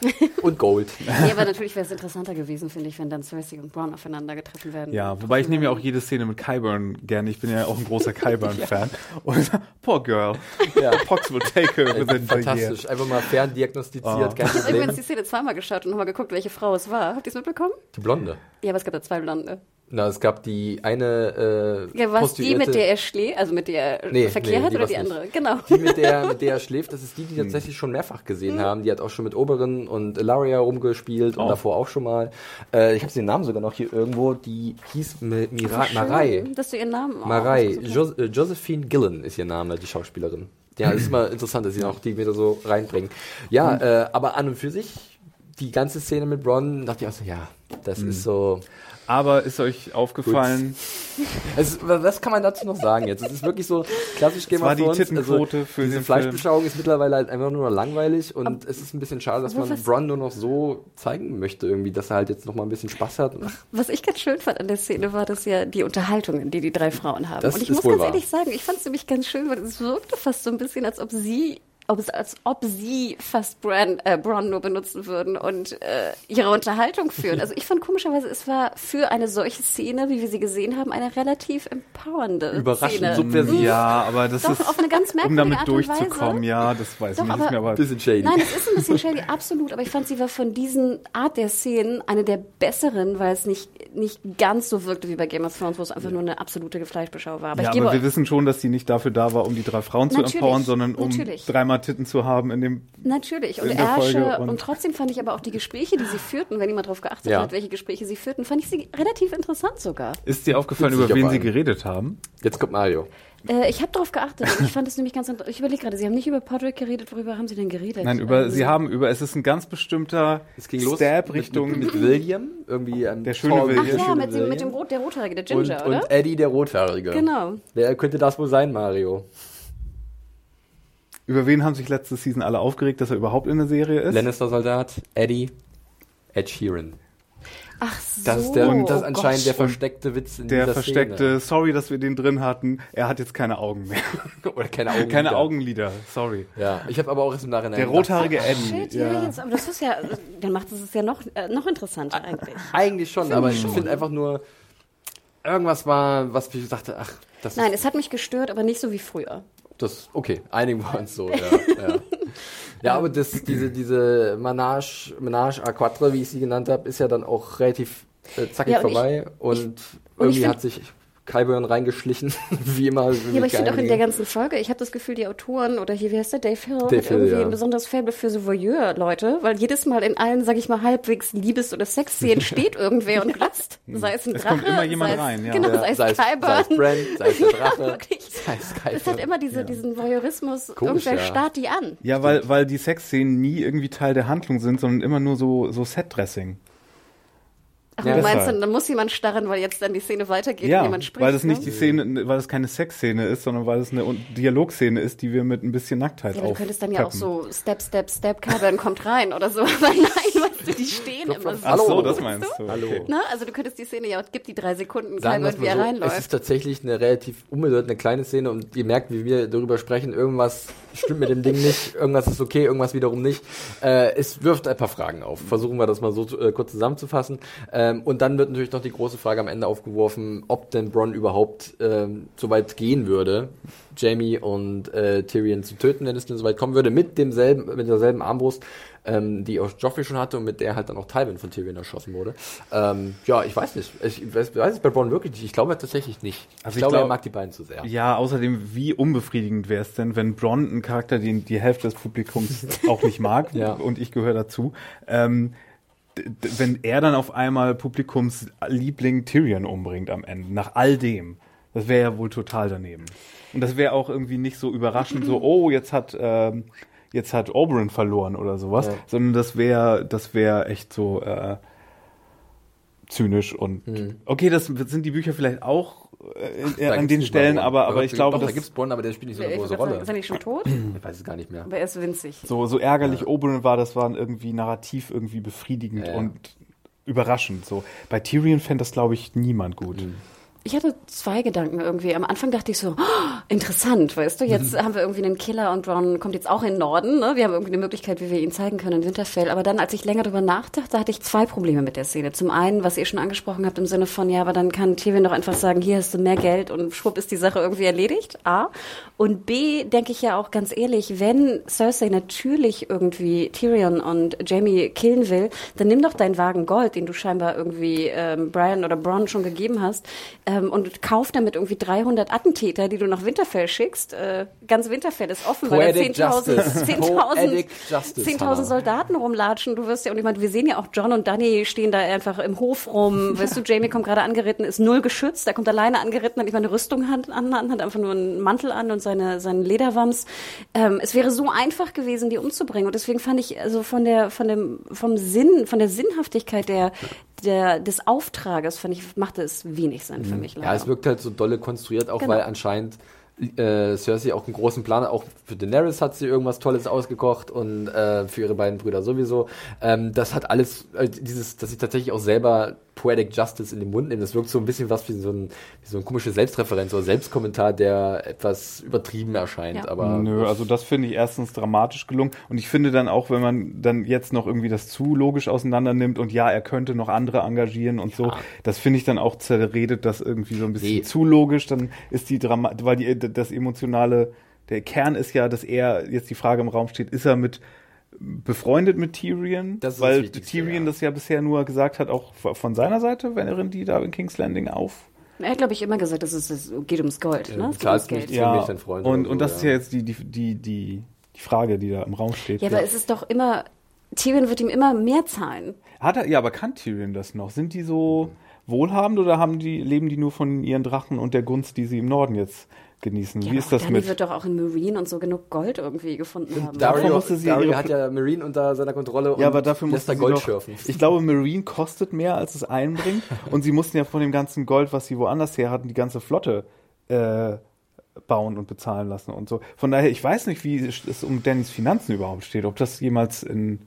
und Gold. ja, aber natürlich wäre es interessanter gewesen, finde ich, wenn dann Cersei und Braun aufeinander getroffen werden. Ja, wobei ich nehme ja auch jede Szene mit Kyburn gerne. Ich bin ja auch ein großer Kyburn-Fan. ja. Und poor girl. Ja. Pox will take her within Fantastisch. Einfach mal ferndiagnostiziert. Oh. Ich habe übrigens die Szene zweimal geschaut und nochmal geguckt, welche Frau es war. Habt ihr es mitbekommen? Die Blonde. Ja, aber es gab da zwei Blonde. Na, es gab die eine äh, Ja, was die, mit der er schläft, also mit der er nee, Verkehr nee, hat oder die andere? Nicht. Genau. Die, mit der, mit der er schläft, das ist die, die hm. tatsächlich schon mehrfach gesehen mhm. haben. Die hat auch schon mit Oberen und Ilaria rumgespielt oh. und davor auch schon mal. Äh, ich habe den Namen sogar noch hier irgendwo. Die hieß Mira Ach, Marei. Dass du ihren Namen Marei. Jo äh, Josephine Gillen ist ihr Name, die Schauspielerin. Ja, ist immer interessant, dass sie auch die wieder so reinbringen. Ja, mhm. äh, aber an und für sich die ganze Szene mit Bron dachte ich auch so, ja, das mhm. ist so. Aber ist euch aufgefallen? Es, was kann man dazu noch sagen jetzt? Es ist wirklich so klassisch Game of Thrones. Die also, für diese Fleischbeschauung ist mittlerweile halt einfach nur noch langweilig und Aber es ist ein bisschen schade, dass man Bron nur noch so zeigen möchte irgendwie, dass er halt jetzt noch mal ein bisschen Spaß hat. Was ich ganz schön fand an der Szene war, dass ja die Unterhaltungen, die die drei Frauen haben. Das und ich muss ganz wahr. ehrlich sagen, ich fand es nämlich ganz schön, weil es wirkte fast so ein bisschen, als ob sie ob es, als ob sie fast Bran, äh, Bron nur benutzen würden und äh, ihre Unterhaltung führen. Also ich fand komischerweise, es war für eine solche Szene, wie wir sie gesehen haben, eine relativ empowernde Überraschend Szene. subversiv. Ja, aber das Doch, ist, auf eine ganz um damit durchzukommen, ja, das weiß Doch, ich nicht. Aber, aber ein bisschen shady. Nein, es ist ein bisschen shady, absolut. Aber ich fand, sie war von diesen Art der Szenen eine der besseren, weil es nicht, nicht ganz so wirkte wie bei Game of Thrones, wo es einfach nur eine absolute Gefleischbeschau war. Aber, ja, aber wir wissen schon, dass sie nicht dafür da war, um die drei Frauen zu empowern, sondern um natürlich. dreimal Titten zu haben in dem Natürlich und Ersche und, und, trotzdem fand ich aber auch die Gespräche, die sie führten, wenn jemand darauf geachtet ja. hat, welche Gespräche sie führten, fand ich sie relativ interessant sogar. Ist dir aufgefallen, über wen sie geredet haben? Jetzt kommt Mario. Äh, ich habe darauf geachtet ich fand es nämlich ganz interessant. Ich überlege gerade, Sie haben nicht über Podrick geredet, worüber haben Sie denn geredet? Nein, über, ähm, Sie haben über, es ist ein ganz bestimmter es ging Stab los Richtung mit, mit, William, irgendwie ähm, der schöne William. Ach ja, mit dem, mit dem Rot, der Rothaarige, der Ginger, und, oder? Und Eddie, der Rothaarige. Genau. Wer könnte das wohl sein, Mario? Über wen haben sich letzte Season alle aufgeregt, dass er überhaupt in der Serie ist? Lannister-Soldat, Eddie, Ed Sheeran. Ach so. Das ist, der, und das ist anscheinend Gott. der versteckte Witz in der dieser versteckte, Szene. sorry, dass wir den drin hatten. Er hat jetzt keine Augen mehr. Oder keine Augenlider. Keine Augenlider, sorry. Ja, ich habe aber auch erst im Nachhinein Der rothaarige Eddie. Shit, ja. jetzt, aber das ist ja, dann macht es ja noch, äh, noch interessanter eigentlich. Eigentlich schon, Find aber ich finde einfach nur, irgendwas war, was ich dachte, ach, das Nein, es hat mich gestört, aber nicht so wie früher. Das, okay, einigen wir uns so, ja. ja. Ja, aber das, diese, diese Menage, Menage à Quatre, wie ich sie genannt habe, ist ja dann auch relativ äh, zackig ja, und vorbei. Ich, und ich, irgendwie und hat sich Kyburn reingeschlichen, wie immer. Ja, aber ich finde auch in der ganzen Folge, ich habe das Gefühl, die Autoren oder hier, wie heißt der, Dave Hill, Dave hat irgendwie ja. ein besonderes Faible für so Voyeur-Leute, weil jedes Mal in allen, sag ich mal, halbwegs Liebes- oder Sexszenen steht irgendwer und glotzt. Sei es ein es Drache, kommt immer jemand es, rein, ja. Genau, sei es, sei es Kyburn. Sei es Brand, sei es der Drache, ja, sei es Kyburn. Es hat immer diese, diesen Voyeurismus, Komisch, irgendwer starrt die an. Ja, weil, weil die Sexszenen nie irgendwie Teil der Handlung sind, sondern immer nur so, so Set-Dressing. Ach, ja. du meinst, dann, dann muss jemand starren, weil jetzt dann die Szene weitergeht ja, und jemand spricht. Weil das nicht ne? die Szene, weil es keine Sexszene ist, sondern weil es eine Dialogszene ist, die wir mit ein bisschen Nacktheit Ja, du könntest dann ja auch so Step, Step, Step, Carbon kommt rein oder so. Aber nein, weißt du, die stehen immer so. Ach so, das meinst du? Hallo. Okay. Na, also du könntest die Szene ja, gib die drei Sekunden, Carbon, wie er so, reinläuft. Es ist tatsächlich eine relativ unbedeutende kleine Szene und ihr merkt, wie wir darüber sprechen, irgendwas stimmt mit dem Ding nicht, irgendwas ist okay, irgendwas wiederum nicht. Äh, es wirft ein paar Fragen auf. Versuchen wir das mal so äh, kurz zusammenzufassen. Ähm, und dann wird natürlich noch die große Frage am Ende aufgeworfen, ob denn Bronn überhaupt ähm, so weit gehen würde, Jamie und äh, Tyrion zu töten, wenn es denn so weit kommen würde, mit demselben, mit derselben Armbrust, ähm, die auch Joffrey schon hatte und mit der halt dann auch Tywin von Tyrion erschossen wurde. Ähm, ja, ich weiß nicht. Ich weiß, weiß es bei Bronn wirklich nicht. Ich glaube tatsächlich nicht. Also ich, ich glaube, glaub, er mag die beiden zu sehr. Ja, außerdem, wie unbefriedigend wäre es denn, wenn Bronn einen Charakter, den die Hälfte des Publikums auch nicht mag, ja. und ich gehöre dazu, ähm, wenn er dann auf einmal Publikumsliebling Tyrion umbringt am Ende, nach all dem. Das wäre ja wohl total daneben. Und das wäre auch irgendwie nicht so überraschend, so, oh, jetzt hat ähm, jetzt hat Oberyn verloren oder sowas, ja. sondern das wäre das wäre echt so äh, zynisch und mhm. okay, das sind die Bücher vielleicht auch äh, Ach, an den Stellen, Bronn. aber, aber ich glaube, doch, da gibt's Bronn, aber der spielt nicht so eine große Rolle. Ist er nicht schon tot? ich weiß es gar nicht mehr. Aber er ist winzig. So, so ärgerlich ja. Oberyn war, das war irgendwie narrativ irgendwie befriedigend ja. und überraschend. So bei Tyrion fände das glaube ich niemand gut. Mhm ich hatte zwei Gedanken irgendwie. Am Anfang dachte ich so, oh, interessant, weißt du, jetzt mhm. haben wir irgendwie einen Killer und Ron kommt jetzt auch in den Norden. Ne? Wir haben irgendwie eine Möglichkeit, wie wir ihn zeigen können in Winterfell. Aber dann, als ich länger darüber nachdachte, hatte ich zwei Probleme mit der Szene. Zum einen, was ihr schon angesprochen habt, im Sinne von, ja, aber dann kann Tyrion doch einfach sagen, hier hast du mehr Geld und schwupp ist die Sache irgendwie erledigt. A. Und B, denke ich ja auch ganz ehrlich, wenn Cersei natürlich irgendwie Tyrion und Jamie killen will, dann nimm doch deinen Wagen Gold, den du scheinbar irgendwie ähm, Brian oder Bronn schon gegeben hast, ähm, und kauf damit irgendwie 300 Attentäter, die du nach Winterfell schickst. Äh, ganz Winterfell ist offen, Poetic weil da 10.000 10 10 Soldaten rumlatschen. Du wirst ja, und ich meine, wir sehen ja auch John und Danny stehen da einfach im Hof rum. Weißt du, Jamie kommt gerade angeritten, ist null geschützt, er kommt alleine angeritten, hat nicht mal eine Rüstung an, an hat einfach nur einen Mantel an und seine, seinen Lederwams. Ähm, es wäre so einfach gewesen, die umzubringen. Und deswegen fand ich also von der, von dem, vom Sinn, von der Sinnhaftigkeit der, der, des Auftrages, fand ich, machte es wenig Sinn für mhm. Mich. Leider. Ja, es wirkt halt so dolle konstruiert, auch genau. weil anscheinend äh, Cersei auch einen großen Plan, auch für Daenerys hat sie irgendwas Tolles ausgekocht und äh, für ihre beiden Brüder sowieso. Ähm, das hat alles, äh, dieses, dass sie tatsächlich auch selber Poetic Justice in den Mund nehmen. Das wirkt so ein bisschen was wie so ein, wie so ein komische Selbstreferenz oder Selbstkommentar, der etwas übertrieben erscheint. Ja. Aber Nö, also das finde ich erstens dramatisch gelungen. Und ich finde dann auch, wenn man dann jetzt noch irgendwie das zu logisch auseinander nimmt und ja, er könnte noch andere engagieren und ja. so, das finde ich dann auch zerredet das irgendwie so ein bisschen nee. zu logisch. Dann ist die Drama, weil die, das emotionale, der Kern ist ja, dass er jetzt die Frage im Raum steht, ist er mit befreundet mit Tyrion, das weil Tyrion ja. das ja bisher nur gesagt hat, auch von seiner Seite, während die da in King's Landing auf. Er hat, glaube ich, immer gesagt, dass es, es geht ums Gold. Ja, ne? Es geht Geld. Ja, und, und, so, das ja. ist ja jetzt die, die, die, die, die Frage, die da im Raum steht. Ja, aber es ist doch immer, Tyrion wird ihm immer mehr zahlen. Hat er, ja, aber kann Tyrion das noch? Sind die so wohlhabend oder haben die, leben die nur von ihren Drachen und der Gunst, die sie im Norden jetzt genießen. Ja, Wie ist das Danny mit? wird doch auch in Marine und so genug Gold irgendwie gefunden haben. Dario, musste sie Dario hat ja Marine unter seiner Kontrolle und ja, aber dafür lässt da Gold doch, schürfen. Ich glaube, Marine kostet mehr, als es einbringt. und sie mussten ja von dem ganzen Gold, was sie woanders her hatten, die ganze Flotte äh, bauen und bezahlen lassen und so. Von daher, ich weiß nicht, wie es um Dannys Finanzen überhaupt steht. Ob das jemals in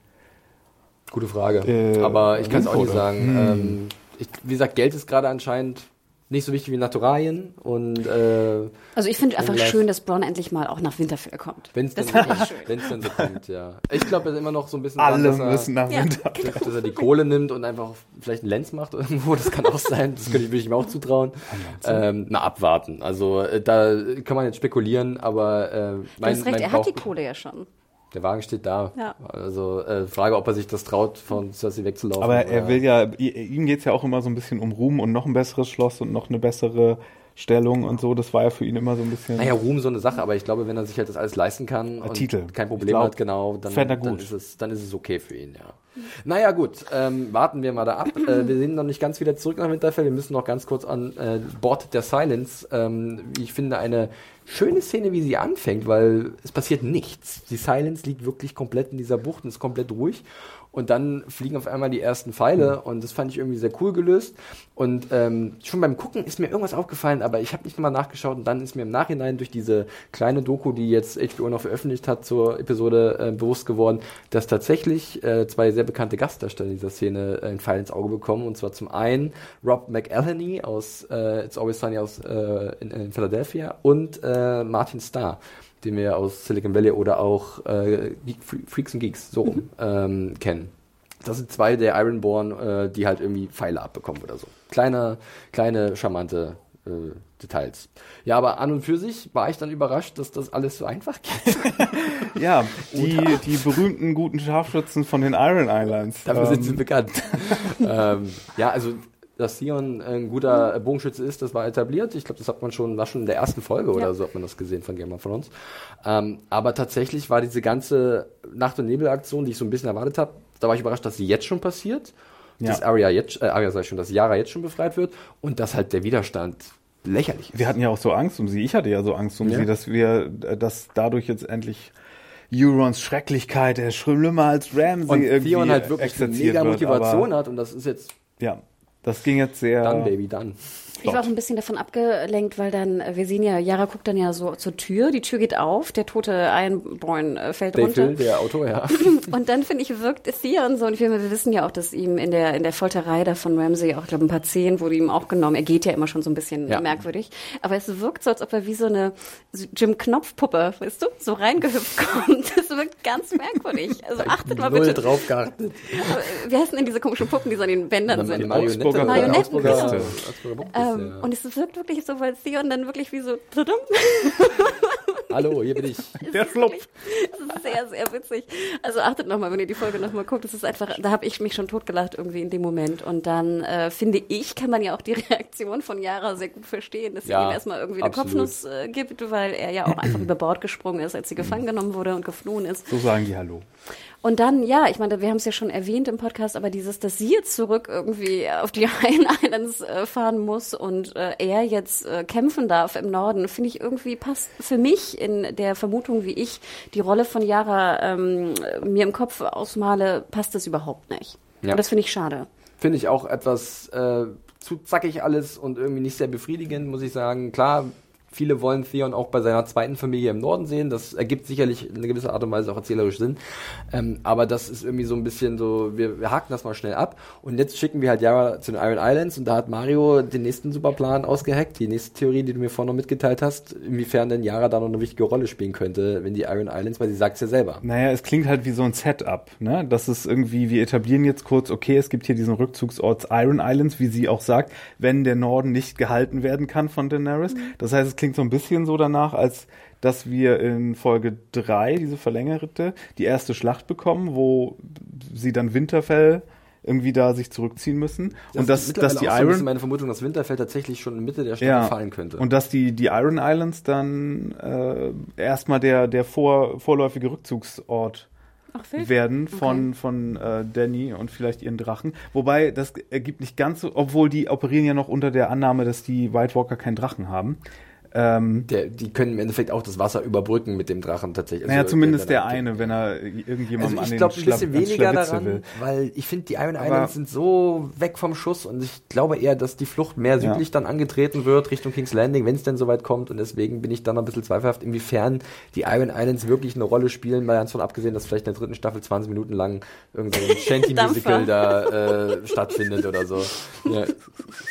Gute Frage. Äh, aber ich kann es auch nicht sagen. Hm. Ähm, ich, wie gesagt, Geld ist gerade anscheinend nicht so wichtig wie Naturalien und äh, also ich finde einfach schön, dass Braun endlich mal auch nach Winterfell kommt. Wenn es dann, dann so kommt, ja. Ich glaube, er ist immer noch so ein bisschen alle dran, dass müssen nach ja, Winterfell, genau. dass er die Kohle nimmt und einfach vielleicht einen Lenz macht irgendwo. Das kann auch sein. Das könnte ich, würde ich mir auch zutrauen. Ähm, na abwarten. Also äh, da kann man jetzt spekulieren, aber äh, mein, du hast recht, er hat die Kohle ja schon. Der Wagen steht da. Ja. Also äh, Frage, ob er sich das traut, von Cersei wegzulaufen. Aber er will ja, ihm geht's ja auch immer so ein bisschen um Ruhm und noch ein besseres Schloss und noch eine bessere Stellung und so. Das war ja für ihn immer so ein bisschen. Naja, Ruhm so eine Sache, aber ich glaube, wenn er sich halt das alles leisten kann und Titel. kein Problem glaub, hat, genau, dann, dann, ist es, dann ist es okay für ihn, ja. Naja, gut, ähm, warten wir mal da ab. Äh, wir sind noch nicht ganz wieder zurück nach Winterfell. Wir müssen noch ganz kurz an äh, Bord der Silence. Ähm, ich finde, eine schöne Szene, wie sie anfängt, weil es passiert nichts. Die Silence liegt wirklich komplett in dieser Bucht und ist komplett ruhig und dann fliegen auf einmal die ersten Pfeile mhm. und das fand ich irgendwie sehr cool gelöst. Und ähm, schon beim Gucken ist mir irgendwas aufgefallen, aber ich habe nicht nochmal nachgeschaut und dann ist mir im Nachhinein durch diese kleine Doku, die jetzt HBO noch veröffentlicht hat zur Episode, äh, bewusst geworden, dass tatsächlich äh, zwei sehr bekannte Gastdarsteller in dieser Szene äh, einen Pfeil ins Auge bekommen. Und zwar zum einen Rob McElhenney aus äh, It's Always Sunny aus äh, in, in Philadelphia und äh, Martin Starr den wir aus Silicon Valley oder auch äh, Freaks and Geeks so mhm. ähm, kennen. Das sind zwei der Ironborn, äh, die halt irgendwie Pfeile abbekommen oder so. Kleine, kleine, charmante äh, Details. Ja, aber an und für sich war ich dann überrascht, dass das alles so einfach geht. ja, die, die berühmten guten Scharfschützen von den Iron Islands. Dafür ähm. sind sie ähm. bekannt. ähm, ja, also dass Sion ein guter Bogenschütze ist, das war etabliert. Ich glaube, das hat man schon, war schon in der ersten Folge ja. oder so, hat man das gesehen von Gamer von uns. Ähm, aber tatsächlich war diese ganze Nacht- und Nebel-Aktion, die ich so ein bisschen erwartet habe, da war ich überrascht, dass sie jetzt schon passiert. Ja. Dass Arya jetzt, äh, Arya sag ich schon, dass Yara jetzt schon befreit wird und dass halt der Widerstand lächerlich ist. Wir hatten ja auch so Angst um sie. Ich hatte ja so Angst um ja. sie, dass wir, dass dadurch jetzt endlich Eurons Schrecklichkeit, der schlimmer als Ramsey und irgendwie Theon halt wirklich eine mega Motivation wird, hat und das ist jetzt ja das ging jetzt sehr. Dann, Baby, dann. Ich war auch ein bisschen davon abgelenkt, weil dann, äh, wir sehen ja, Yara guckt dann ja so zur Tür, die Tür geht auf, der tote Einborn äh, fällt Dave runter. Der Autor, ja. Und dann, finde ich, wirkt Theon so, und wir, wir wissen ja auch, dass ihm in der, in der Folterei da von Ramsey auch, ich glaube, ein paar Zehen wurde ihm auch genommen. Er geht ja immer schon so ein bisschen Ja. merkwürdig. Aber es wirkt so, als ob er wie so eine Jim Knopf-Puppe, weißt du, so reingehüpft kommt. Das wirkt ganz merkwürdig. Also achtet mal bitte. drauf geachtet. Wie heißen denn diese komischen Puppen, die so an den Bändern sind? Augsburger Marionetten, genau. Augsburger Buchbis, Ähm, ja. Und es wirkt wirklich so, weil Theon dann wirklich wie so, Hallo, hier bin ich. Der Flupf. Das ist sehr, sehr witzig. Also achtet nochmal, wenn ihr die Folge nochmal guckt. Das ist einfach, da habe ich mich schon totgelacht irgendwie in dem Moment. Und dann äh, finde ich, kann man ja auch die Reaktion von Yara sehr gut verstehen, dass sie Ja, ihm erstmal irgendwie eine absolut. Kopfnuss äh, gibt, weil er ja auch einfach über Bord gesprungen ist, als sie gefangen genommen wurde und geflohen ist. So sagen die Hallo. Und dann, ja, ich meine, wir haben es ja schon erwähnt im Podcast, aber dieses, dass sie jetzt zurück irgendwie auf die High Islands äh, fahren muss und äh, er jetzt äh, kämpfen darf im Norden, finde ich irgendwie passt für mich in der Vermutung, wie ich die Rolle von Yara ähm, mir im Kopf ausmale, passt das überhaupt nicht. Ja. Und das finde ich schade. Finde ich auch etwas zu zackig alles und irgendwie nicht sehr befriedigend, muss ich sagen. Klar, viele wollen Theon auch bei seiner zweiten Familie im Norden sehen. Das ergibt sicherlich in einer gewissen Art und Weise auch erzählerisch Sinn. Ähm, aber das ist irgendwie so ein bisschen so, wir, wir haken das mal schnell ab. Und jetzt schicken wir halt Yara zu den Iron Islands und da hat Mario den nächsten Superplan ausgeheckt. Die nächste Theorie, die du mir vorhin noch mitgeteilt hast, inwiefern denn Yara da noch eine wichtige Rolle spielen könnte, wenn die Iron Islands, weil sie sagt es ja selber. Naja, es klingt halt wie so ein Setup, ne? Das ist irgendwie, wir etablieren jetzt kurz, okay, es gibt hier diesen Rückzugsort Iron Islands, wie sie auch sagt, wenn der Norden nicht gehalten werden kann von Daenerys. Das heißt, es klingt so ein bisschen so danach, als dass wir in Folge drei diese verlängerte, die erste Schlacht bekommen, wo sie dann Winterfell irgendwie da sich zurückziehen müssen. und dass, ist dass die auch so Iron, meine Vermutung, dass Winterfell tatsächlich schon in Mitte der Stadt ja, fallen könnte. und dass die, die Iron Islands dann äh, erstmal der, der vor, vorläufige Rückzugsort Ach, werden von, von äh, Danny und vielleicht ihren Drachen. Wobei, das ergibt nicht ganz so, obwohl die operieren ja noch unter der Annahme, dass die White Walker keinen Drachen haben. Ähm, Der, die können im Endeffekt auch das Wasser überbrücken mit dem Drachen tatsächlich. naja, Also, zumindest wenn der er- eine, wenn er irgendjemandem Also an ich den glaube ein bisschen weniger daran, will. weil ich finde, die Iron Islands sind so weg vom Schuss und ich glaube eher, dass die Flucht mehr Ja. südlich dann angetreten wird, Richtung King's Landing, wenn es denn soweit kommt und deswegen bin ich dann ein bisschen zweifelhaft, inwiefern die Iron Islands wirklich eine Rolle spielen, mal ganz von abgesehen, dass vielleicht in der dritten Staffel 20 Minuten lang irgendein so Shanty-Musical da äh, stattfindet oder so. Ja,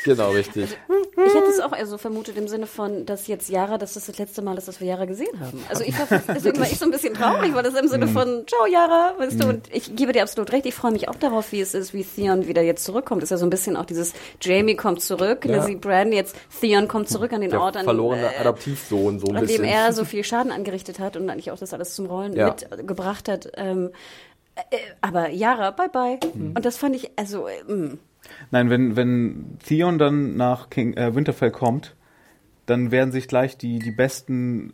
genau, richtig. Ich hätte es auch eher so vermutet im Sinne von, dass jetzt Yara, dass das das letzte Mal ist, dass wir Yara gesehen haben. Also ich war, deswegen war ich so ein bisschen traurig, weil das im Sinne von, ciao Yara, weißt du, und ich gebe dir absolut recht, ich freue mich auch darauf, wie es ist, wie Theon wieder jetzt zurückkommt. Das ist ja so ein bisschen auch dieses, Jamie kommt zurück, Ja. ja. sieht Bran, jetzt Theon kommt zurück an den Der Ort, an, verlorene äh, Adoptivsohn, so ein an dem er so viel Schaden angerichtet hat und eigentlich auch das alles zum Rollen Ja. mitgebracht hat. Ähm, äh, aber Yara, bye bye. Mhm. Und das fand ich, also, äh, mh. Nein, wenn, wenn Theon dann nach King, äh, Winterfell kommt, dann werden sich gleich die, die besten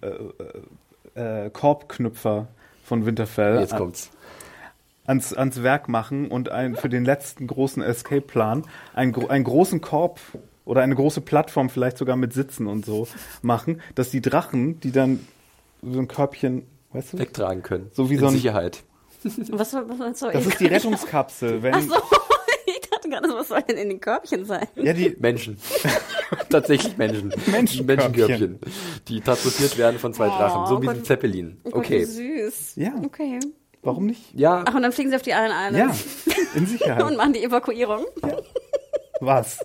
äh, äh, Korbknüpfer von Winterfell Jetzt kommt's. ans, ans Werk machen und ein, für den letzten großen Escape-Plan einen, gro- einen großen Korb oder eine große Plattform, vielleicht sogar mit Sitzen und so, machen, dass die Drachen, die dann so ein Körbchen, weißt du? Wegtragen können. So wie In so ein- Sicherheit. was soll, was soll Das ist die Rettungskapsel. Wenn, Ach so, ich dachte gerade, was soll denn in den Körbchen sein? Ja, die, Menschen. Tatsächlich Menschen. Menschenkörbchen. Menschenkörbchen. Die transportiert werden von zwei Oh, Drachen. So wie Gott. ein Zeppelin. Oh Gott, Okay. wie süß. Ja. Okay. warum nicht? Ja, Ach, und dann fliegen sie auf die Iron Ja, Islands in und Sicherheit. machen die Evakuierung. Was?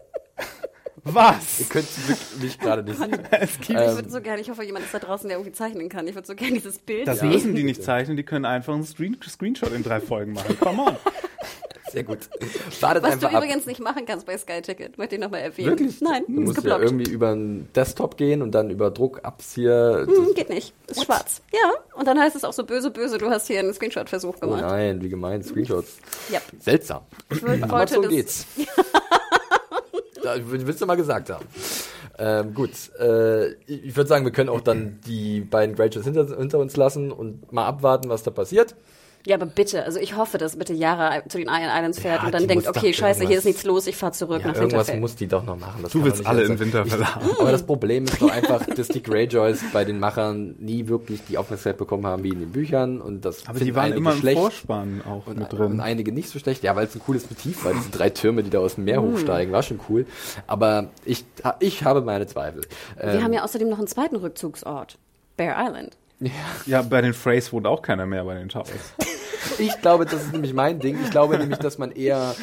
Was? ihr könnt wirklich gerade nicht sehen. Es gibt, ich würde so gerne, ich hoffe, jemand ist da draußen, der irgendwie zeichnen kann. Ich würde so gerne dieses Bild das sehen. müssen die nicht zeichnen, die können einfach einen Screen, Screenshot in drei Folgen machen. Come on. Sehr gut. Wartet Was du ab. übrigens nicht machen kannst bei Sky Ticket, möchte ich nochmal erwähnen. Wirklich? Nein, Du musst ja geblockt. irgendwie über einen Desktop gehen und dann über Druck-Ups hier. Hm, geht nicht. Ist schwarz. Ja, und dann heißt es auch so böse, böse, du hast hier einen Screenshot-Versuch Oh gemacht. nein, wie gemein. Screenshots. Ja. Seltsam. Ich wollte Amazon das, geht's. da willst du mal gesagt haben. Ähm, gut, äh, ich würde sagen, wir können auch dann die beiden Greyjoys hinter, hinter uns lassen und mal abwarten, was da passiert. Ja, aber bitte, also ich hoffe, dass bitte Yara zu den Iron Islands fährt ja, und dann denkt, okay, scheiße, hier ist nichts los, ich fahr zurück ja, nach irgendwas Winterfell. muss die doch noch machen. Das du willst alle in Winterfell haben. Aber das Problem ist doch einfach, dass die Greyjoys bei den Machern nie wirklich die Aufmerksamkeit bekommen haben wie in den Büchern und das Aber die waren immer im schlecht Vorspann auch und, mit drin. Und einige nicht so schlecht. Ja, weil es ein cooles Motiv war, diese drei Türme, die da aus dem Meer mm. hochsteigen, war schon cool. Aber ich, ich habe meine Zweifel. Wir ähm, haben ja außerdem noch einen zweiten Rückzugsort. Bear Island. Ja. ja, bei den Phrase wohnt auch keiner mehr bei den Towers. Ich glaube, das ist nämlich mein Ding. Ich glaube nämlich, dass man eher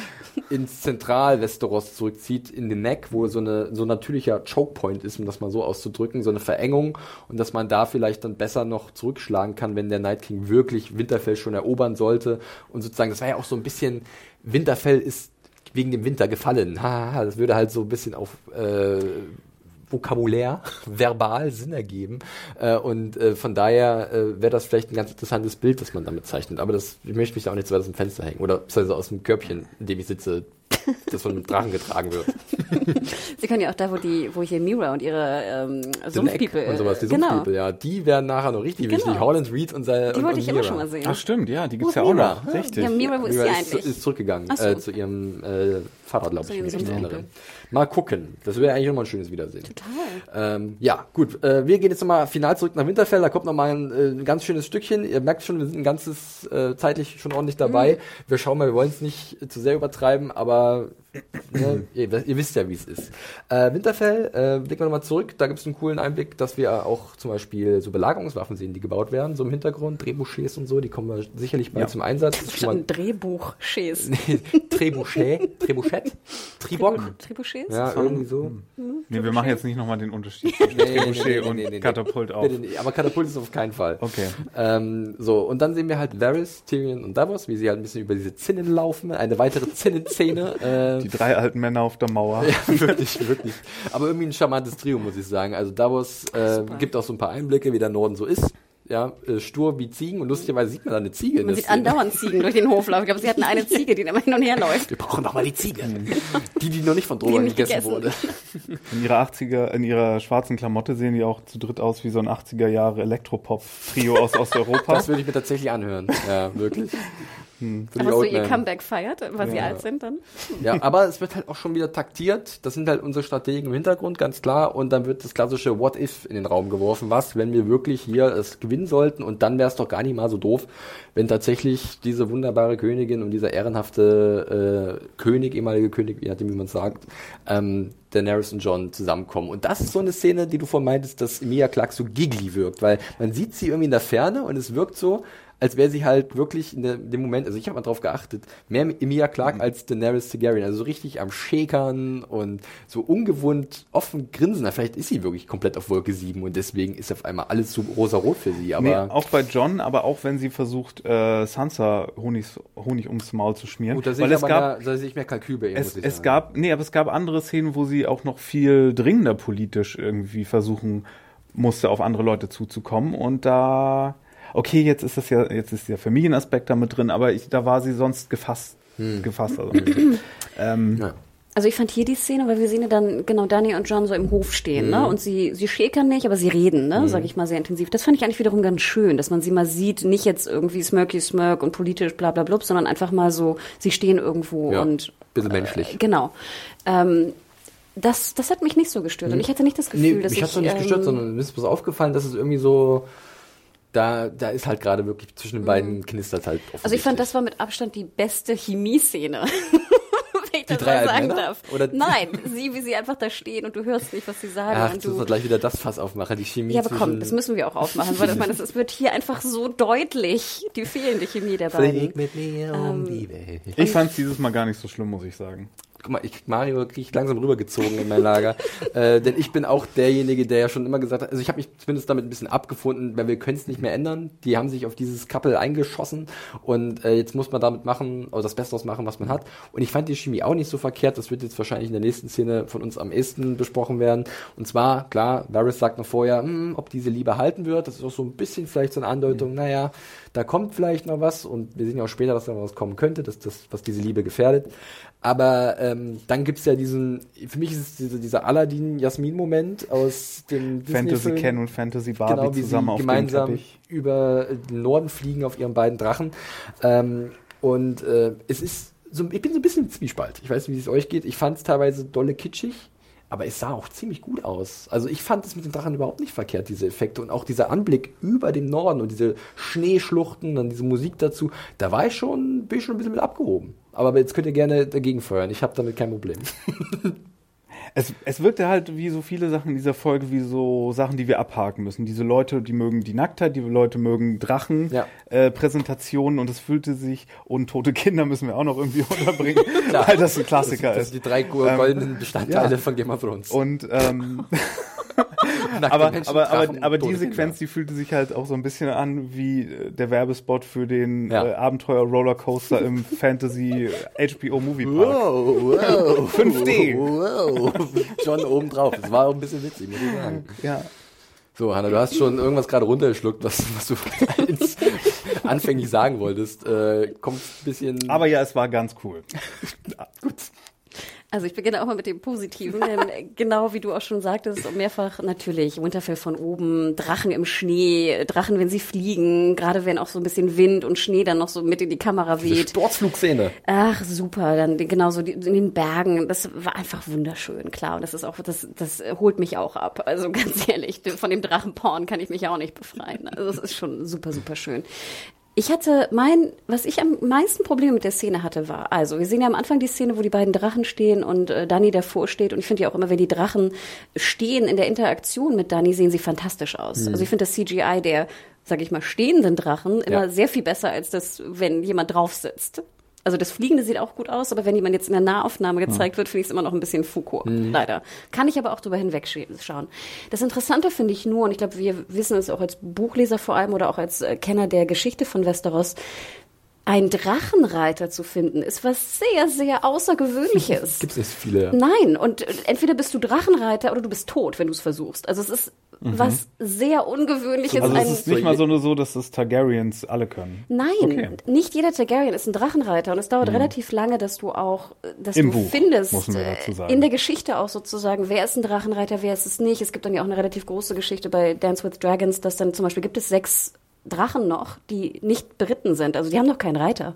ins Zentral-Westeros zurückzieht, in den Neck, wo so, eine, so ein natürlicher Chokepoint ist, um das mal so auszudrücken, so eine Verengung und dass man da vielleicht dann besser noch zurückschlagen kann, wenn der Night King wirklich Winterfell schon erobern sollte und sozusagen, das war ja auch so ein bisschen, Winterfell ist wegen dem Winter gefallen. Ha, das würde halt so ein bisschen auf äh, Vokabulär, verbal Sinn ergeben. Äh, und äh, von daher äh, wäre das vielleicht ein ganz interessantes Bild, das man damit zeichnet. Aber das, ich möchte mich da auch nicht so weit aus dem Fenster hängen. Oder beziehungsweise aus dem Körbchen, in dem ich sitze, das von einem Drachen getragen wird. Sie können ja auch da, wo die, wo hier Mira und ihre ähm, Sumpfpiepel und sowas, die genau. Sumpfpiepel, ja, die werden nachher noch richtig genau. wichtig. Holland Reed und seine Die wollte ich Mira. immer schon mal sehen. Ach stimmt, ja, die gibt's ja auch noch. Richtig. Ja, Mira, wo ist Mira sie eigentlich? Ist, ist zurückgegangen so. äh, zu ihrem äh, Vater, glaube ich, mich erinnere. Mal gucken. Das wäre eigentlich immer ein schönes Wiedersehen. Total. Ähm, ja, gut. Äh, wir gehen jetzt nochmal final zurück nach Winterfell. Da kommt nochmal ein, äh, ein ganz schönes Stückchen. Ihr merkt schon, wir sind ein ganzes äh, zeitlich schon ordentlich dabei. Mhm. Wir schauen mal, wir wollen es nicht zu sehr übertreiben, aber ne, ihr, ihr, wisst ja, wie es ist. Äh, Winterfell, äh, blicken wir nochmal zurück. Da gibt es einen coolen Einblick, dass wir auch zum Beispiel so Belagerungswaffen sehen, die gebaut werden, so im Hintergrund, Drehbuchés und so, die kommen wir sicherlich bald ja. zum Einsatz. Das ist schon mal Drehbuchchés. nee, Trebuchet, Trebuchet, Tribok. Trebuchets? Ja, irgendwie so. Mhm. Nee, wir machen jetzt nicht nochmal den Unterschied zwischen nee, Trebuchet nee, nee, und Katapult auf. aber Katapult ist auf keinen Fall. Okay. Ähm, so, und dann sehen wir halt Varys, Tyrion und Davos, wie sie halt ein bisschen über diese Zinnen laufen. Eine weitere Zinnenszene. Äh, Die drei alten Männer auf der Mauer. ja, wirklich, wirklich. Aber irgendwie ein charmantes Trio, muss ich sagen. Also Davos äh, gibt auch so ein paar Einblicke, wie der Norden so ist ja, äh, stur wie Ziegen und lustigerweise sieht man da eine Ziege. Man sieht Szene. andauernd Ziegen durch den Hof laufen. Ich glaube, sie hatten eine Ziege, die immer hin und her läuft. Wir brauchen doch mal die Ziege. die, die noch nicht von Drogen gegessen, gegessen, wurde. In ihrer 80er, in ihrer schwarzen Klamotte sehen die auch zu dritt aus wie so ein 80er Jahre Elektropop-Trio aus Osteuropa. Das würde ich mir tatsächlich anhören. Ja, wirklich. Hm, aber so ihr Comeback feiert, weil ja. sie alt sind dann? Ja, aber es wird halt auch schon wieder taktiert. Das sind halt unsere Strategen im Hintergrund, ganz klar. Und dann wird das klassische What If in den Raum geworfen. Was, wenn wir wirklich hier es gewinnen sollten? Und dann wäre es doch gar nicht mal so doof, wenn tatsächlich diese wunderbare Königin und dieser ehrenhafte äh, König, ehemalige König, je nachdem wie man sagt, ähm, Daenerys und John zusammenkommen. Und das ist so eine Szene, die du vorhin meintest, dass Emilia Clark so giggly wirkt, weil man sieht sie irgendwie in der Ferne und es wirkt so, als wäre sie halt wirklich in, der, in, dem Moment, also ich habe mal drauf geachtet, mehr Emilia Clark mhm. als Daenerys Targaryen, also so richtig am Schäkern und so ungewohnt offen grinsen. Na, vielleicht ist sie wirklich komplett auf Wolke 7 und deswegen ist auf einmal alles so rosa-rot für sie. Aber nee, auch bei John, aber auch wenn sie versucht, äh, Sansa Honig, Honig ums Maul zu schmieren. Gut, da sehe ich, es gab, mehr, da sehe ich mehr Kalkül bei ihr, es, es gab, nee, aber es gab andere Szenen, wo sie auch noch viel dringender politisch irgendwie versuchen musste, auf andere Leute zuzukommen und da okay, jetzt ist das ja, jetzt ist der Familienaspekt da mit drin, aber ich, da war sie sonst gefasst, hm. gefasst. Also, ähm, ja. Also ich fand hier die Szene, weil wir sehen ja dann genau Danny und John so im Hof stehen, ne? mhm. ne? Und sie sie schäkern nicht, aber sie reden, ne? Mhm. Sag ich mal sehr intensiv. Das fand ich eigentlich wiederum ganz schön, dass man sie mal sieht, nicht jetzt irgendwie smirky smirk und politisch bla bla blub, sondern einfach mal so, sie stehen irgendwo ja, und bisschen menschlich. Äh, genau. Ähm, das, das hat mich nicht so gestört. Und mhm. ich hatte nicht das Gefühl, nee, dass mich ich. Mich hat es nicht ähm, gestört, sondern mir ist bloß aufgefallen, dass es irgendwie so da, da ist halt gerade wirklich zwischen den beiden mhm. knistert halt Also ich fand, das war mit Abstand die beste Chemie-Szene. Wenn ich die das drei mal sagen darf. Oder Nein, sie, wie sie einfach da stehen und du hörst nicht, was sie sagen. Ach, und du musst gleich wieder das Fass aufmachen, die Chemie. Ja, aber komm, das müssen wir auch aufmachen, weil ich meine, es wird hier einfach so deutlich, die fehlende Chemie der beiden. Flieg mit mir um ähm, die Welt. Ich fand es dieses Mal gar nicht so schlimm, muss ich sagen guck mal, ich, Mario kriege ich langsam rübergezogen in mein Lager. äh, denn ich bin auch derjenige, der ja schon immer gesagt hat, also ich habe mich zumindest damit ein bisschen abgefunden, weil wir können es nicht mehr ändern. Die haben sich auf dieses Couple eingeschossen und äh, jetzt muss man damit machen, oder das Beste aus machen, was man hat. Und ich fand die Chemie auch nicht so verkehrt. Das wird jetzt wahrscheinlich in der nächsten Szene von uns am ehesten besprochen werden. Und zwar, klar, Varys sagt noch vorher, hm, ob diese Liebe halten wird. Das ist auch so ein bisschen vielleicht so eine Andeutung, mhm. naja, da kommt vielleicht noch was und wir sehen ja auch später, dass da was kommen könnte, dass das, was diese Liebe gefährdet. Aber äh, Ähm, dann gibt's ja diesen, für mich ist es diese, dieser Aladdin-Jasmin-Moment aus dem Fantasy Ken und Fantasy Barbie genau, wie zusammen sie auf gemeinsam dem Teppich. über den Norden fliegen auf ihren beiden Drachen. Ähm, und äh, es ist so, ich bin so ein bisschen Zwiespalt. Ich weiß nicht, wie es euch geht. Ich fand es teilweise dolle kitschig, aber es sah auch ziemlich gut aus. Also ich fand es mit den Drachen überhaupt nicht verkehrt, diese Effekte und auch dieser Anblick über dem Norden und diese Schneeschluchten, dann diese Musik dazu. Da war ich schon, bin ich schon ein bisschen mit abgehoben. Aber jetzt könnt ihr gerne dagegen feuern. Ich habe damit kein Problem. Es, es wirkte halt wie so viele Sachen in dieser Folge, wie so Sachen, die wir abhaken müssen. Diese Leute, die mögen die Nacktheit, die Leute mögen Drachen, Ja. äh, Präsentationen und es fühlte sich, und tote Kinder müssen wir auch noch irgendwie unterbringen, weil das ein Klassiker das ist. sind die drei goldenen Bestandteile ja. von Game of Thrones. Und ähm, aber, Menschen, aber, aber, aber die Sequenz, die fühlte sich halt auch so ein bisschen an wie äh, der Werbespot für den Ja. äh, Abenteuer Rollercoaster im Fantasy HBO Movie Park. Wow, wow. 5D. Wow. John oben drauf. Das war auch ein bisschen witzig, muss ich sagen. Ja. So, Hanna, du hast schon irgendwas gerade runtergeschluckt, was, was du anfänglich sagen wolltest. Äh, kommt ein bisschen. Aber ja, es war ganz cool. Also ich beginne auch mal mit dem Positiven, denn genau wie du auch schon sagtest, und mehrfach natürlich Winterfell von oben, Drachen im Schnee, Drachen, wenn sie fliegen, gerade wenn auch so ein bisschen Wind und Schnee dann noch so mit in die Kamera diese weht. Sturzflugszene. Ach, super. Dann genauso die, in den Bergen. Das war einfach wunderschön, klar. Und das ist auch, das, das holt mich auch ab. Also ganz ehrlich, von dem Drachenporn kann ich mich ja auch nicht befreien. Also es ist schon super, super schön. Ich hatte mein, was ich am meisten Probleme mit der Szene hatte, war, also wir sehen ja am Anfang die Szene, wo die beiden Drachen stehen und äh, Dani davor steht. Und ich finde ja auch immer, wenn die Drachen stehen in der Interaktion mit Dani, sehen sie fantastisch aus. Also ich finde das CGI der, sag ich mal, stehenden Drachen immer Ja. sehr viel besser als das, wenn jemand drauf sitzt. Also das Fliegende sieht auch gut aus, aber wenn jemand jetzt in der Nahaufnahme gezeigt wird, finde ich es immer noch ein bisschen Foucault, leider. Kann ich aber auch drüber hinwegschauen. Das Interessante finde ich nur, und ich glaube, wir wissen es auch als Buchleser vor allem oder auch als äh, Kenner der Geschichte von Westeros, ein Drachenreiter zu finden, ist was sehr, sehr Außergewöhnliches. Gibt es viele. Nein, und äh, entweder bist du Drachenreiter oder du bist tot, wenn du es versuchst. Also es ist was sehr Ungewöhnliches. Also ein, es ist nicht mal so nur so, dass das Targaryens alle können. Nein, Okay. nicht jeder Targaryen ist ein Drachenreiter und es dauert relativ lange, dass du auch, dass Im du Buch, findest, muss man äh, dazu sagen. in der Geschichte auch sozusagen, wer ist ein Drachenreiter, wer ist es nicht. Es gibt dann ja auch eine relativ große Geschichte bei Dance with Dragons, dass dann zum Beispiel gibt es sechs Drachen noch, die nicht beritten sind. Also die haben noch keinen Reiter.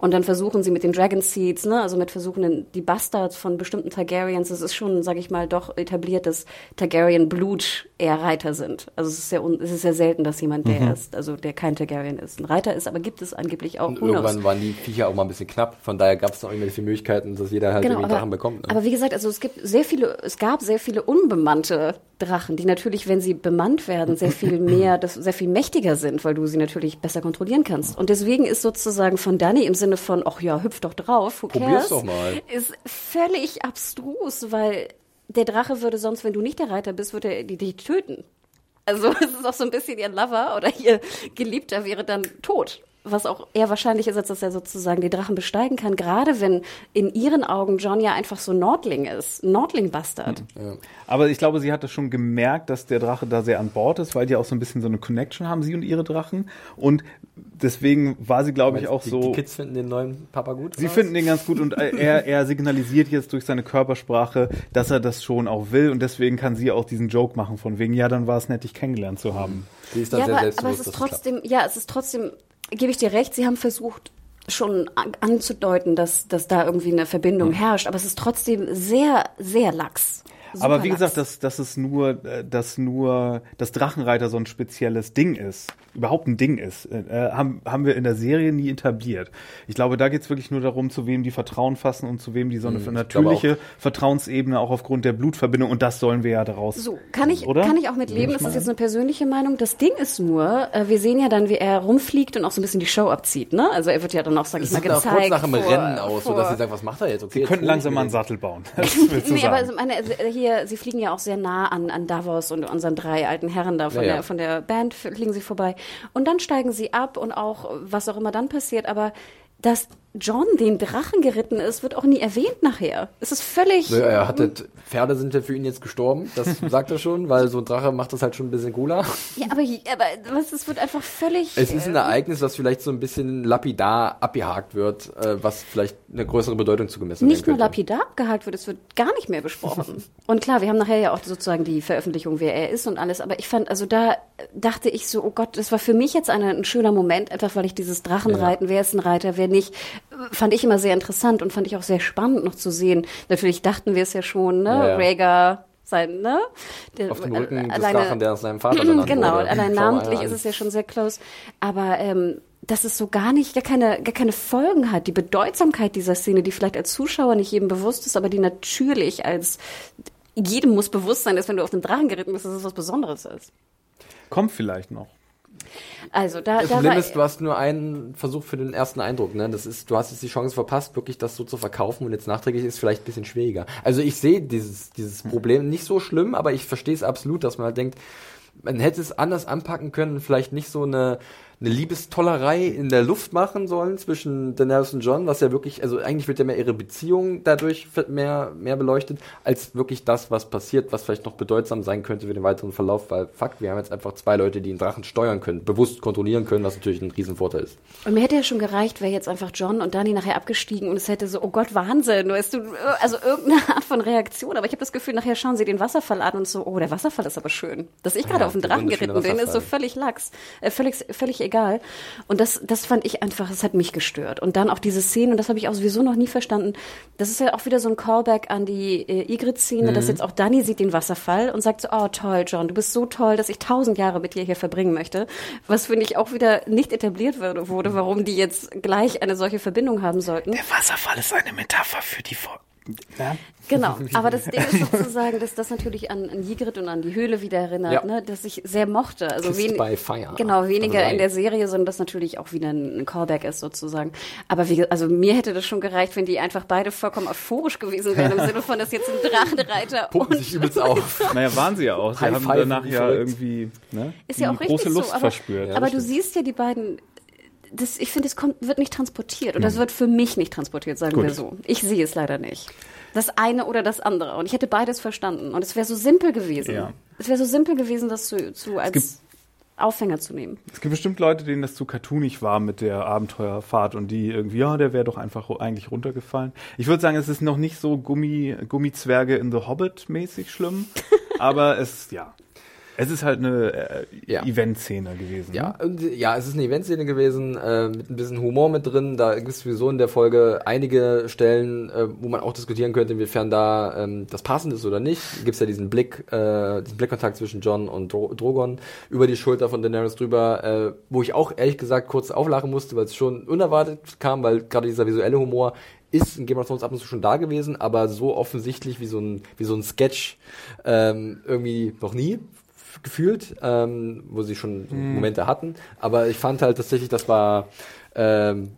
Und dann versuchen sie mit den Dragon Seeds, ne, also mit versuchen den- die Bastards von bestimmten Targaryens, es ist schon, sage ich mal, doch etabliert, dass Targaryen Blut eher Reiter sind. Also es ist sehr, es ist sehr selten, dass jemand der Mhm. ist, also der kein Targaryen ist, ein Reiter ist, aber gibt es angeblich auch. Und knows? irgendwann waren die Viecher auch mal ein bisschen knapp. Von daher gab es noch irgendwelche Möglichkeiten, dass jeder halt Genau, irgendwie aber, Drachen bekommt. Ne? aber wie gesagt, also es gibt sehr viele, es gab sehr viele unbemannte Drachen, die natürlich, wenn sie bemannt werden, sehr viel mehr, das, sehr viel mächtiger sind, weil du sie natürlich besser kontrollieren kannst. Und deswegen ist sozusagen von Danny im Sinne von, ach ja, hüpf doch drauf, who Probier's cares, doch mal. ist völlig abstrus, weil der Drache würde sonst, wenn du nicht der Reiter bist, würde er dich töten. Also es ist auch so ein bisschen ihr Lover oder ihr Geliebter wäre dann tot. Was auch eher wahrscheinlich ist, als dass er sozusagen die Drachen besteigen kann. Gerade wenn in ihren Augen John ja einfach so Nordling ist. Ein Nordling-Bastard. Aber ich glaube, sie hatte schon gemerkt, dass der Drache da sehr an Bord ist, weil die auch so ein bisschen so eine Connection haben, sie und ihre Drachen. Und deswegen war sie, glaube ich, auch die, so. Die Kids finden den neuen Papa gut? Sie oder finden den ganz gut und er, er signalisiert jetzt durch seine Körpersprache, dass er das schon auch will und deswegen kann sie auch diesen Joke machen von wegen, ja, dann war es nett, dich kennengelernt zu haben. Sie ist dann Ja, sehr aber, aber es ist trotzdem, ja, es ist trotzdem, gebe ich dir recht, sie haben versucht, schon an, anzudeuten, dass, dass da irgendwie eine Verbindung herrscht, aber es ist trotzdem sehr, sehr lax. Super Aber wie gesagt, dass, dass es nur, äh, dass nur das Drachenreiter so ein spezielles Ding ist, überhaupt ein Ding ist, äh, haben, haben wir in der Serie nie etabliert. Ich glaube, da geht's wirklich nur darum, zu wem die Vertrauen fassen und zu wem die so eine glaube natürliche Vertrauensebene auch aufgrund der Blutverbindung und das sollen wir ja daraus. So, kann ich, oder? kann ich auch mit leben. Das ist jetzt eine persönliche Meinung. Das Ding ist nur, äh, wir sehen ja dann, wie er rumfliegt und auch so ein bisschen die Show abzieht, ne? Also er wird ja dann auch, sag ich Es mal, gezeigt. kurz nach dem vor- Rennen aus, vor- sodass sie sagen, was macht er jetzt? Okay, Sie jetzt könnten langsam mal einen. Sattel bauen. Nee, aber also meine, also hier, sie fliegen ja auch sehr nah an, an Davos und unseren drei alten Herren da von, Ja, ja. Der, von der Band fliegen sie vorbei. Und dann steigen sie ab und auch, was auch immer dann passiert, aber das John den Drachen geritten ist, wird auch nie erwähnt nachher. Es ist völlig. Naja, er hatte, Pferde sind ja für ihn jetzt gestorben, das sagt er schon, weil so ein Drache macht das halt schon ein bisschen cooler. Ja, aber, aber was, es wird einfach völlig. Es ist ein äh, Ereignis, was vielleicht so ein bisschen lapidar abgehakt wird, äh, was vielleicht eine größere Bedeutung zugemessen wird. Nicht nur lapidar abgehakt wird, es wird gar nicht mehr besprochen. und klar, wir haben nachher ja auch sozusagen die Veröffentlichung, wer er ist und alles, aber ich fand, also da dachte ich so, oh Gott, das war für mich jetzt eine, ein schöner Moment, einfach weil ich dieses Drachenreiten, ja. wer ist ein Reiter, wer nicht, fand ich immer sehr interessant und fand ich auch sehr spannend noch zu sehen. Natürlich dachten wir es ja schon, ne? Ja, Rhaegar sein, ne? Der, Auf dem Rücken äh, alleine, des Drachen, der aus seinem Vater benannt Genau, wurde. allein namentlich ist es ja schon sehr close. Aber ähm, dass es so gar nicht, gar keine, gar keine Folgen hat. Die Bedeutsamkeit dieser Szene, die vielleicht als Zuschauer nicht jedem bewusst ist, aber die natürlich als jedem muss bewusst sein, dass wenn du auf den Drachen geritten bist, dass es was Besonderes ist. Kommt vielleicht noch. Also da, das da Problem ist, du hast nur einen Versuch für den ersten Eindruck. Ne? Das ist, du hast jetzt die Chance verpasst, wirklich das so zu verkaufen und jetzt nachträglich ist es vielleicht ein bisschen schwieriger. Also ich sehe dieses, dieses Problem nicht so schlimm, aber ich verstehe es absolut, dass man halt denkt, man hätte es anders anpacken können, vielleicht nicht so eine eine Liebestollerei in der Luft machen sollen zwischen Daenerys und John, was ja wirklich, also eigentlich wird ja mehr ihre Beziehung dadurch mehr, mehr beleuchtet, als wirklich das, was passiert, was vielleicht noch bedeutsam sein könnte für den weiteren Verlauf, weil fuck, wir haben jetzt einfach zwei Leute, die einen Drachen steuern können, bewusst kontrollieren können, was natürlich ein Riesenvorteil ist. Und mir hätte ja schon gereicht, wäre jetzt einfach John und Dani nachher abgestiegen und es hätte so, oh Gott, Wahnsinn, weißt du, also irgendeine Art von Reaktion, aber ich habe das Gefühl, nachher schauen sie den Wasserfall an und so, oh, der Wasserfall ist aber schön. Dass ich gerade ja, auf den Drachen geritten bin, ist so völlig lax, äh, völlig, völlig egal. Und das, das fand ich einfach, das hat mich gestört. Und dann auch diese Szene, und das habe ich auch sowieso noch nie verstanden, das ist ja auch wieder so ein Callback an die äh, Ygritte-Szene, mhm. dass jetzt auch Dani sieht den Wasserfall und sagt so, oh toll, John, du bist so toll, dass ich tausend Jahre mit dir hier verbringen möchte. Was, finde ich, auch wieder nicht etabliert wurde, warum die jetzt gleich eine solche Verbindung haben sollten. Der Wasserfall ist eine Metapher für die, ja. Genau, aber das Ding ist sozusagen, dass das natürlich an, an Ygritte und an die Höhle wieder erinnert, ja. ne, dass ich sehr mochte. Also wen, genau weniger in der Serie, sondern das natürlich auch wieder ein, Callback ist sozusagen. Aber wie, also mir hätte das schon gereicht, wenn die einfach beide vollkommen euphorisch gewesen wären im Sinne von, dass jetzt ein Drachenreiter Pumpen sich übelst auf. Naja, waren sie ja auch. Sie High haben danach ja irgendwie ne, ist ja auch große Lust so, aber, verspürt. Ja, aber du siehst ja die beiden das, ich finde, es kommt, wird nicht transportiert. Und das hm. wird für mich nicht transportiert, sagen Gut. wir so. Ich sehe es leider nicht. Das eine oder das andere. Und ich hätte beides verstanden. Und es wäre so simpel gewesen. Ja. Es wäre so simpel gewesen, das zu, zu als Aufhänger zu nehmen. Es gibt bestimmt Leute, denen das zu cartoonig war mit der Abenteuerfahrt und die irgendwie, ja, der wäre doch einfach eigentlich runtergefallen. Ich würde sagen, es ist noch nicht so Gummi, Gummizwerge in The Hobbit mäßig schlimm, aber es, ja, es ist halt eine äh, ja. Eventszene gewesen. Ja, ne? ja, es ist eine Eventszene gewesen, äh, mit ein bisschen Humor mit drin. Da gibt es sowieso in der Folge einige Stellen, äh, wo man auch diskutieren könnte, inwiefern da ähm, das passend ist oder nicht. Gibt es ja diesen Blick, äh, diesen Blickkontakt zwischen John und Dro Drogon über die Schulter von Daenerys drüber, äh, wo ich auch ehrlich gesagt kurz auflachen musste, weil es schon unerwartet kam, weil gerade dieser visuelle Humor ist in Game of Thrones ab und zu schon da gewesen, aber so offensichtlich wie so ein, wie so ein Sketch ähm, irgendwie noch nie gefühlt, ähm, wo sie schon hm. Momente hatten. Aber ich fand halt tatsächlich, das war ähm,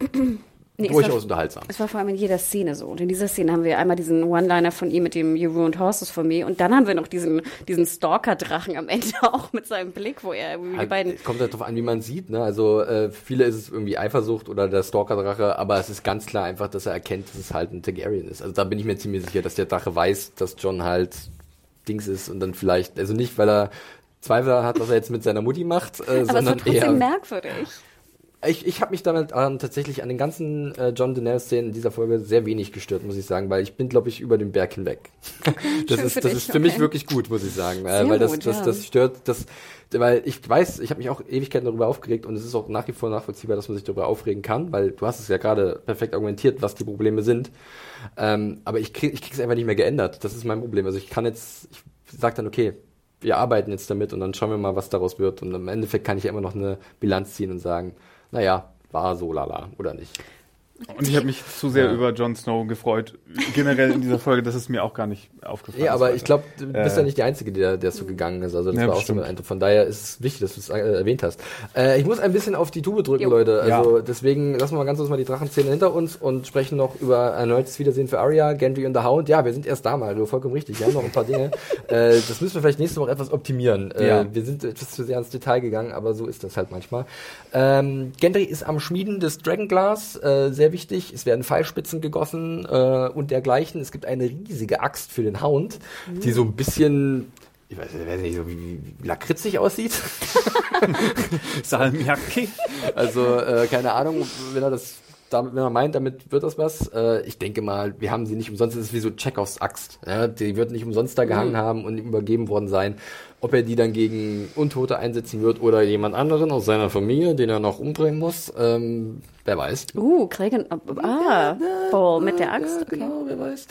nee, durchaus war, unterhaltsam. Es war vor allem in jeder Szene so. Und in dieser Szene haben wir einmal diesen One-Liner von ihm mit dem You Ruined Horses for Me und dann haben wir noch diesen, diesen Stalker-Drachen am Ende auch mit seinem Blick, wo er irgendwie die beiden... Kommt halt drauf an, wie man sieht. Ne? Also äh, viele ist es irgendwie Eifersucht oder der Stalker-Drache, aber es ist ganz klar einfach, dass er erkennt, dass es halt ein Targaryen ist. Also da bin ich mir ziemlich sicher, dass der Drache weiß, dass John halt Dings ist und dann vielleicht, also nicht, weil er Zweifel hat, was er jetzt mit seiner Mutti macht, äh, Aber sondern es eher. merkwürdig. Ich, ich habe mich damit ähm, tatsächlich an den ganzen äh, John Daenerys-Szenen in dieser Folge sehr wenig gestört, muss ich sagen, weil ich bin, glaube ich, über den Berg hinweg. Das ist, das dich, ist für okay. mich wirklich gut, muss ich sagen, äh, weil das, gut, das, ja. das stört, das, weil ich weiß, ich habe mich auch Ewigkeiten darüber aufgeregt und es ist auch nach wie vor nachvollziehbar, dass man sich darüber aufregen kann, weil du hast es ja gerade perfekt argumentiert, was die Probleme sind. Ähm, aber ich krieg, ich krieg's einfach nicht mehr geändert. Das ist mein Problem. Also ich kann jetzt, ich sag dann, okay, wir arbeiten jetzt damit und dann schauen wir mal, was daraus wird. Und im Endeffekt kann ich ja immer noch eine Bilanz ziehen und sagen, naja, war so lala oder nicht. Und ich habe mich zu sehr ja. über Jon Snow gefreut. Generell in dieser Folge, das ist mir auch gar nicht aufgefallen. Ja, aber ich glaube, du bist äh, ja nicht die Einzige, der, der so gegangen ist. Also das ja, war auch so ein Eindruck. Von daher ist es wichtig, dass du es äh, erwähnt hast. Äh, ich muss ein bisschen auf die Tube drücken, jo. Leute. Also ja. deswegen lassen wir mal ganz kurz mal die Drachenzähne hinter uns und sprechen noch über ein erneutes Wiedersehen für Arya, Gendry und The Hound. Ja, wir sind erst da, Mario, vollkommen richtig. Wir haben noch ein paar Dinge. äh, das müssen wir vielleicht nächste Woche etwas optimieren. Äh, ja. Wir sind etwas zu sehr ins Detail gegangen, aber so ist das halt manchmal. Ähm, Gendry ist am Schmieden des Dragonglass, äh, sehr wichtig. Es werden Pfeilspitzen gegossen äh, und dergleichen. Es gibt eine riesige Axt für den Hound, mhm. die so ein bisschen ich weiß, nicht, so wie, wie lakritzig aussieht. Salmiakki. Also, äh, keine Ahnung, wenn er das damit, wenn er meint, damit wird das was. Äh, ich denke mal, wir haben sie nicht umsonst, es ist wie so Chekhovs Axt. Ja? Die wird nicht umsonst da gehangen mhm. haben und übergeben worden sein. Ob er die dann gegen Untote einsetzen wird oder jemand anderen aus seiner Familie, den er noch umbringen muss, ähm, wer weiß. Uh, Kragen, ah, Ball mit der Axt. Ja, genau, wer weiß.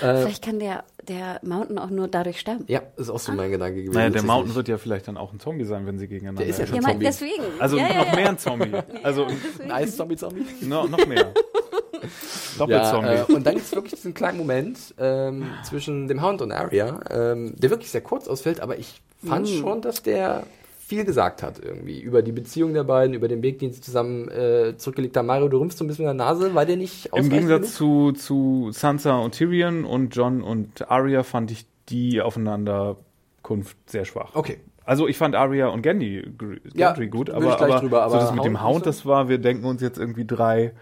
Äh, Vielleicht kann der, der Mountain auch nur dadurch sterben. Ja, ist auch so mein ah. Gedanke gewesen. Naja, der Mountain wird ja vielleicht dann auch ein Zombie sein, wenn sie gegeneinander Der ist ja schon ja, Zombie. Deswegen. Also ja, noch mehr ein Zombie. Also ein Eis-Zombie-Zombie? No, noch mehr. Doppelzombie. Ja, äh, und dann gibt es wirklich diesen kleinen Moment ähm, zwischen dem Hound und Arya, ähm, der wirklich sehr kurz ausfällt, aber ich fand mhm. schon, dass der viel gesagt hat irgendwie über die Beziehung der beiden, über den Weg, den sie zusammen äh, zurückgelegt haben. Mario, du rümpfst so ein bisschen in der Nase, war der nicht Im Gegensatz zu, zu Sansa und Tyrion und John und Arya fand ich die Aufeinanderkunft sehr schwach. Okay. Also ich fand Arya und Gendry, Gendry ja, gut, aber, aber, drüber, aber so das mit dem Hound, das war, wir denken uns jetzt irgendwie drei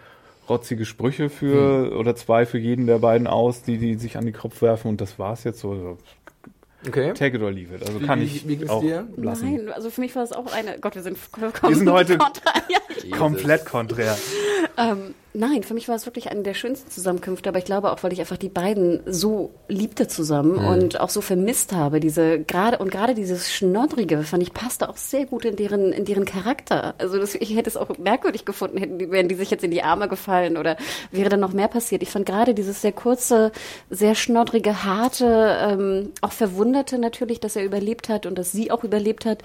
rotzige Sprüche für hm. oder zwei für jeden der beiden aus, die, die sich an den Kopf werfen und das war's jetzt so. Okay. Take it or leave it. Also wie, kann ich wie, wie auch dir? lassen. Nein, also für mich war es auch eine. Gott, wir sind wir sind heute konträr. Komplett konträr. Ähm, Nein, für mich war es wirklich eine der schönsten Zusammenkünfte, aber ich glaube auch, weil ich einfach die beiden so liebte zusammen mhm. und auch so vermisst habe. Diese gerade und gerade dieses Schnoddrige fand ich passte auch sehr gut in deren in deren Charakter. Also das, ich hätte es auch merkwürdig gefunden, hätten wären die sich jetzt in die Arme gefallen oder wäre dann noch mehr passiert. Ich fand gerade dieses sehr kurze, sehr schnoddrige, harte, ähm, auch verwunderte natürlich, dass er überlebt hat und dass sie auch überlebt hat.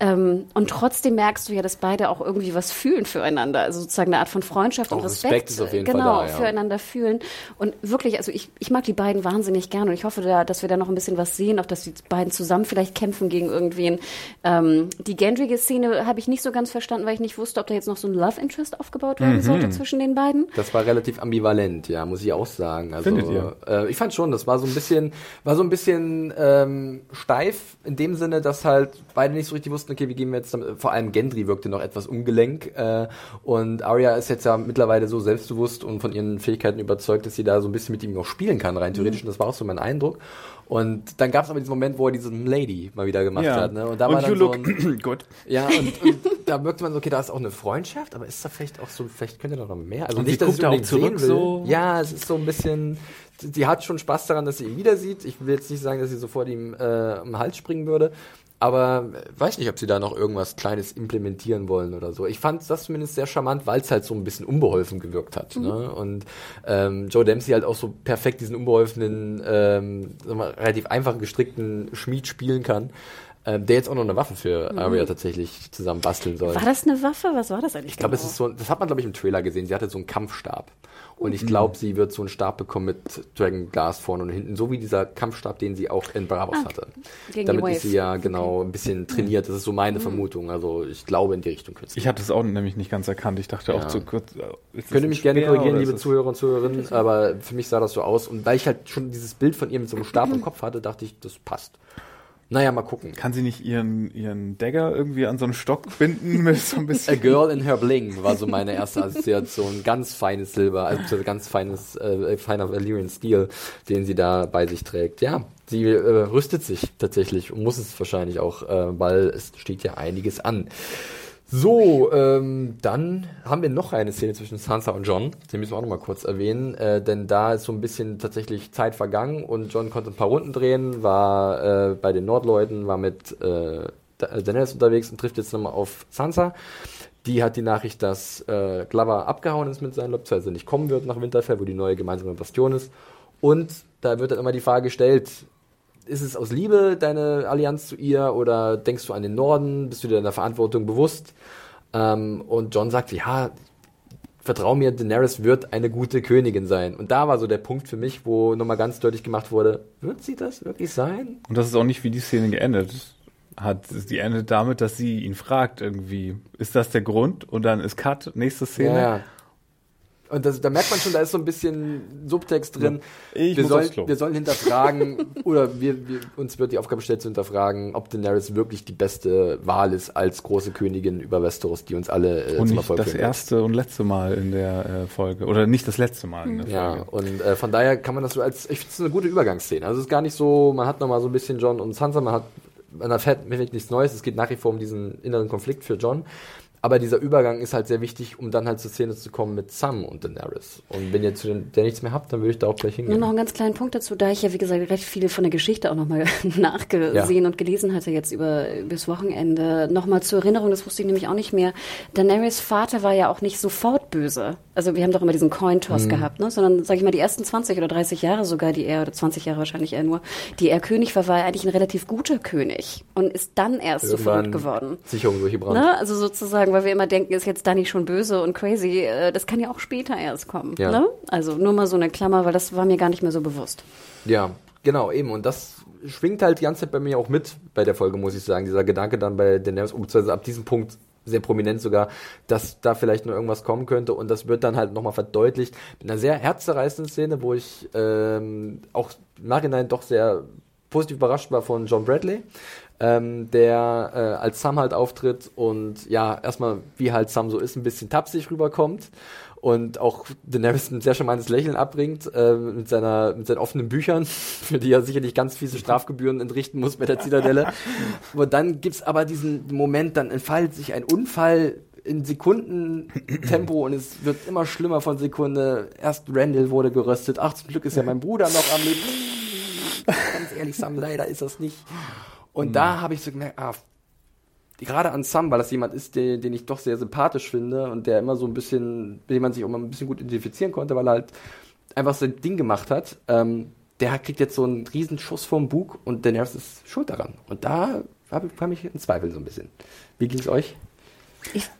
Ähm, und trotzdem merkst du ja, dass beide auch irgendwie was fühlen füreinander, also sozusagen eine Art von Freundschaft auch und Respekt Respekt ist auf jeden genau, Fall da, ja. füreinander fühlen. Und wirklich, also ich, ich mag die beiden wahnsinnig gern und ich hoffe, da, dass wir da noch ein bisschen was sehen, auch dass die beiden zusammen vielleicht kämpfen gegen irgendwen. Ähm, die gendrige Szene habe ich nicht so ganz verstanden, weil ich nicht wusste, ob da jetzt noch so ein Love Interest aufgebaut werden mhm. sollte zwischen den beiden. Das war relativ ambivalent, ja, muss ich auch sagen. Also, Findet ihr? Äh, ich fand schon, das war so ein bisschen, war so ein bisschen ähm, steif in dem Sinne, dass halt beide nicht so richtig wussten, okay, wie gehen wir jetzt damit, vor allem Gendry wirkte noch etwas ungelenk äh, und Arya ist jetzt ja mittlerweile so so selbstbewusst und von ihren Fähigkeiten überzeugt, dass sie da so ein bisschen mit ihm noch spielen kann, rein theoretisch. Mhm. Und das war auch so mein Eindruck. Und dann gab es aber diesen Moment, wo er diesen Lady mal wieder gemacht ja. hat. Ne? Und da und war dann so ein, gut. Ja, und, und da wirkte man so, okay, da ist auch eine Freundschaft, aber ist da vielleicht auch so, vielleicht könnte da noch mehr. Also und nicht, dass ich auch zurück so. Ja, es ist so ein bisschen, sie hat schon Spaß daran, dass sie ihn wieder sieht. Ich will jetzt nicht sagen, dass sie sofort ihm äh, den Hals springen würde, aber weiß nicht, ob sie da noch irgendwas Kleines implementieren wollen oder so. Ich fand das zumindest sehr charmant, weil es halt so ein bisschen unbeholfen gewirkt hat. Mhm. Ne? Und ähm, Joe Dempsey halt auch so perfekt diesen unbeholfenen, ähm, mal, relativ einfach gestrickten Schmied spielen kann. Ähm, der jetzt auch noch eine Waffe für mhm. Arya tatsächlich zusammen basteln soll. War das eine Waffe? Was war das eigentlich? Ich glaube, genau? es ist so, das hat man glaube ich im Trailer gesehen. Sie hatte so einen Kampfstab. Und ich glaube, sie wird so einen Stab bekommen mit Dragon Glass vorne und hinten, so wie dieser Kampfstab, den sie auch in Bravos ah, hatte. Damit ist sie ja genau ein bisschen trainiert. Das ist so meine mhm. Vermutung. Also ich glaube in die Richtung künstlich. Ich hatte es auch nämlich nicht ganz erkannt. Ich dachte ja. auch zu kurz. Äh, Könnt ihr mich gerne korrigieren, liebe Zuhörer und Zuhörerinnen, aber für mich sah das so aus. Und weil ich halt schon dieses Bild von ihr mit so einem Stab im Kopf hatte, dachte ich, das passt. Naja, mal gucken. Kann sie nicht ihren, ihren Dagger irgendwie an so einen Stock binden mit so ein bisschen? A Girl in Her Bling war so meine erste Assoziation. Ganz feines Silber, also ganz feines, äh, feiner Valyrian Steel, den sie da bei sich trägt. Ja, sie äh, rüstet sich tatsächlich und muss es wahrscheinlich auch, äh, weil es steht ja einiges an. So, ähm, dann haben wir noch eine Szene zwischen Sansa und John. Den müssen wir auch noch mal kurz erwähnen, äh, denn da ist so ein bisschen tatsächlich Zeit vergangen und John konnte ein paar Runden drehen, war äh, bei den Nordleuten, war mit äh, Daenerys unterwegs und trifft jetzt nochmal auf Sansa. Die hat die Nachricht, dass äh, Glover abgehauen ist mit seinen Leuten, also nicht kommen wird nach Winterfell, wo die neue gemeinsame Bastion ist. Und da wird dann immer die Frage gestellt, ist es aus Liebe deine Allianz zu ihr oder denkst du an den Norden? Bist du dir deiner Verantwortung bewusst? Ähm, und John sagt, ja, vertrau mir, Daenerys wird eine gute Königin sein. Und da war so der Punkt für mich, wo nochmal ganz deutlich gemacht wurde, wird sie das wirklich sein? Und das ist auch nicht, wie die Szene geendet hat. Die endet damit, dass sie ihn fragt irgendwie, ist das der Grund? Und dann ist Cut, nächste Szene. Ja. Und das, da merkt man schon, da ist so ein bisschen Subtext drin. Ich wir, sollen, wir sollen hinterfragen, oder wir, wir, uns wird die Aufgabe gestellt zu hinterfragen, ob Daenerys wirklich die beste Wahl ist als große Königin über Westeros, die uns alle äh, und zum Erfolg das erste und letzte Mal in der äh, Folge. Oder nicht das letzte Mal in der Folge. Ja, und äh, von daher kann man das so als, ich finde es eine gute Übergangsszene. Also es ist gar nicht so, man hat nochmal so ein bisschen John und Sansa, man hat man erfährt nichts Neues, es geht nach wie vor um diesen inneren Konflikt für John. Aber dieser Übergang ist halt sehr wichtig, um dann halt zur Szene zu kommen mit Sam und Daenerys. Und wenn ihr zu den, der nichts mehr habt, dann würde ich da auch gleich hingehen. Nur noch einen ganz kleinen Punkt dazu, da ich ja, wie gesagt, recht viel von der Geschichte auch nochmal nachgesehen ja. und gelesen hatte jetzt über, übers Wochenende. Nochmal zur Erinnerung, das wusste ich nämlich auch nicht mehr. Daenerys Vater war ja auch nicht sofort böse. Also wir haben doch immer diesen Coin-Toss mhm. gehabt, ne? Sondern, sag ich mal, die ersten 20 oder 30 Jahre sogar, die er, oder 20 Jahre wahrscheinlich eher nur, die er König war, war er eigentlich ein relativ guter König. Und ist dann erst Irgendwann sofort geworden. Sicherung durchgebrannt. Ne? Also sozusagen, weil wir immer denken, ist jetzt Danny schon böse und crazy, äh, das kann ja auch später erst kommen. Ja. Ne? Also nur mal so eine Klammer, weil das war mir gar nicht mehr so bewusst. Ja, genau, eben. Und das schwingt halt die ganze Zeit bei mir auch mit bei der Folge, muss ich sagen. Dieser Gedanke dann bei Daenerys, beziehungsweise ab diesem Punkt sehr prominent sogar, dass da vielleicht noch irgendwas kommen könnte und das wird dann halt nochmal verdeutlicht mit einer sehr herzzerreißenden Szene, wo ich ähm, auch im Nachhinein doch sehr positiv überrascht war von John Bradley, ähm, der äh, als Sam halt auftritt und ja, erstmal, wie halt Sam so ist, ein bisschen tapsig rüberkommt und auch Daenerys ein sehr charmantes Lächeln abbringt äh, mit seiner mit seinen offenen Büchern, für die er sicherlich ganz fiese Strafgebühren entrichten muss bei der Zitadelle. und dann gibt's aber diesen Moment, dann entfaltet sich ein Unfall in Sekundentempo und es wird immer schlimmer von Sekunde. Erst Randall wurde geröstet. Ach, zum Glück ist ja mein Bruder noch am Leben. Ganz ehrlich, Sam, leider ist das nicht. Und mhm. da habe ich so gemerkt, ah, gerade an Sam, weil das jemand ist, den, den ich doch sehr sympathisch finde und der immer so ein bisschen, mit dem man sich auch mal ein bisschen gut identifizieren konnte, weil er halt einfach sein Ding gemacht hat. Ähm, der kriegt jetzt so einen riesen Schuss vom Bug und der Nervs ist schuld daran. Und da habe ich in Zweifel so ein bisschen. Wie ging es euch? Ich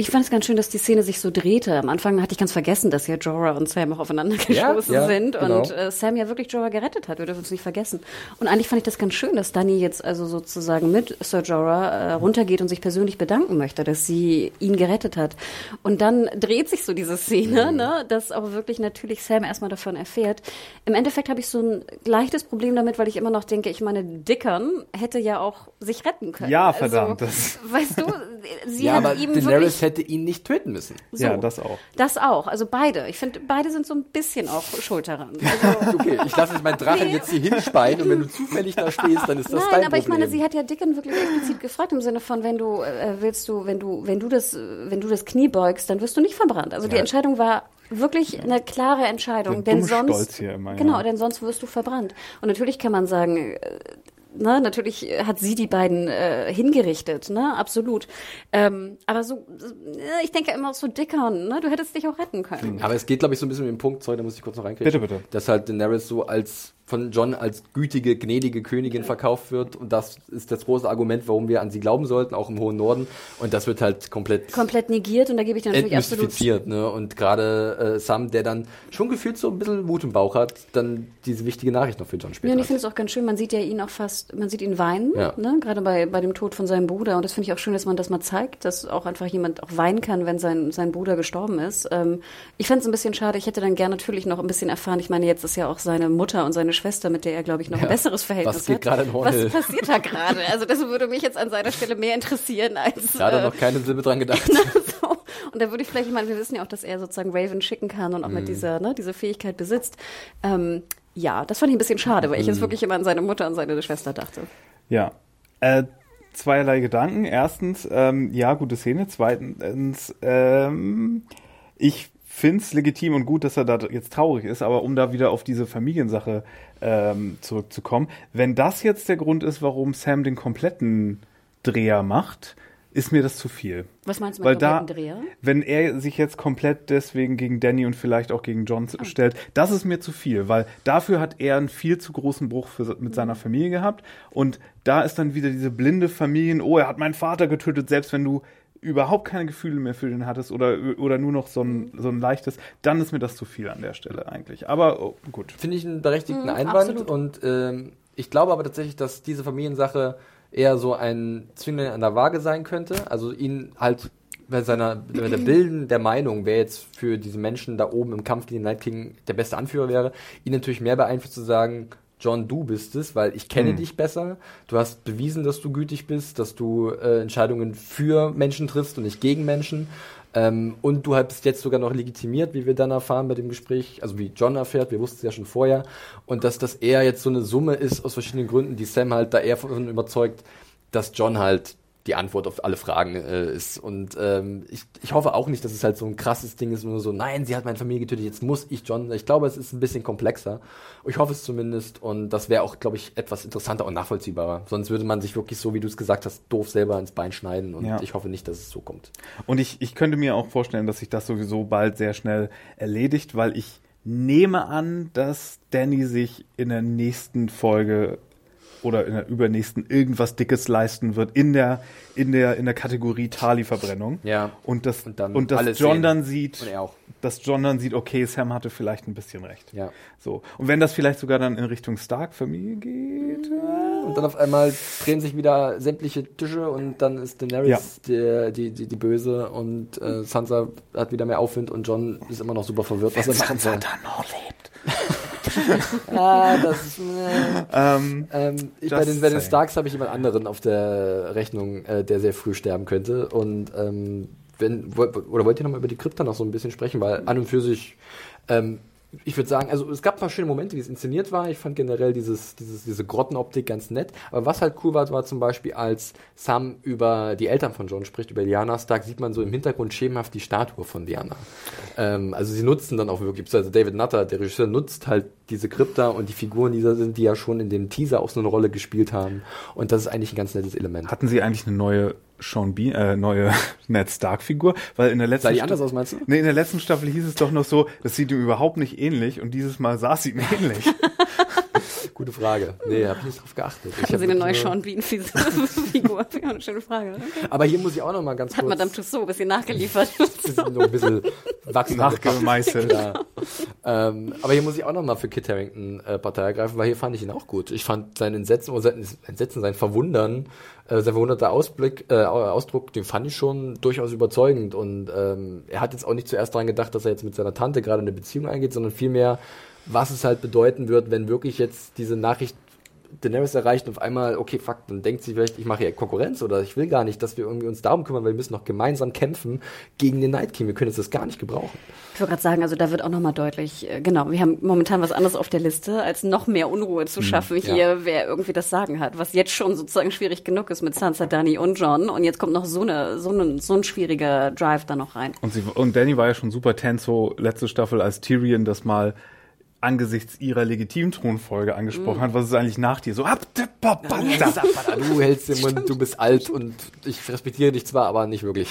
ich fand es ganz schön, dass die Szene sich so drehte. Am Anfang hatte ich ganz vergessen, dass ja Jorah und Sam auch aufeinander gestoßen ja, ja, sind genau. und äh, Sam ja wirklich Jorah gerettet hat. Wir dürfen es nicht vergessen. Und eigentlich fand ich das ganz schön, dass Dani jetzt also sozusagen mit Sir Jorah äh, runtergeht und sich persönlich bedanken möchte, dass sie ihn gerettet hat. Und dann dreht sich so diese Szene, mhm. ne, dass auch wirklich natürlich Sam erstmal davon erfährt. Im Endeffekt habe ich so ein leichtes Problem damit, weil ich immer noch denke, ich meine, Dickern hätte ja auch sich retten können. Ja, verdammt. Also, weißt du, sie ja, hat ihm Daenerys hätte ihn nicht töten müssen. So, ja, das auch. Das auch. Also beide. Ich finde, beide sind so ein bisschen auch schuld daran. Also, okay, ich lasse jetzt meinen Drachen nee. jetzt hier hinspeien und wenn du zufällig da stehst, dann ist das Nein, dein aber ich meine, sie hat ja Dickon wirklich explizit gefragt im Sinne von, wenn du äh, willst du, wenn du, wenn du das, wenn du das Knie beugst, dann wirst du nicht verbrannt. Also ja. die Entscheidung war wirklich eine klare Entscheidung, denn sonst immer, genau, ja. denn sonst wirst du verbrannt. Und natürlich kann man sagen, äh, ne, natürlich hat sie die beiden äh, hingerichtet, ne, absolut. Ähm, aber so, äh, ich denke immer so dicker, ne, du hättest dich auch retten können. Aber es geht, glaube ich, so ein bisschen um den Punkt, sorry, da muss ich kurz noch reinkriegen. Bitte, bitte. Dass halt Daenerys so als von John als gütige, gnädige Königin verkauft wird. Und das ist das große Argument, warum wir an sie glauben sollten, auch im hohen Norden. Und das wird halt komplett komplett negiert und da gebe ich dann natürlich absolut ne? Und gerade äh, Sam, der dann schon gefühlt so ein bisschen Mut im Bauch hat, dann diese wichtige Nachricht noch für John später. Ja, und ich finde es auch ganz schön. Man sieht ja ihn auch fast, man sieht ihn weinen, ja. ne? Gerade bei bei dem Tod von seinem Bruder. Und das finde ich auch schön, dass man das mal zeigt, dass auch einfach jemand auch weinen kann, wenn sein sein Bruder gestorben ist. Ähm, ich fände es ein bisschen schade. Ich hätte dann gerne natürlich noch ein bisschen erfahren. Ich meine, jetzt ist ja auch seine Mutter und seine Schwester, mit der er glaube ich, noch ja. ein besseres Verhältnis Was geht gerade in Hornhill? Was passiert da gerade? Also das würde mich jetzt an seiner Stelle mehr interessieren als... Da hat er äh, noch keine Silbe dran gedacht. so. Und da würde ich vielleicht, ich meine, wir wissen ja auch, dass er sozusagen Raven schicken kann und auch mm. mit mhm. dieser, ne, diese Fähigkeit besitzt. Ähm, ja, das fand ich ein bisschen schade, weil ich jetzt mhm. wirklich immer an seine Mutter und seine Schwester dachte. Ja. Äh, zweierlei Gedanken. Erstens, ähm, ja, gute Szene. Zweitens, ähm, ich finde es legitim und gut, dass er da jetzt traurig ist, aber um da wieder auf diese Familiensache ähm, zurückzukommen, wenn das jetzt der Grund ist, warum Sam den kompletten Dreher macht, ist mir das zu viel. Was meinst du mit Weil da, Dreher? Wenn er sich jetzt komplett deswegen gegen Danny und vielleicht auch gegen John oh. stellt, das ist mir zu viel, weil dafür hat er einen viel zu großen Bruch für, mit seiner mhm. Familie gehabt und da ist dann wieder diese blinde Familien, oh, er hat meinen Vater getötet, selbst wenn du überhaupt keine Gefühle mehr für den hattest oder, oder nur noch so ein, so ein leichtes, dann ist mir das zu viel an der Stelle eigentlich. Aber oh, gut. Finde ich einen berechtigten mhm, Einwand absolut. und ähm, ich glaube aber tatsächlich, dass diese Familiensache eher so ein Zwingli an der Waage sein könnte. Also ihn halt bei seiner bei der Bilden der Meinung, wer jetzt für diese Menschen da oben im Kampf gegen den Night King der beste Anführer wäre, ihn natürlich mehr beeinflusst zu sagen, John, du bist es, weil ich kenne mhm. dich besser. Du hast bewiesen, dass du gütig bist, dass du äh, Entscheidungen für Menschen triffst und nicht gegen Menschen. Ähm, und du bist jetzt sogar noch legitimiert, wie wir dann erfahren bei dem Gespräch, also wie John erfährt, wir wussten es ja schon vorher. Und dass das eher jetzt so eine Summe ist aus verschiedenen Gründen, die Sam halt da eher von überzeugt, dass John halt die Antwort auf alle Fragen äh, ist. Und ähm, ich, ich hoffe auch nicht, dass es halt so ein krasses Ding ist, nur so, nein, sie hat meine Familie getötet, jetzt muss ich John. Ich glaube, es ist ein bisschen komplexer. Ich hoffe es zumindest. Und das wäre auch, glaube ich, etwas interessanter und nachvollziehbarer. Sonst würde man sich wirklich so, wie du es gesagt hast, doof selber ins Bein schneiden. Und ja. ich hoffe nicht, dass es so kommt. Und ich, ich könnte mir auch vorstellen, dass sich das sowieso bald sehr schnell erledigt, weil ich nehme an, dass Danny sich in der nächsten Folge oder in der übernächsten irgendwas Dickes leisten wird in der in der in der Kategorie Tali-Verbrennung. Ja. Und das und, dann und dass John dann sieht, dass John dann sieht, okay, Sam hatte vielleicht ein bisschen recht. Ja. So und wenn das vielleicht sogar dann in Richtung Stark-Familie geht. Und dann auf einmal drehen sich wieder sämtliche Tische und dann ist Daenerys ja. die, die, die, die Böse und äh, Sansa hat wieder mehr Aufwind und John ist immer noch super verwirrt, was er machen soll. Sansa da noch lebt. ah, das ist, äh, ähm, ähm, ich, bei, den, bei den Starks habe ich jemand anderen auf der Rechnung, äh, der sehr früh sterben könnte. Und ähm, wenn, oder wollt ihr noch mal über die Krypta noch so ein bisschen sprechen? Weil an und für sich ähm, ich würde sagen, also es gab ein paar schöne Momente, wie es inszeniert war. Ich fand generell dieses, dieses, diese Grottenoptik ganz nett. Aber was halt cool war, war zum Beispiel, als Sam über die Eltern von John spricht, über Lyanna Stark, sieht man so im Hintergrund schemenhaft die Statue von Lyanna. Ähm, also sie nutzen dann auch wirklich, also David Nutter, der Regisseur, nutzt halt diese Krypta und die Figuren, die da sind, die ja schon in dem Teaser auch so eine Rolle gespielt haben. Und das ist eigentlich ein ganz nettes Element. Hatten sie eigentlich eine neue Sean Bean, äh, neue Ned Stark Figur, weil in der letzten Sah die anders aus, meinst du? Nee, in der letzten Staffel hieß es doch noch so, das sieht ihm überhaupt nicht ähnlich und dieses Mal sah es ihm ähnlich. Gute Frage. Nee, habe ich nicht drauf geachtet. Hatten Sie eine neue Sean Bean Figur? Ja, eine schöne Frage. Okay. Aber hier muss ich auch noch mal ganz Hat kurz. Hat Madame Tussauds ein bisschen nachgeliefert. noch ein bisschen wachsen nachgemeißelt. Ja. Ähm, aber hier muss ich auch noch mal für Kit Harrington äh, Partei ergreifen, weil hier fand ich ihn auch gut. Ich fand sein Entsetzen, sein Entsetzen, sein Verwundern äh, sein verwunderter Ausblick, äh, Ausdruck, den fand ich schon durchaus überzeugend. Und ähm, er hat jetzt auch nicht zuerst daran gedacht, dass er jetzt mit seiner Tante gerade eine Beziehung eingeht, sondern vielmehr, was es halt bedeuten wird, wenn wirklich jetzt diese Nachricht Daenerys erreicht und auf einmal, okay, fuck, dann denkt sie vielleicht, ich mache hier Konkurrenz oder ich will gar nicht, dass wir irgendwie uns darum kümmern, weil wir müssen noch gemeinsam kämpfen gegen den Night King. Wir können jetzt das gar nicht gebrauchen. Ich wollte gerade sagen, also da wird auch nochmal deutlich, äh, genau, wir haben momentan was anderes auf der Liste, als noch mehr Unruhe zu hm, schaffen hm, hier, ja. wer irgendwie das Sagen hat, was jetzt schon sozusagen schwierig genug ist mit Sansa, Dani und John und jetzt kommt noch so eine, so ein, so ein schwieriger Drive da noch rein. Und, sie, und Danny war ja schon super tense, so letzte Staffel, als Tyrion das mal angesichts ihrer Legitimthronfolge angesprochen mm. hat, was ist eigentlich nach dir? So, ab, du hältst den Mund, du bist alt und ich respektiere dich zwar, aber nicht wirklich.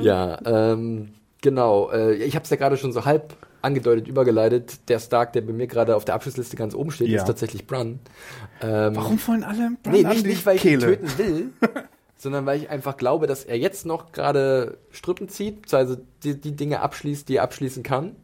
ja, ähm, genau. Äh, ich habe es ja gerade schon so halb angedeutet, übergeleitet. Der Stark, der bei mir gerade auf der Abschlussliste ganz oben steht, ja. ist tatsächlich Brun. Ähm, Warum wollen alle Brun Nee, nicht, nicht weil ich ihn töten will, sondern weil ich einfach glaube, dass er jetzt noch gerade Strippen zieht, also die, die Dinge abschließt, die er abschließen kann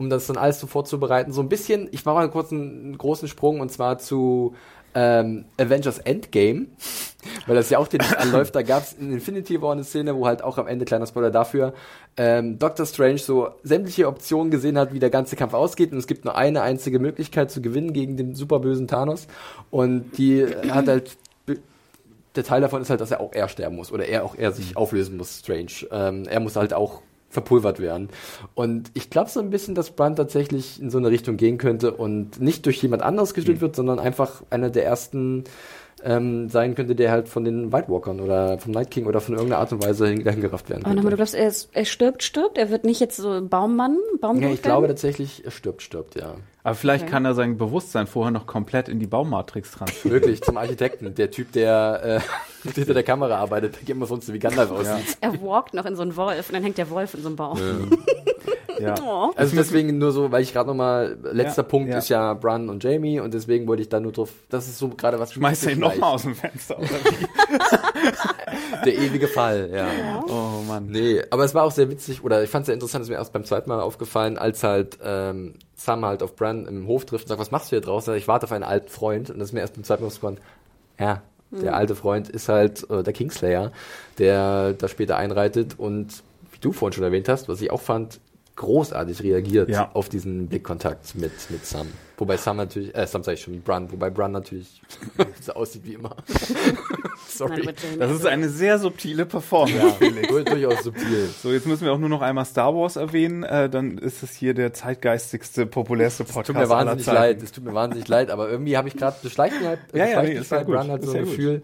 um das dann alles so vorzubereiten. So ein bisschen, ich mache mal kurz einen, großen Sprung und zwar zu ähm, Avengers Endgame, weil das ja auch den anläuft. Da gab es in Infinity War eine Szene, wo halt auch am Ende, kleiner Spoiler dafür, ähm, Doctor Strange so sämtliche Optionen gesehen hat, wie der ganze Kampf ausgeht und es gibt nur eine einzige Möglichkeit zu gewinnen gegen den superbösen Thanos und die hat halt der Teil davon ist halt, dass er auch er sterben muss oder er auch er sich auflösen muss, Strange. Ähm, er muss halt auch verpulvert werden. Und ich glaube so ein bisschen, dass Brand tatsächlich in so eine Richtung gehen könnte und nicht durch jemand anderes gespielt mhm. wird, sondern einfach einer der ersten ähm, sein könnte, der halt von den White Walkern oder vom Night King oder von irgendeiner Art und Weise hingerafft werden könnte. Aber du glaubst, er, ist, er stirbt, stirbt? Er wird nicht jetzt so Baummann, Baummann? Ja, ich glaube tatsächlich, er stirbt, stirbt, ja. Aber vielleicht okay. kann er sein Bewusstsein vorher noch komplett in die Baumatrix transferieren. Wirklich, zum Architekten. Der Typ, der äh, hinter der Kamera arbeitet, der geht immer sonst wie Gandalf aussieht. Ja. Er walkt noch in so einen Wolf und dann hängt der Wolf in so einem Baum. Ja. Ja. Oh. Also deswegen nur so, weil ich gerade nochmal, letzter ja, Punkt ja. ist ja Brun und Jamie und deswegen wollte ich da nur drauf, das ist so gerade was... Schmeißt du ihn nochmal aus dem Fenster, oder wie? Der ewige Fall, ja. ja. Oh Mann. Nee, aber es war auch sehr witzig, oder ich fand es sehr interessant, es ist mir erst beim zweiten Mal aufgefallen, als halt ähm, Sam halt auf Bran im Hof trifft und sagt, was machst du hier draußen? Ich warte auf einen alten Freund. Und das ist mir erst beim zweiten Mal aufgefallen, ja, der mhm. alte Freund ist halt äh, der Kingslayer, der da später einreitet und wie du vorhin schon erwähnt hast, was ich auch fand, großartig reagiert ja. auf diesen Blickkontakt mit, mit Sam. Wobei Sam natürlich, äh, Sam sag ich schon, Brun, wobei Brun natürlich so aussieht wie immer. Sorry. Das ist eine sehr subtile Performance. Ja, durchaus subtil. So, jetzt müssen wir auch nur noch einmal Star Wars erwähnen, äh, dann ist es hier der zeitgeistigste, populärste Podcast. Es tut mir wahnsinnig leid, es tut mir wahnsinnig leid, aber irgendwie habe ich gerade beschleicht mir halt, ja, ja, nee, halt Brun hat so ein Gefühl,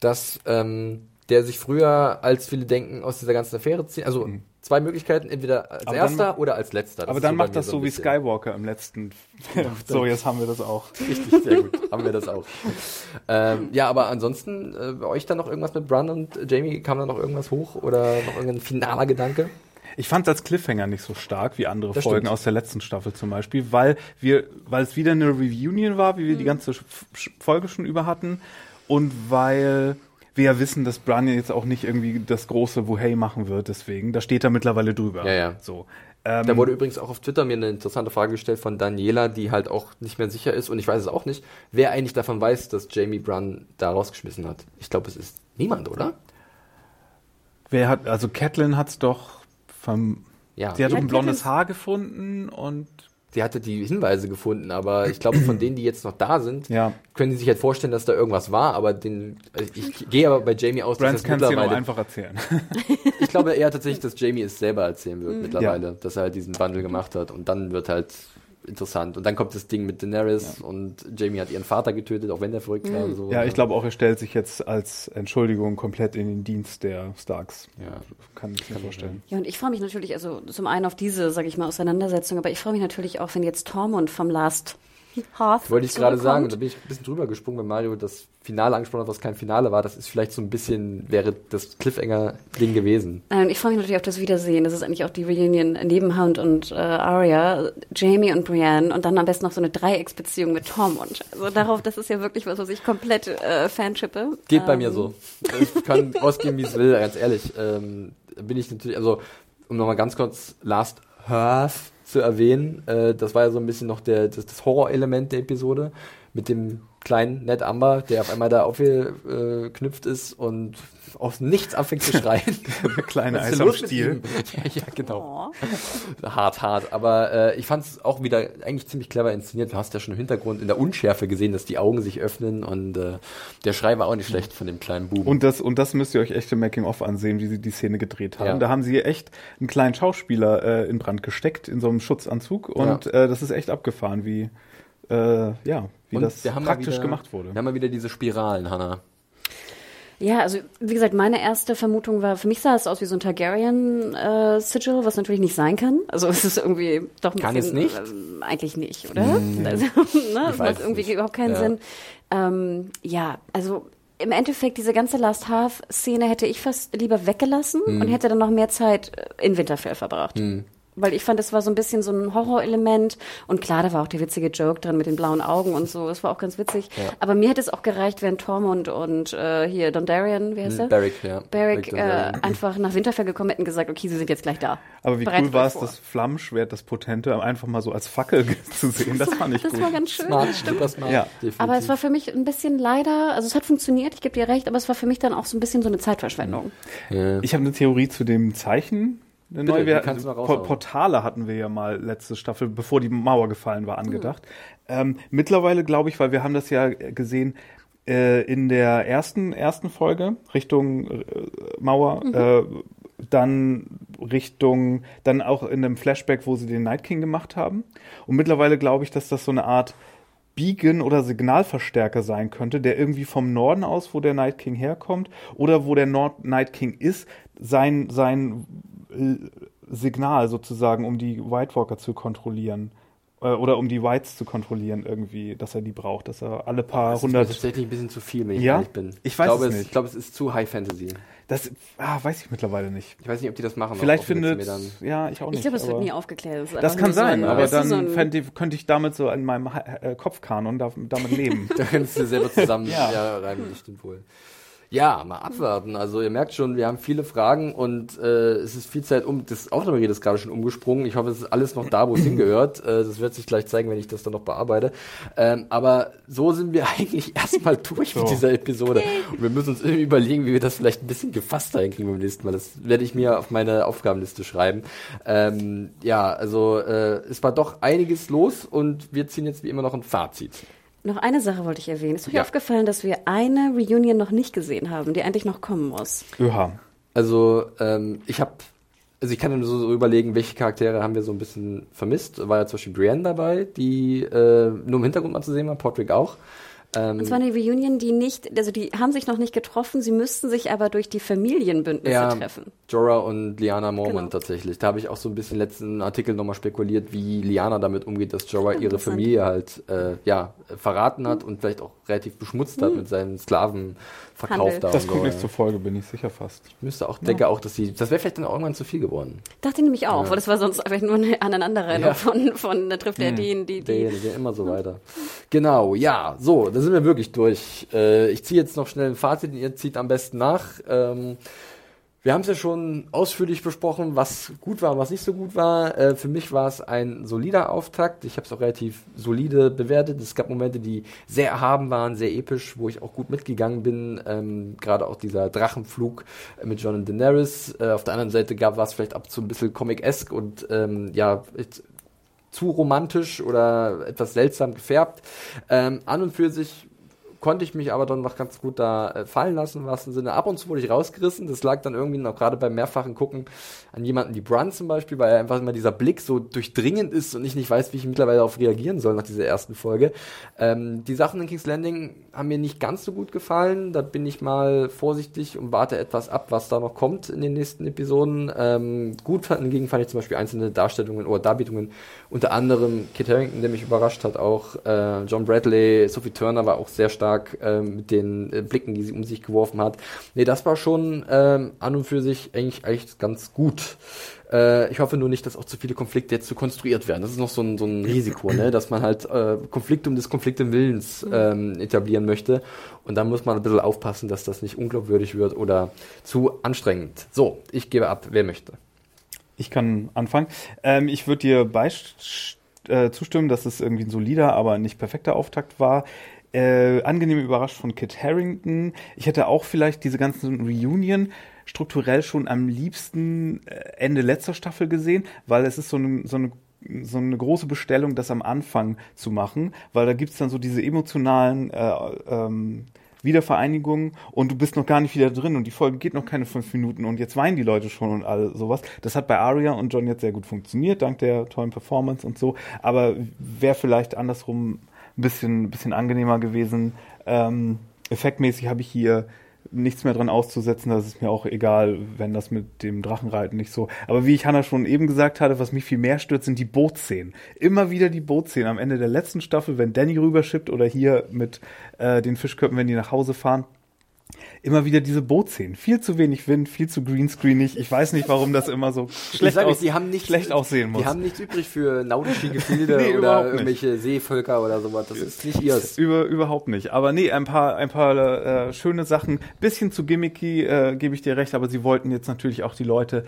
dass ähm, der sich früher, als viele denken, aus dieser ganzen Affäre ziehen, also mhm zwei Möglichkeiten, entweder als aber erster dann, oder als letzter. Das aber dann macht das so, so wie Skywalker im letzten so, jetzt haben wir das auch. Richtig, sehr gut. haben wir das auch. ähm, ja, aber ansonsten, äh, bei euch dann noch irgendwas mit Brun und Jamie? Kam da noch irgendwas hoch oder noch irgendein finaler Gedanke? Ich fand als Cliffhanger nicht so stark wie andere das Folgen stimmt. aus der letzten Staffel zum Beispiel, weil wir, weil es wieder eine Reunion war, wie wir mhm. die ganze Folge schon über hatten und weil wir ja wissen, dass Bran jetzt auch nicht irgendwie das große Wuhey machen wird, deswegen. Da steht er mittlerweile drüber. Ja, ja. So. Ähm, da wurde übrigens auch auf Twitter mir eine interessante Frage gestellt von Daniela, die halt auch nicht mehr sicher ist, und ich weiß es auch nicht, wer eigentlich davon weiß, dass Jamie Brun da rausgeschmissen hat. Ich glaube, es ist niemand, oder? Wer hat, also Catelyn hat's doch vom, ja. sie hat doch ein blondes Haar gefunden und sie hatte die Hinweise gefunden, aber ich glaube, von denen, die jetzt noch da sind, ja. können die sich halt vorstellen, dass da irgendwas war, aber den, also ich gehe aber bei Jamie aus, Brands dass das mittlerweile... einfach erzählen. ich glaube eher tatsächlich, dass Jamie es selber erzählen wird mhm. mittlerweile, ja. dass er halt diesen Bundle gemacht hat und dann wird halt interessant. Und dann kommt das Ding mit Daenerys ja. und Jamie hat ihren Vater getötet, auch wenn der verrückt mhm. war. Und so. Ja, ich glaube auch, er stellt sich jetzt als Entschuldigung komplett in den Dienst der Starks. Ja. Kann ich mir vorstellen. Ja, und ich freue mich natürlich, also zum einen auf diese, sage ich mal, Auseinandersetzung, aber ich freue mich natürlich auch, wenn jetzt Tormund vom Last Hearth Wollte ich gerade sagen, da bin ich ein bisschen drüber gesprungen, wenn Mario das Finale angesprochen hat, was kein Finale war. Das ist vielleicht so ein bisschen, wäre das Cliffhanger-Ding gewesen. Nein, ich freue mich natürlich auf das Wiedersehen. Das ist eigentlich auch die Reunion neben Hound und äh, Arya, Jamie und Brienne und dann am besten noch so eine Dreiecksbeziehung mit Tormund. Also darauf, das ist ja wirklich was, was ich komplett äh, fanshippe. Geht ähm. bei mir ähm. so. Ich kann ausgehen, wie es will, ganz ehrlich. Ähm, bin ich natürlich, also um nochmal ganz kurz Last Hearth zu erwähnen. Äh, das war ja so ein bisschen noch der, das, das Horrorelement der Episode mit dem kleinen Ned Amber, der auf einmal da aufgeknüpft ist und aus nichts anfängt zu schreien. Der kleine Eis am Stiel. Ja, ja, genau. Oh. Hart, hart. Aber äh, ich fand es auch wieder eigentlich ziemlich clever inszeniert. Du hast ja schon im Hintergrund in der Unschärfe gesehen, dass die Augen sich öffnen und äh, der Schrei war auch nicht schlecht von dem kleinen Buben. Und das, und das müsst ihr euch echt im Making-of ansehen, wie sie die Szene gedreht haben. Ja. Da haben sie echt einen kleinen Schauspieler äh, in Brand gesteckt, in so einem Schutzanzug. Und ja. äh, das ist echt abgefahren, wie, äh, ja, wie und das praktisch wieder, gemacht wurde. Wir haben mal wieder diese Spiralen, Hannah. Ja, also wie gesagt, meine erste Vermutung war, für mich sah es aus wie so ein Targaryen-Sigil, äh, was natürlich nicht sein kann. Also es ist irgendwie doch ein kann bisschen, es nicht? Äh, eigentlich nicht, oder? Mhm. Also, ne, das macht irgendwie nicht. überhaupt keinen ja. Sinn. Ähm, ja, also im Endeffekt, diese ganze Last Half-Szene hätte ich fast lieber weggelassen mhm. und hätte dann noch mehr Zeit in Winterfell verbracht. Mhm weil ich fand, es war so ein bisschen so ein Horrorelement und klar, da war auch der witzige Joke drin mit den blauen Augen und so, das war auch ganz witzig. Ja. Aber mir hätte es auch gereicht, wenn Tormund und äh, hier Dondarian, wie heißt er? Barrick, ja. Barrick, äh, einfach nach Winterfell gekommen hätten gesagt, okay, sie sind jetzt gleich da. Aber wie Bereit cool war es, das Flammenschwert, das Potente, einfach mal so als Fackel zu sehen, das fand ich das gut. Das war ganz schön, smart, super smart. Ja. Aber es war für mich ein bisschen leider, also es hat funktioniert, ich gebe dir recht, aber es war für mich dann auch so ein bisschen so eine Zeitverschwendung. Ja. Ich habe eine Theorie zu dem Zeichen, eine Bitte, neue Por Portale hatten wir ja mal letzte Staffel, bevor die Mauer gefallen war, angedacht. Mhm. Ähm, mittlerweile glaube ich, weil wir haben das ja gesehen, äh, in der ersten, ersten Folge Richtung äh, Mauer, mhm. äh, dann Richtung, dann auch in dem Flashback, wo sie den Night King gemacht haben. Und mittlerweile glaube ich, dass das so eine Art Beacon oder Signalverstärker sein könnte, der irgendwie vom Norden aus, wo der Night King herkommt, oder wo der Nord Night King ist, sein, sein Signal sozusagen, um die White Walker zu kontrollieren. Äh, oder um die Whites zu kontrollieren irgendwie, dass er die braucht, dass er alle paar hundert... Das ist tatsächlich ein bisschen zu viel, wenn ich ja? ehrlich bin. Ich weiß ich glaube, es nicht. Ich glaube, es ist zu High Fantasy. Das ah, weiß ich mittlerweile nicht. Ich weiß nicht, ob die das machen. Vielleicht findet, ja, ich auch nicht. Ich glaube, es wird nie aufgeklärt. Das, das kann sein, so ein, aber dann so ich, könnte ich damit so in meinem äh, Kopfkanon damit leben. da könntest du selber zusammen ja. ja rein, das stimmt wohl. Ja, mal abwarten. Also ihr merkt schon, wir haben viele Fragen und äh, es ist viel Zeit um. Das Aufnahmegerät ist gerade schon umgesprungen. Ich hoffe, es ist alles noch da, wo es hingehört. Äh, das wird sich gleich zeigen, wenn ich das dann noch bearbeite. Ähm, aber so sind wir eigentlich erstmal durch so. mit dieser Episode. Und wir müssen uns irgendwie überlegen, wie wir das vielleicht ein bisschen gefasster hinkriegen beim nächsten Mal. Das werde ich mir auf meine Aufgabenliste schreiben. Ähm, ja, also äh, es war doch einiges los und wir ziehen jetzt wie immer noch ein Fazit. Noch eine Sache wollte ich erwähnen. Ist euch ja. aufgefallen, dass wir eine Reunion noch nicht gesehen haben, die eigentlich noch kommen muss? Ja. Also ähm, ich habe, also ich kann mir so, so, überlegen, welche Charaktere haben wir so ein bisschen vermisst. War ja zum Beispiel Brienne dabei, die äh, nur im Hintergrund mal zu sehen war, Podrick auch. Ähm, und zwar eine Reunion, die nicht, also die haben sich noch nicht getroffen, sie müssten sich aber durch die Familienbündnisse ja, treffen. Jorah und Liana Mormont genau. tatsächlich. Da habe ich auch so ein bisschen letzten Artikel nochmal spekuliert, wie Liana damit umgeht, dass Jorah ihre Familie halt äh, ja verraten hat mhm. und vielleicht auch relativ beschmutzt mhm. hat mit seinen Sklaven verkauft haben. Das kommt nicht zur Folge, bin ich sicher fast. Ich müsste auch, denke ja. auch, dass sie, das wäre vielleicht dann irgendwann zu viel geworden. Dachte ich nämlich auch, ja. weil das war sonst einfach nur eine Aneinanderreihung ja. von, von, da trifft er hm. den, die, die. Die, die immer so weiter. Genau, ja, so, da sind wir wirklich durch. Äh, ich ziehe jetzt noch schnell ein Fazit, ihr zieht am besten nach. Ähm, wir haben es ja schon ausführlich besprochen, was gut war und was nicht so gut war. Äh, für mich war es ein solider Auftakt. Ich habe es auch relativ solide bewertet. Es gab Momente, die sehr erhaben waren, sehr episch, wo ich auch gut mitgegangen bin. Ähm, Gerade auch dieser Drachenflug mit John und Daenerys. Äh, auf der anderen Seite gab es vielleicht ab zu ein bisschen Comic-esque und ähm, ja, zu romantisch oder etwas seltsam gefärbt. Ähm, an und für sich konnte ich mich aber dann noch ganz gut da äh, fallen lassen, im wahrsten Sinne. Ab und zu wurde ich rausgerissen. Das lag dann irgendwie noch gerade beim mehrfachen Gucken an jemanden wie Brun zum Beispiel, weil einfach immer dieser Blick so durchdringend ist und ich nicht weiß, wie ich mittlerweile darauf reagieren soll nach dieser ersten Folge. Ähm, die Sachen in King's Landing haben mir nicht ganz so gut gefallen. Da bin ich mal vorsichtig und warte etwas ab, was da noch kommt in den nächsten Episoden. Ähm, gut hingegen fand ich zum Beispiel einzelne Darstellungen oder Darbietungen, unter anderem Kit Harington, der mich überrascht hat, auch äh, John Bradley, Sophie Turner war auch sehr stark stark ähm, mit den äh, Blicken, die sie um sich geworfen hat. Nee, das war schon ähm, an und für sich eigentlich, eigentlich ganz gut. Äh, ich hoffe nur nicht, dass auch zu viele Konflikte jetzt zu konstruiert werden. Das ist noch so ein, so ein Risiko, ne? dass man halt äh, Konflikte um des Konflikte Willens ähm, etablieren möchte. Und dann muss man ein bisschen aufpassen, dass das nicht unglaubwürdig wird oder zu anstrengend. So, ich gebe ab, wer möchte. Ich kann anfangen. Ähm, ich würde dir beistimmen, äh, zustimmen, dass es irgendwie ein solider, aber nicht perfekter Auftakt war. Äh, angenehm überrascht von Kit Harrington. Ich hätte auch vielleicht diese ganzen Reunion strukturell schon am liebsten äh, Ende letzter Staffel gesehen, weil es ist so eine, so eine so eine große Bestellung, das am Anfang zu machen, weil da gibt's dann so diese emotionalen äh, ähm, Wiedervereinigungen und du bist noch gar nicht wieder drin und die Folge geht noch keine fünf Minuten und jetzt weinen die Leute schon und all sowas. Das hat bei Aria und John jetzt sehr gut funktioniert, dank der tollen Performance und so, aber wäre vielleicht andersrum ein bisschen, bisschen angenehmer gewesen. Ähm, effektmäßig habe ich hier nichts mehr dran auszusetzen. Das ist mir auch egal, wenn das mit dem Drachenreiten nicht so. Aber wie ich Hanna schon eben gesagt hatte, was mich viel mehr stört, sind die Bootszenen. Immer wieder die Bootszenen am Ende der letzten Staffel, wenn Danny rüberschippt oder hier mit äh, den Fischköpfen, wenn die nach Hause fahren immer wieder diese Bootszenen. Viel zu wenig Wind, viel zu greenscreenig. Ich weiß nicht, warum das immer so schlecht, aus, die haben nicht, schlecht aussehen muss. Die haben nichts übrig für nautische Gefilde nee, oder irgendwelche Seevölker oder sowas. Das ist nicht ihrs. Über, überhaupt nicht. Aber nee, ein paar, ein paar äh, schöne Sachen. Bisschen zu gimmicky, äh, gebe ich dir recht, aber sie wollten jetzt natürlich auch die Leute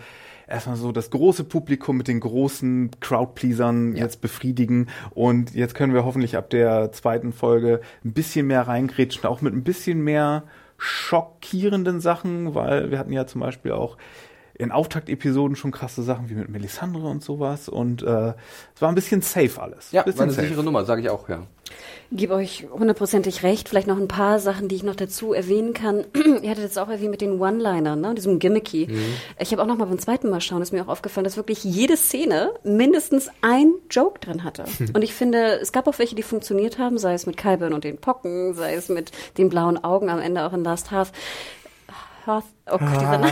erstmal so das große Publikum mit den großen Crowdpleasern ja. jetzt befriedigen. Und jetzt können wir hoffentlich ab der zweiten Folge ein bisschen mehr reingrätschen, auch mit ein bisschen mehr schockierenden Sachen, weil wir hatten ja zum Beispiel auch in Auftaktepisoden schon krasse Sachen wie mit Melisandre und sowas und äh, es war ein bisschen safe alles. Ja, bisschen war eine safe. sichere Nummer, sage ich auch, ja. Gebe euch hundertprozentig recht. Vielleicht noch ein paar Sachen, die ich noch dazu erwähnen kann. Ihr hattet jetzt auch erwähnt mit den One-Linern, ne, diesem Gimmicky. Mhm. Ich habe auch noch mal beim zweiten Mal schauen, ist mir auch aufgefallen, dass wirklich jede Szene mindestens ein Joke drin hatte. und ich finde, es gab auch welche, die funktioniert haben, sei es mit Kyburn und den Pocken, sei es mit den blauen Augen am Ende auch in Last Half. Hearth, oh Gott, dieser Name.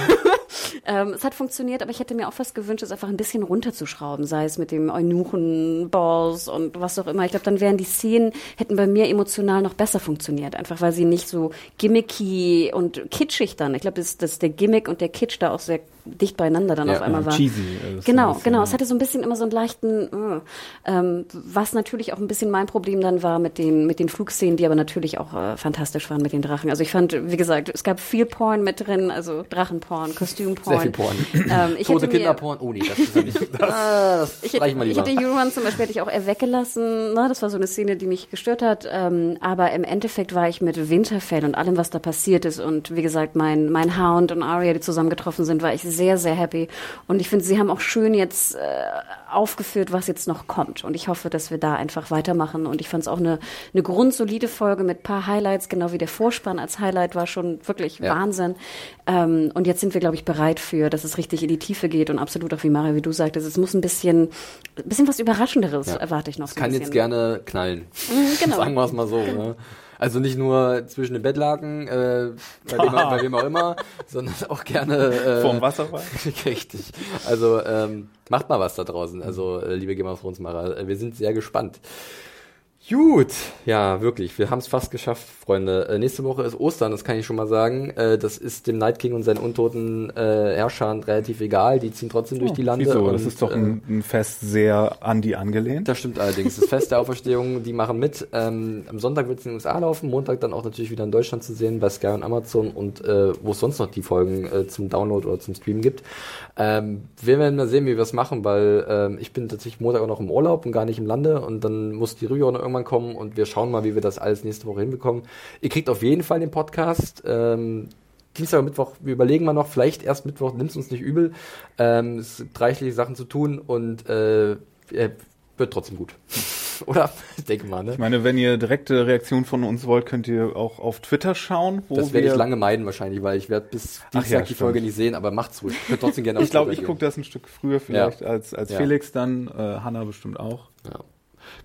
Ähm, es hat funktioniert, aber ich hätte mir auch fast gewünscht, es einfach ein bisschen runterzuschrauben, sei es mit dem Eunuchen-Balls und was auch immer. Ich glaube, dann wären die Szenen, hätten bei mir emotional noch besser funktioniert, einfach weil sie nicht so gimmicky und kitschig dann. Ich glaube, dass, dass der Gimmick und der Kitsch da auch sehr dicht beieinander dann ja, auf einmal war. Cheesy. Genau, bisschen, genau. Es hatte so ein bisschen immer so einen leichten, äh, ähm, was natürlich auch ein bisschen mein Problem dann war mit den mit den Flugszenen, die aber natürlich auch äh, fantastisch waren mit den Drachen. Also ich fand, wie gesagt, es gab viel Porn mit drin, also Drachenporn, Kostümporn. Sehr viel Porn. Ähm, ich Tote Kinderporn. Oh nee, das ist ja nicht. Das, das ich, mal lieber. ich hätte Euron zum Beispiel hätte ich auch eher weggelassen. Ne? Das war so eine Szene, die mich gestört hat. Ähm, aber im Endeffekt war ich mit Winterfell und allem, was da passiert ist und wie gesagt, mein mein Hound und Arya, die zusammengetroffen sind, war ich sehr, sehr happy. Und ich finde, sie haben auch schön jetzt äh, aufgeführt, was jetzt noch kommt. Und ich hoffe, dass wir da einfach weitermachen. Und ich fand es auch eine, eine grundsolide Folge mit paar Highlights, genau wie der Vorspann als Highlight war schon wirklich ja. Wahnsinn. Ähm, und jetzt sind wir, glaube ich, bereit für, dass es richtig in die Tiefe geht und absolut auch wie Mario, wie du sagtest, es muss ein bisschen, ein bisschen was Überraschenderes ja. erwarte ich noch. Es kann jetzt gerne knallen. Mhm, genau. Sagen wir es mal so. Ne? Also nicht nur zwischen den Bettlaken, äh, bei, wem, bei wem auch immer, sondern auch gerne äh, vorm Wasserfall. richtig. Also ähm, macht mal was da draußen. Also äh, liebe Game of Thrones Macher, äh, wir sind sehr gespannt. Gut, ja, wirklich. Wir haben es fast geschafft, Freunde. Äh, nächste Woche ist Ostern, das kann ich schon mal sagen. Äh, das ist dem Night King und seinen untoten äh, Herrschern relativ egal. Die ziehen trotzdem oh, durch die Lande. Wieso? Und, das ist doch ein, äh, ein, Fest sehr an die angelehnt. Das stimmt allerdings. Das Fest der Auferstehung, die machen mit. Ähm, am Sonntag wird es in den USA laufen, Montag dann auch natürlich wieder in Deutschland zu sehen, bei Sky und Amazon und äh, wo es sonst noch die Folgen äh, zum Download oder zum Stream gibt. Ähm, wir werden mal sehen, wie wir es machen, weil ähm, ich bin tatsächlich Montag auch noch im Urlaub und gar nicht im Lande und dann muss die Rüge auch noch irgendwann kommen und wir schauen mal, wie wir das alles nächste Woche hinbekommen. Ihr kriegt auf jeden Fall den Podcast. Ähm, Dienstag und Mittwoch, wir überlegen mal noch, vielleicht erst Mittwoch, nimmt es uns nicht übel. Ähm, es gibt reichliche Sachen zu tun und äh, wird trotzdem gut. Oder? Ich denke mal, ne? Ich meine, wenn ihr direkte Reaktion von uns wollt, könnt ihr auch auf Twitter schauen. Wo das werde ich lange meiden wahrscheinlich, weil ich werde bis Dienstag ja, die Folge nicht sehen, aber macht's ruhig. Ich trotzdem gerne auf Ich glaube, ich gucke das ein Stück früher vielleicht ja. als, als ja. Felix dann, äh, Hanna bestimmt auch. Ja.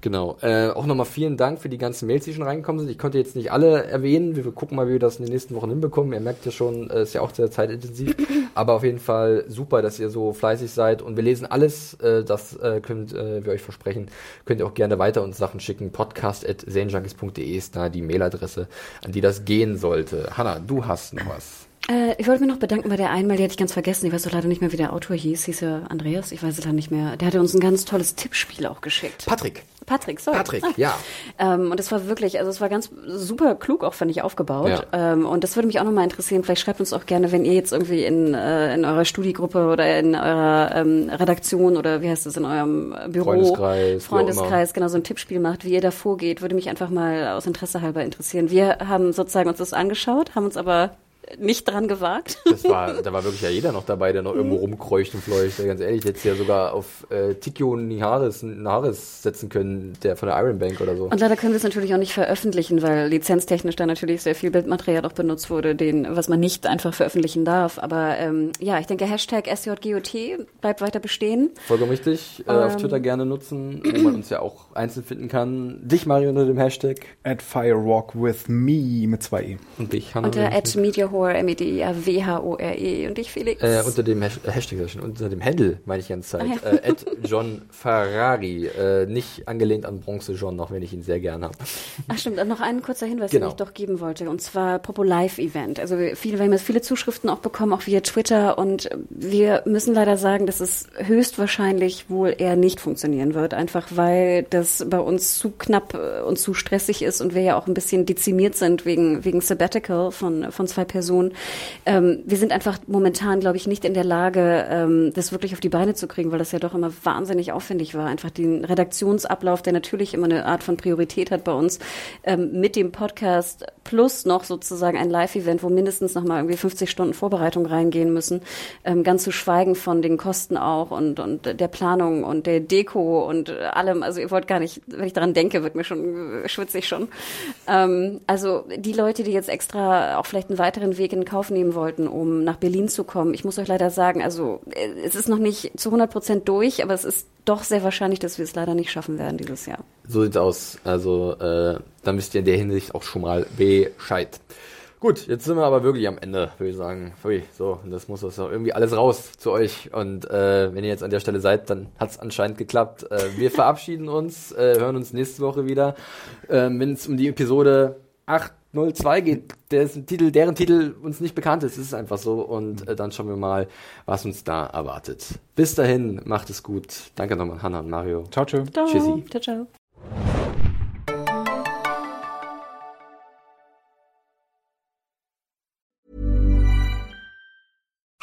Genau. Äh, auch nochmal vielen Dank für die ganzen Mails, die schon reingekommen sind. Ich konnte jetzt nicht alle erwähnen. Wir gucken mal, wie wir das in den nächsten Wochen hinbekommen. Ihr merkt ja schon, äh, ist ja auch sehr zeitintensiv. Aber auf jeden Fall super, dass ihr so fleißig seid. Und wir lesen alles. Äh, das äh, könnt äh, wir euch versprechen. Könnt ihr auch gerne weiter uns Sachen schicken. podcast.zenjunkies.de ist da die Mailadresse, an die das gehen sollte. Hanna, du hast noch was. Äh, ich wollte mich noch bedanken bei der einmal, die hatte ich ganz vergessen. Ich weiß doch leider nicht mehr, wie der Autor hieß. Hieß er Andreas? Ich weiß es leider nicht mehr. Der hatte uns ein ganz tolles Tippspiel auch geschickt. Patrick. Patrick, sorry. Patrick, ah. ja. Ähm, und es war wirklich, also es war ganz super klug auch, fand ich, aufgebaut. Ja. Ähm, und das würde mich auch nochmal interessieren. Vielleicht schreibt uns auch gerne, wenn ihr jetzt irgendwie in, äh, in eurer Studiegruppe oder in eurer ähm, Redaktion oder wie heißt es, in eurem Büro, Freundeskreis, Freundeskreis genau so ein Tippspiel macht, wie ihr da vorgeht, würde mich einfach mal aus Interesse halber interessieren. Wir haben sozusagen uns das angeschaut, haben uns aber nicht dran gewagt. Das war, da war wirklich ja jeder noch dabei, der noch irgendwo mhm. rumkreucht und fleucht. Ganz ehrlich, jetzt ja sogar auf äh, Tikio Niharis, Niharis setzen können, der von der Iron Bank oder so. Und leider können wir es natürlich auch nicht veröffentlichen, weil lizenztechnisch da natürlich sehr viel Bildmaterial auch benutzt wurde, den, was man nicht einfach veröffentlichen darf. Aber ähm, ja, ich denke, Hashtag SJGOT bleibt weiter bestehen. Vollkommen richtig. Äh, ähm, auf Twitter gerne nutzen, wo man uns ja auch einzeln finden kann. Dich, Mario, unter dem Hashtag. At Firewalk with me mit zwei E. Und dich, Hannah. Unter at Media Whore, M-E-D-I-A-W-H-O-R-E und ich Felix. Äh, unter dem Hashtag, unter dem Handle, meine ich die ganze Zeit. Ah, ja. äh, John Ferrari. Äh, nicht angelehnt an Bronze John, auch wenn ich ihn sehr gern habe. Ach stimmt, noch ein kurzer Hinweis, genau. den ich doch geben wollte. Und zwar Popo Live Event. Also viele, wir haben jetzt viele Zuschriften auch bekommen, auch via Twitter. Und wir müssen leider sagen, dass es höchstwahrscheinlich wohl eher nicht funktionieren wird. Einfach weil das bei uns zu knapp äh, und zu stressig ist und wir ja auch ein bisschen dezimiert sind wegen, wegen Sabbatical von, von zwei Personen. Ähm, wir sind einfach momentan, glaube ich, nicht in der Lage, ähm, das wirklich auf die Beine zu kriegen, weil das ja doch immer wahnsinnig aufwendig war. Einfach den Redaktionsablauf, der natürlich immer eine Art von Priorität hat bei uns, ähm, mit dem Podcast plus noch sozusagen ein Live-Event, wo mindestens noch mal irgendwie 50 Stunden Vorbereitung reingehen müssen. Ähm, ganz zu schweigen von den Kosten auch und, und der Planung und der Deko und allem. Also ihr wollt gar nicht, wenn ich daran denke, wird mir schon schwitzig schon. Ähm, also die Leute, die jetzt extra auch vielleicht einen weiteren Weg in Kauf nehmen wollten, um nach Berlin zu kommen. Ich muss euch leider sagen, also äh, es ist noch nicht zu 100 Prozent durch, aber es ist doch sehr wahrscheinlich, dass wir es leider nicht schaffen werden dieses Jahr. So sieht's aus. Also äh, da müsst ihr in der Hinsicht auch schon mal Bescheid. Gut, jetzt sind wir aber wirklich am Ende, würde ich sagen. So, das muss das irgendwie alles raus zu euch. Und äh, wenn ihr jetzt an der Stelle seid, dann hat es anscheinend geklappt. Äh, wir verabschieden uns, äh, hören uns nächste Woche wieder. Äh, wenn es um die Episode 802 geht, dessen Titel, deren Titel uns nicht bekannt ist, ist es einfach so. Und äh, dann schauen wir mal, was uns da erwartet. Bis dahin, macht es gut. Danke nochmal, Hanna und Mario. Ciao, ciao. Tschüssi. Ciao, ciao.